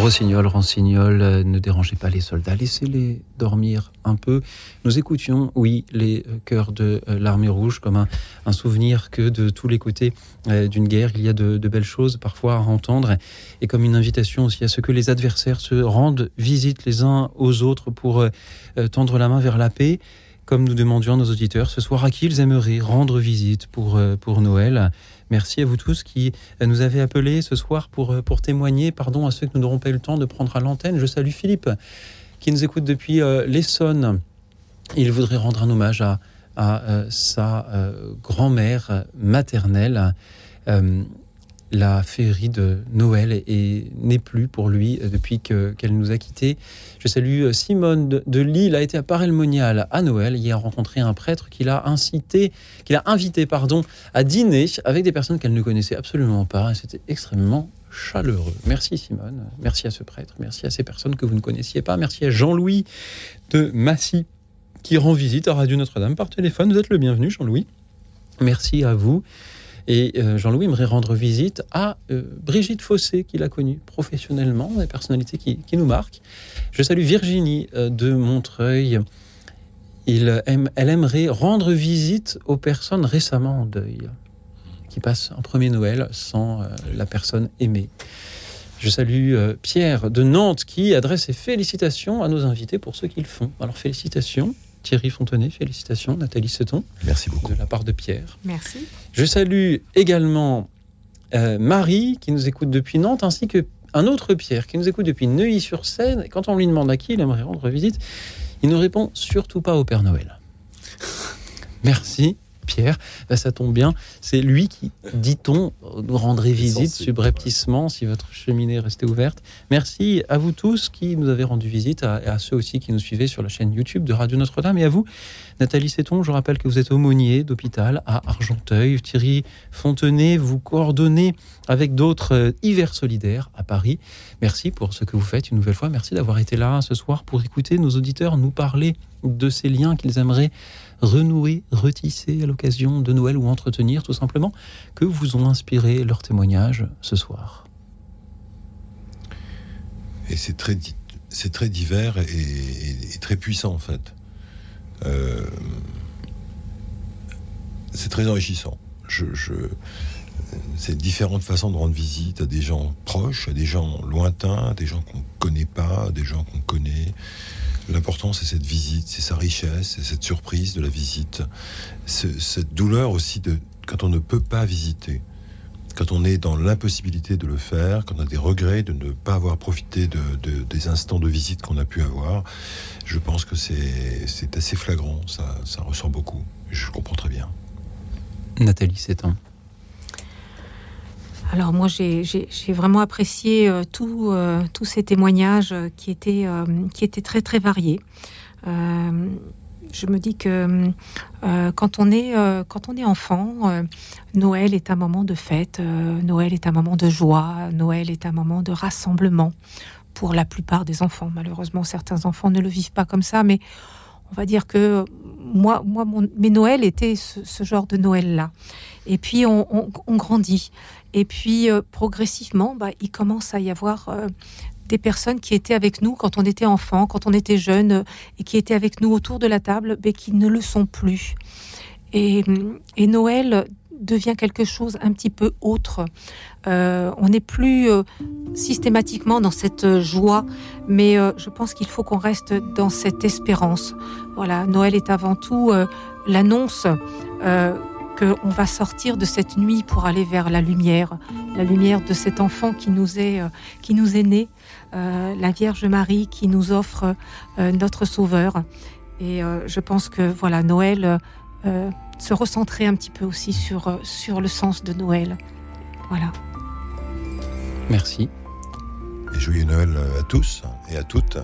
Rossignol, Rossignol, euh, ne dérangez pas les soldats, laissez-les dormir un peu. Nous écoutions, oui, les euh, chœurs de euh, l'armée rouge comme un, souvenir que de tous les côtés d'une guerre, il y a de, belles choses parfois à entendre et comme une invitation aussi à ce que les adversaires se rendent visite les uns aux autres pour tendre la main vers la paix comme nous demandions à nos auditeurs ce soir à qui ils aimeraient rendre visite pour, pour Noël? Merci à vous tous qui euh, nous avez appelés ce soir pour, euh, pour témoigner. Pardon à ceux que nous n'aurons pas eu le temps de prendre à l'antenne. Je salue Philippe qui nous écoute depuis euh, l'Essonne. Il voudrait rendre un hommage à, à sa grand-mère maternelle la féerie de Noël n'est plus pour lui depuis qu'elle nous a quittés. Je salue euh, Simone de, Lille, a été à Parelmonial à Noël. A rencontré un prêtre qui l'a incité, qui l'a invité pardon, à dîner avec des personnes qu'elle ne connaissait absolument pas. C'était extrêmement chaleureux. Merci Simone, merci à ce prêtre, merci à ces personnes que vous ne connaissiez pas, merci à Jean-Louis de Massy qui rend visite à Radio Notre-Dame par téléphone. Vous êtes le bienvenu Jean-Louis. Merci à vous. Et euh, Jean-Louis aimerait rendre visite à euh, Brigitte Fossé, qu'il a connue professionnellement, des personnalités qui, nous marquent. Je salue Virginie euh, de Montreuil. Il elle aimerait rendre visite aux personnes récemment en deuil, qui passent un premier Noël sans la personne aimée. Je salue Pierre de Nantes qui adresse ses félicitations à nos invités pour ce qu'ils font. Alors félicitations. Thierry Fontenay, félicitations. Nathalie Seton. Merci beaucoup. De la part de Pierre. Merci. Je salue également euh, Marie, qui nous écoute depuis Nantes, ainsi que un autre Pierre, qui nous écoute depuis Neuilly-sur-Seine. Et quand on lui demande à qui il aimerait rendre visite, il ne répond surtout pas au Père Noël. Merci. Pierre, ça tombe bien, c'est lui qui, dit-on, nous rendrait visite subrepticement si votre cheminée restait ouverte. Merci à vous tous qui nous avez rendu visite, à, à ceux aussi qui nous suivaient sur la chaîne YouTube de Radio Notre-Dame et à vous, Nathalie Seton, je rappelle que vous êtes aumônier d'hôpital à Argenteuil. Thierry Fontenay, vous coordonnez avec d'autres euh, hivers solidaires à Paris. Merci pour ce que vous faites une nouvelle fois. Merci d'avoir été là ce soir pour écouter nos auditeurs nous parler de ces liens qu'ils aimeraient renouer, retisser à l'occasion de Noël ou entretenir tout simplement, que vous ont inspiré leurs témoignages ce soir Et c'est très, c'est très divers et, très puissant en fait. Euh, c'est très enrichissant. Je, c'est différentes façons de rendre visite à des gens proches, à des gens lointains, à des gens qu'on ne connaît pas, des gens qu'on connaît. L'important, c'est cette visite, c'est sa richesse, c'est cette surprise de la visite, cette douleur aussi de quand on ne peut pas visiter, quand on est dans l'impossibilité de le faire, quand on a des regrets de ne pas avoir profité de, des instants de visite qu'on a pu avoir. Je pense que c'est assez flagrant, ça, ça ressort beaucoup. Je comprends très bien. Nathalie, c'est un. Alors moi, j'ai vraiment apprécié euh, euh, tous ces témoignages qui étaient, euh, qui étaient très très variés. je me dis que quand, on est, quand on est enfant, Noël est un moment de fête, Noël est un moment de joie, Noël est un moment de rassemblement pour la plupart des enfants. Malheureusement, certains enfants ne le vivent pas comme ça, mais on va dire que moi, moi mon, mes Noëls étaient ce, genre de Noël-là. Et puis on, grandit. Et puis euh, progressivement, bah, il commence à y avoir euh, des personnes qui étaient avec nous quand on était enfant, quand on était jeune, euh, et qui étaient avec nous autour de la table, mais qui ne le sont plus. Et Noël devient quelque chose un petit peu autre. On n'est plus systématiquement dans cette joie, mais je pense qu'il faut qu'on reste dans cette espérance. Voilà, Noël est avant tout l'annonce qu'on va sortir de cette nuit pour aller vers la lumière, la lumière de cet enfant qui nous est, euh, qui nous est né, euh, la Vierge Marie qui nous offre euh, notre Sauveur. Et je pense que voilà, Noël se recentrer un petit peu aussi sur, sur le sens de Noël. Voilà. Merci. Et joyeux Noël à tous et à toutes.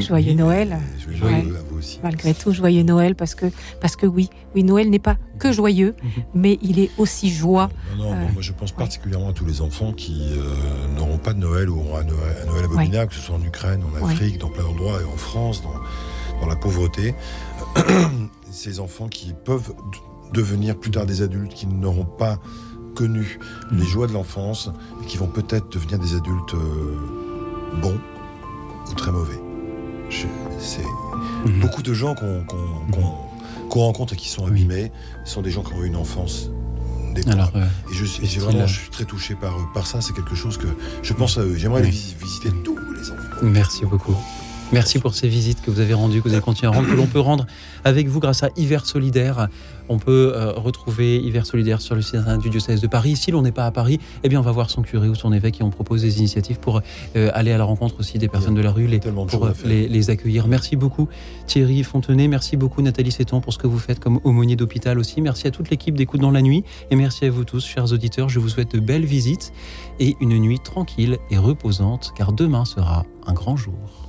Joyeux Noël. Joyeux à vous aussi. Malgré tout, joyeux Noël, parce que, parce que oui, oui, Noël n'est pas que joyeux, mhm. mais il est aussi joie. Non, non, moi je pense particulièrement à tous les enfants qui euh, n'auront pas de Noël ou auront un Noël, un Noël abominable, que ce soit en Ukraine, en Afrique, dans plein d'endroits, et en France, dans, dans la pauvreté. Ces enfants qui peuvent devenir plus tard des adultes qui n'auront pas connu les joies de l'enfance et qui vont peut-être devenir des adultes. Euh, bon ou très mauvais. C'est mhm. beaucoup de gens qu'on rencontre et qui sont abîmés sont des gens qui ont eu une enfance alors, euh, et je, suis, vraiment, je suis très touché par, par ça. C'est quelque chose que je pense à eux. J'aimerais visiter tous les enfants. Merci beaucoup. Merci pour ces visites que vous avez rendues, que vous allez continuer à rendre, que l'on peut rendre avec vous grâce à Hiver Solidaire. On peut euh, retrouver Hiver Solidaire sur le site du diocèse de Paris. Si l'on n'est pas à Paris, eh bien on va voir son curé ou son évêque et on propose des initiatives pour euh, aller à la rencontre aussi des personnes de la rue, les, pour les, les, accueillir. Merci beaucoup Thierry Fontenay, merci beaucoup Nathalie Séton pour ce que vous faites comme aumônier d'hôpital aussi. Merci à toute l'équipe d'Écoute dans la nuit et merci à vous tous, chers auditeurs. Je vous souhaite de belles visites et une nuit tranquille et reposante car demain sera un grand jour.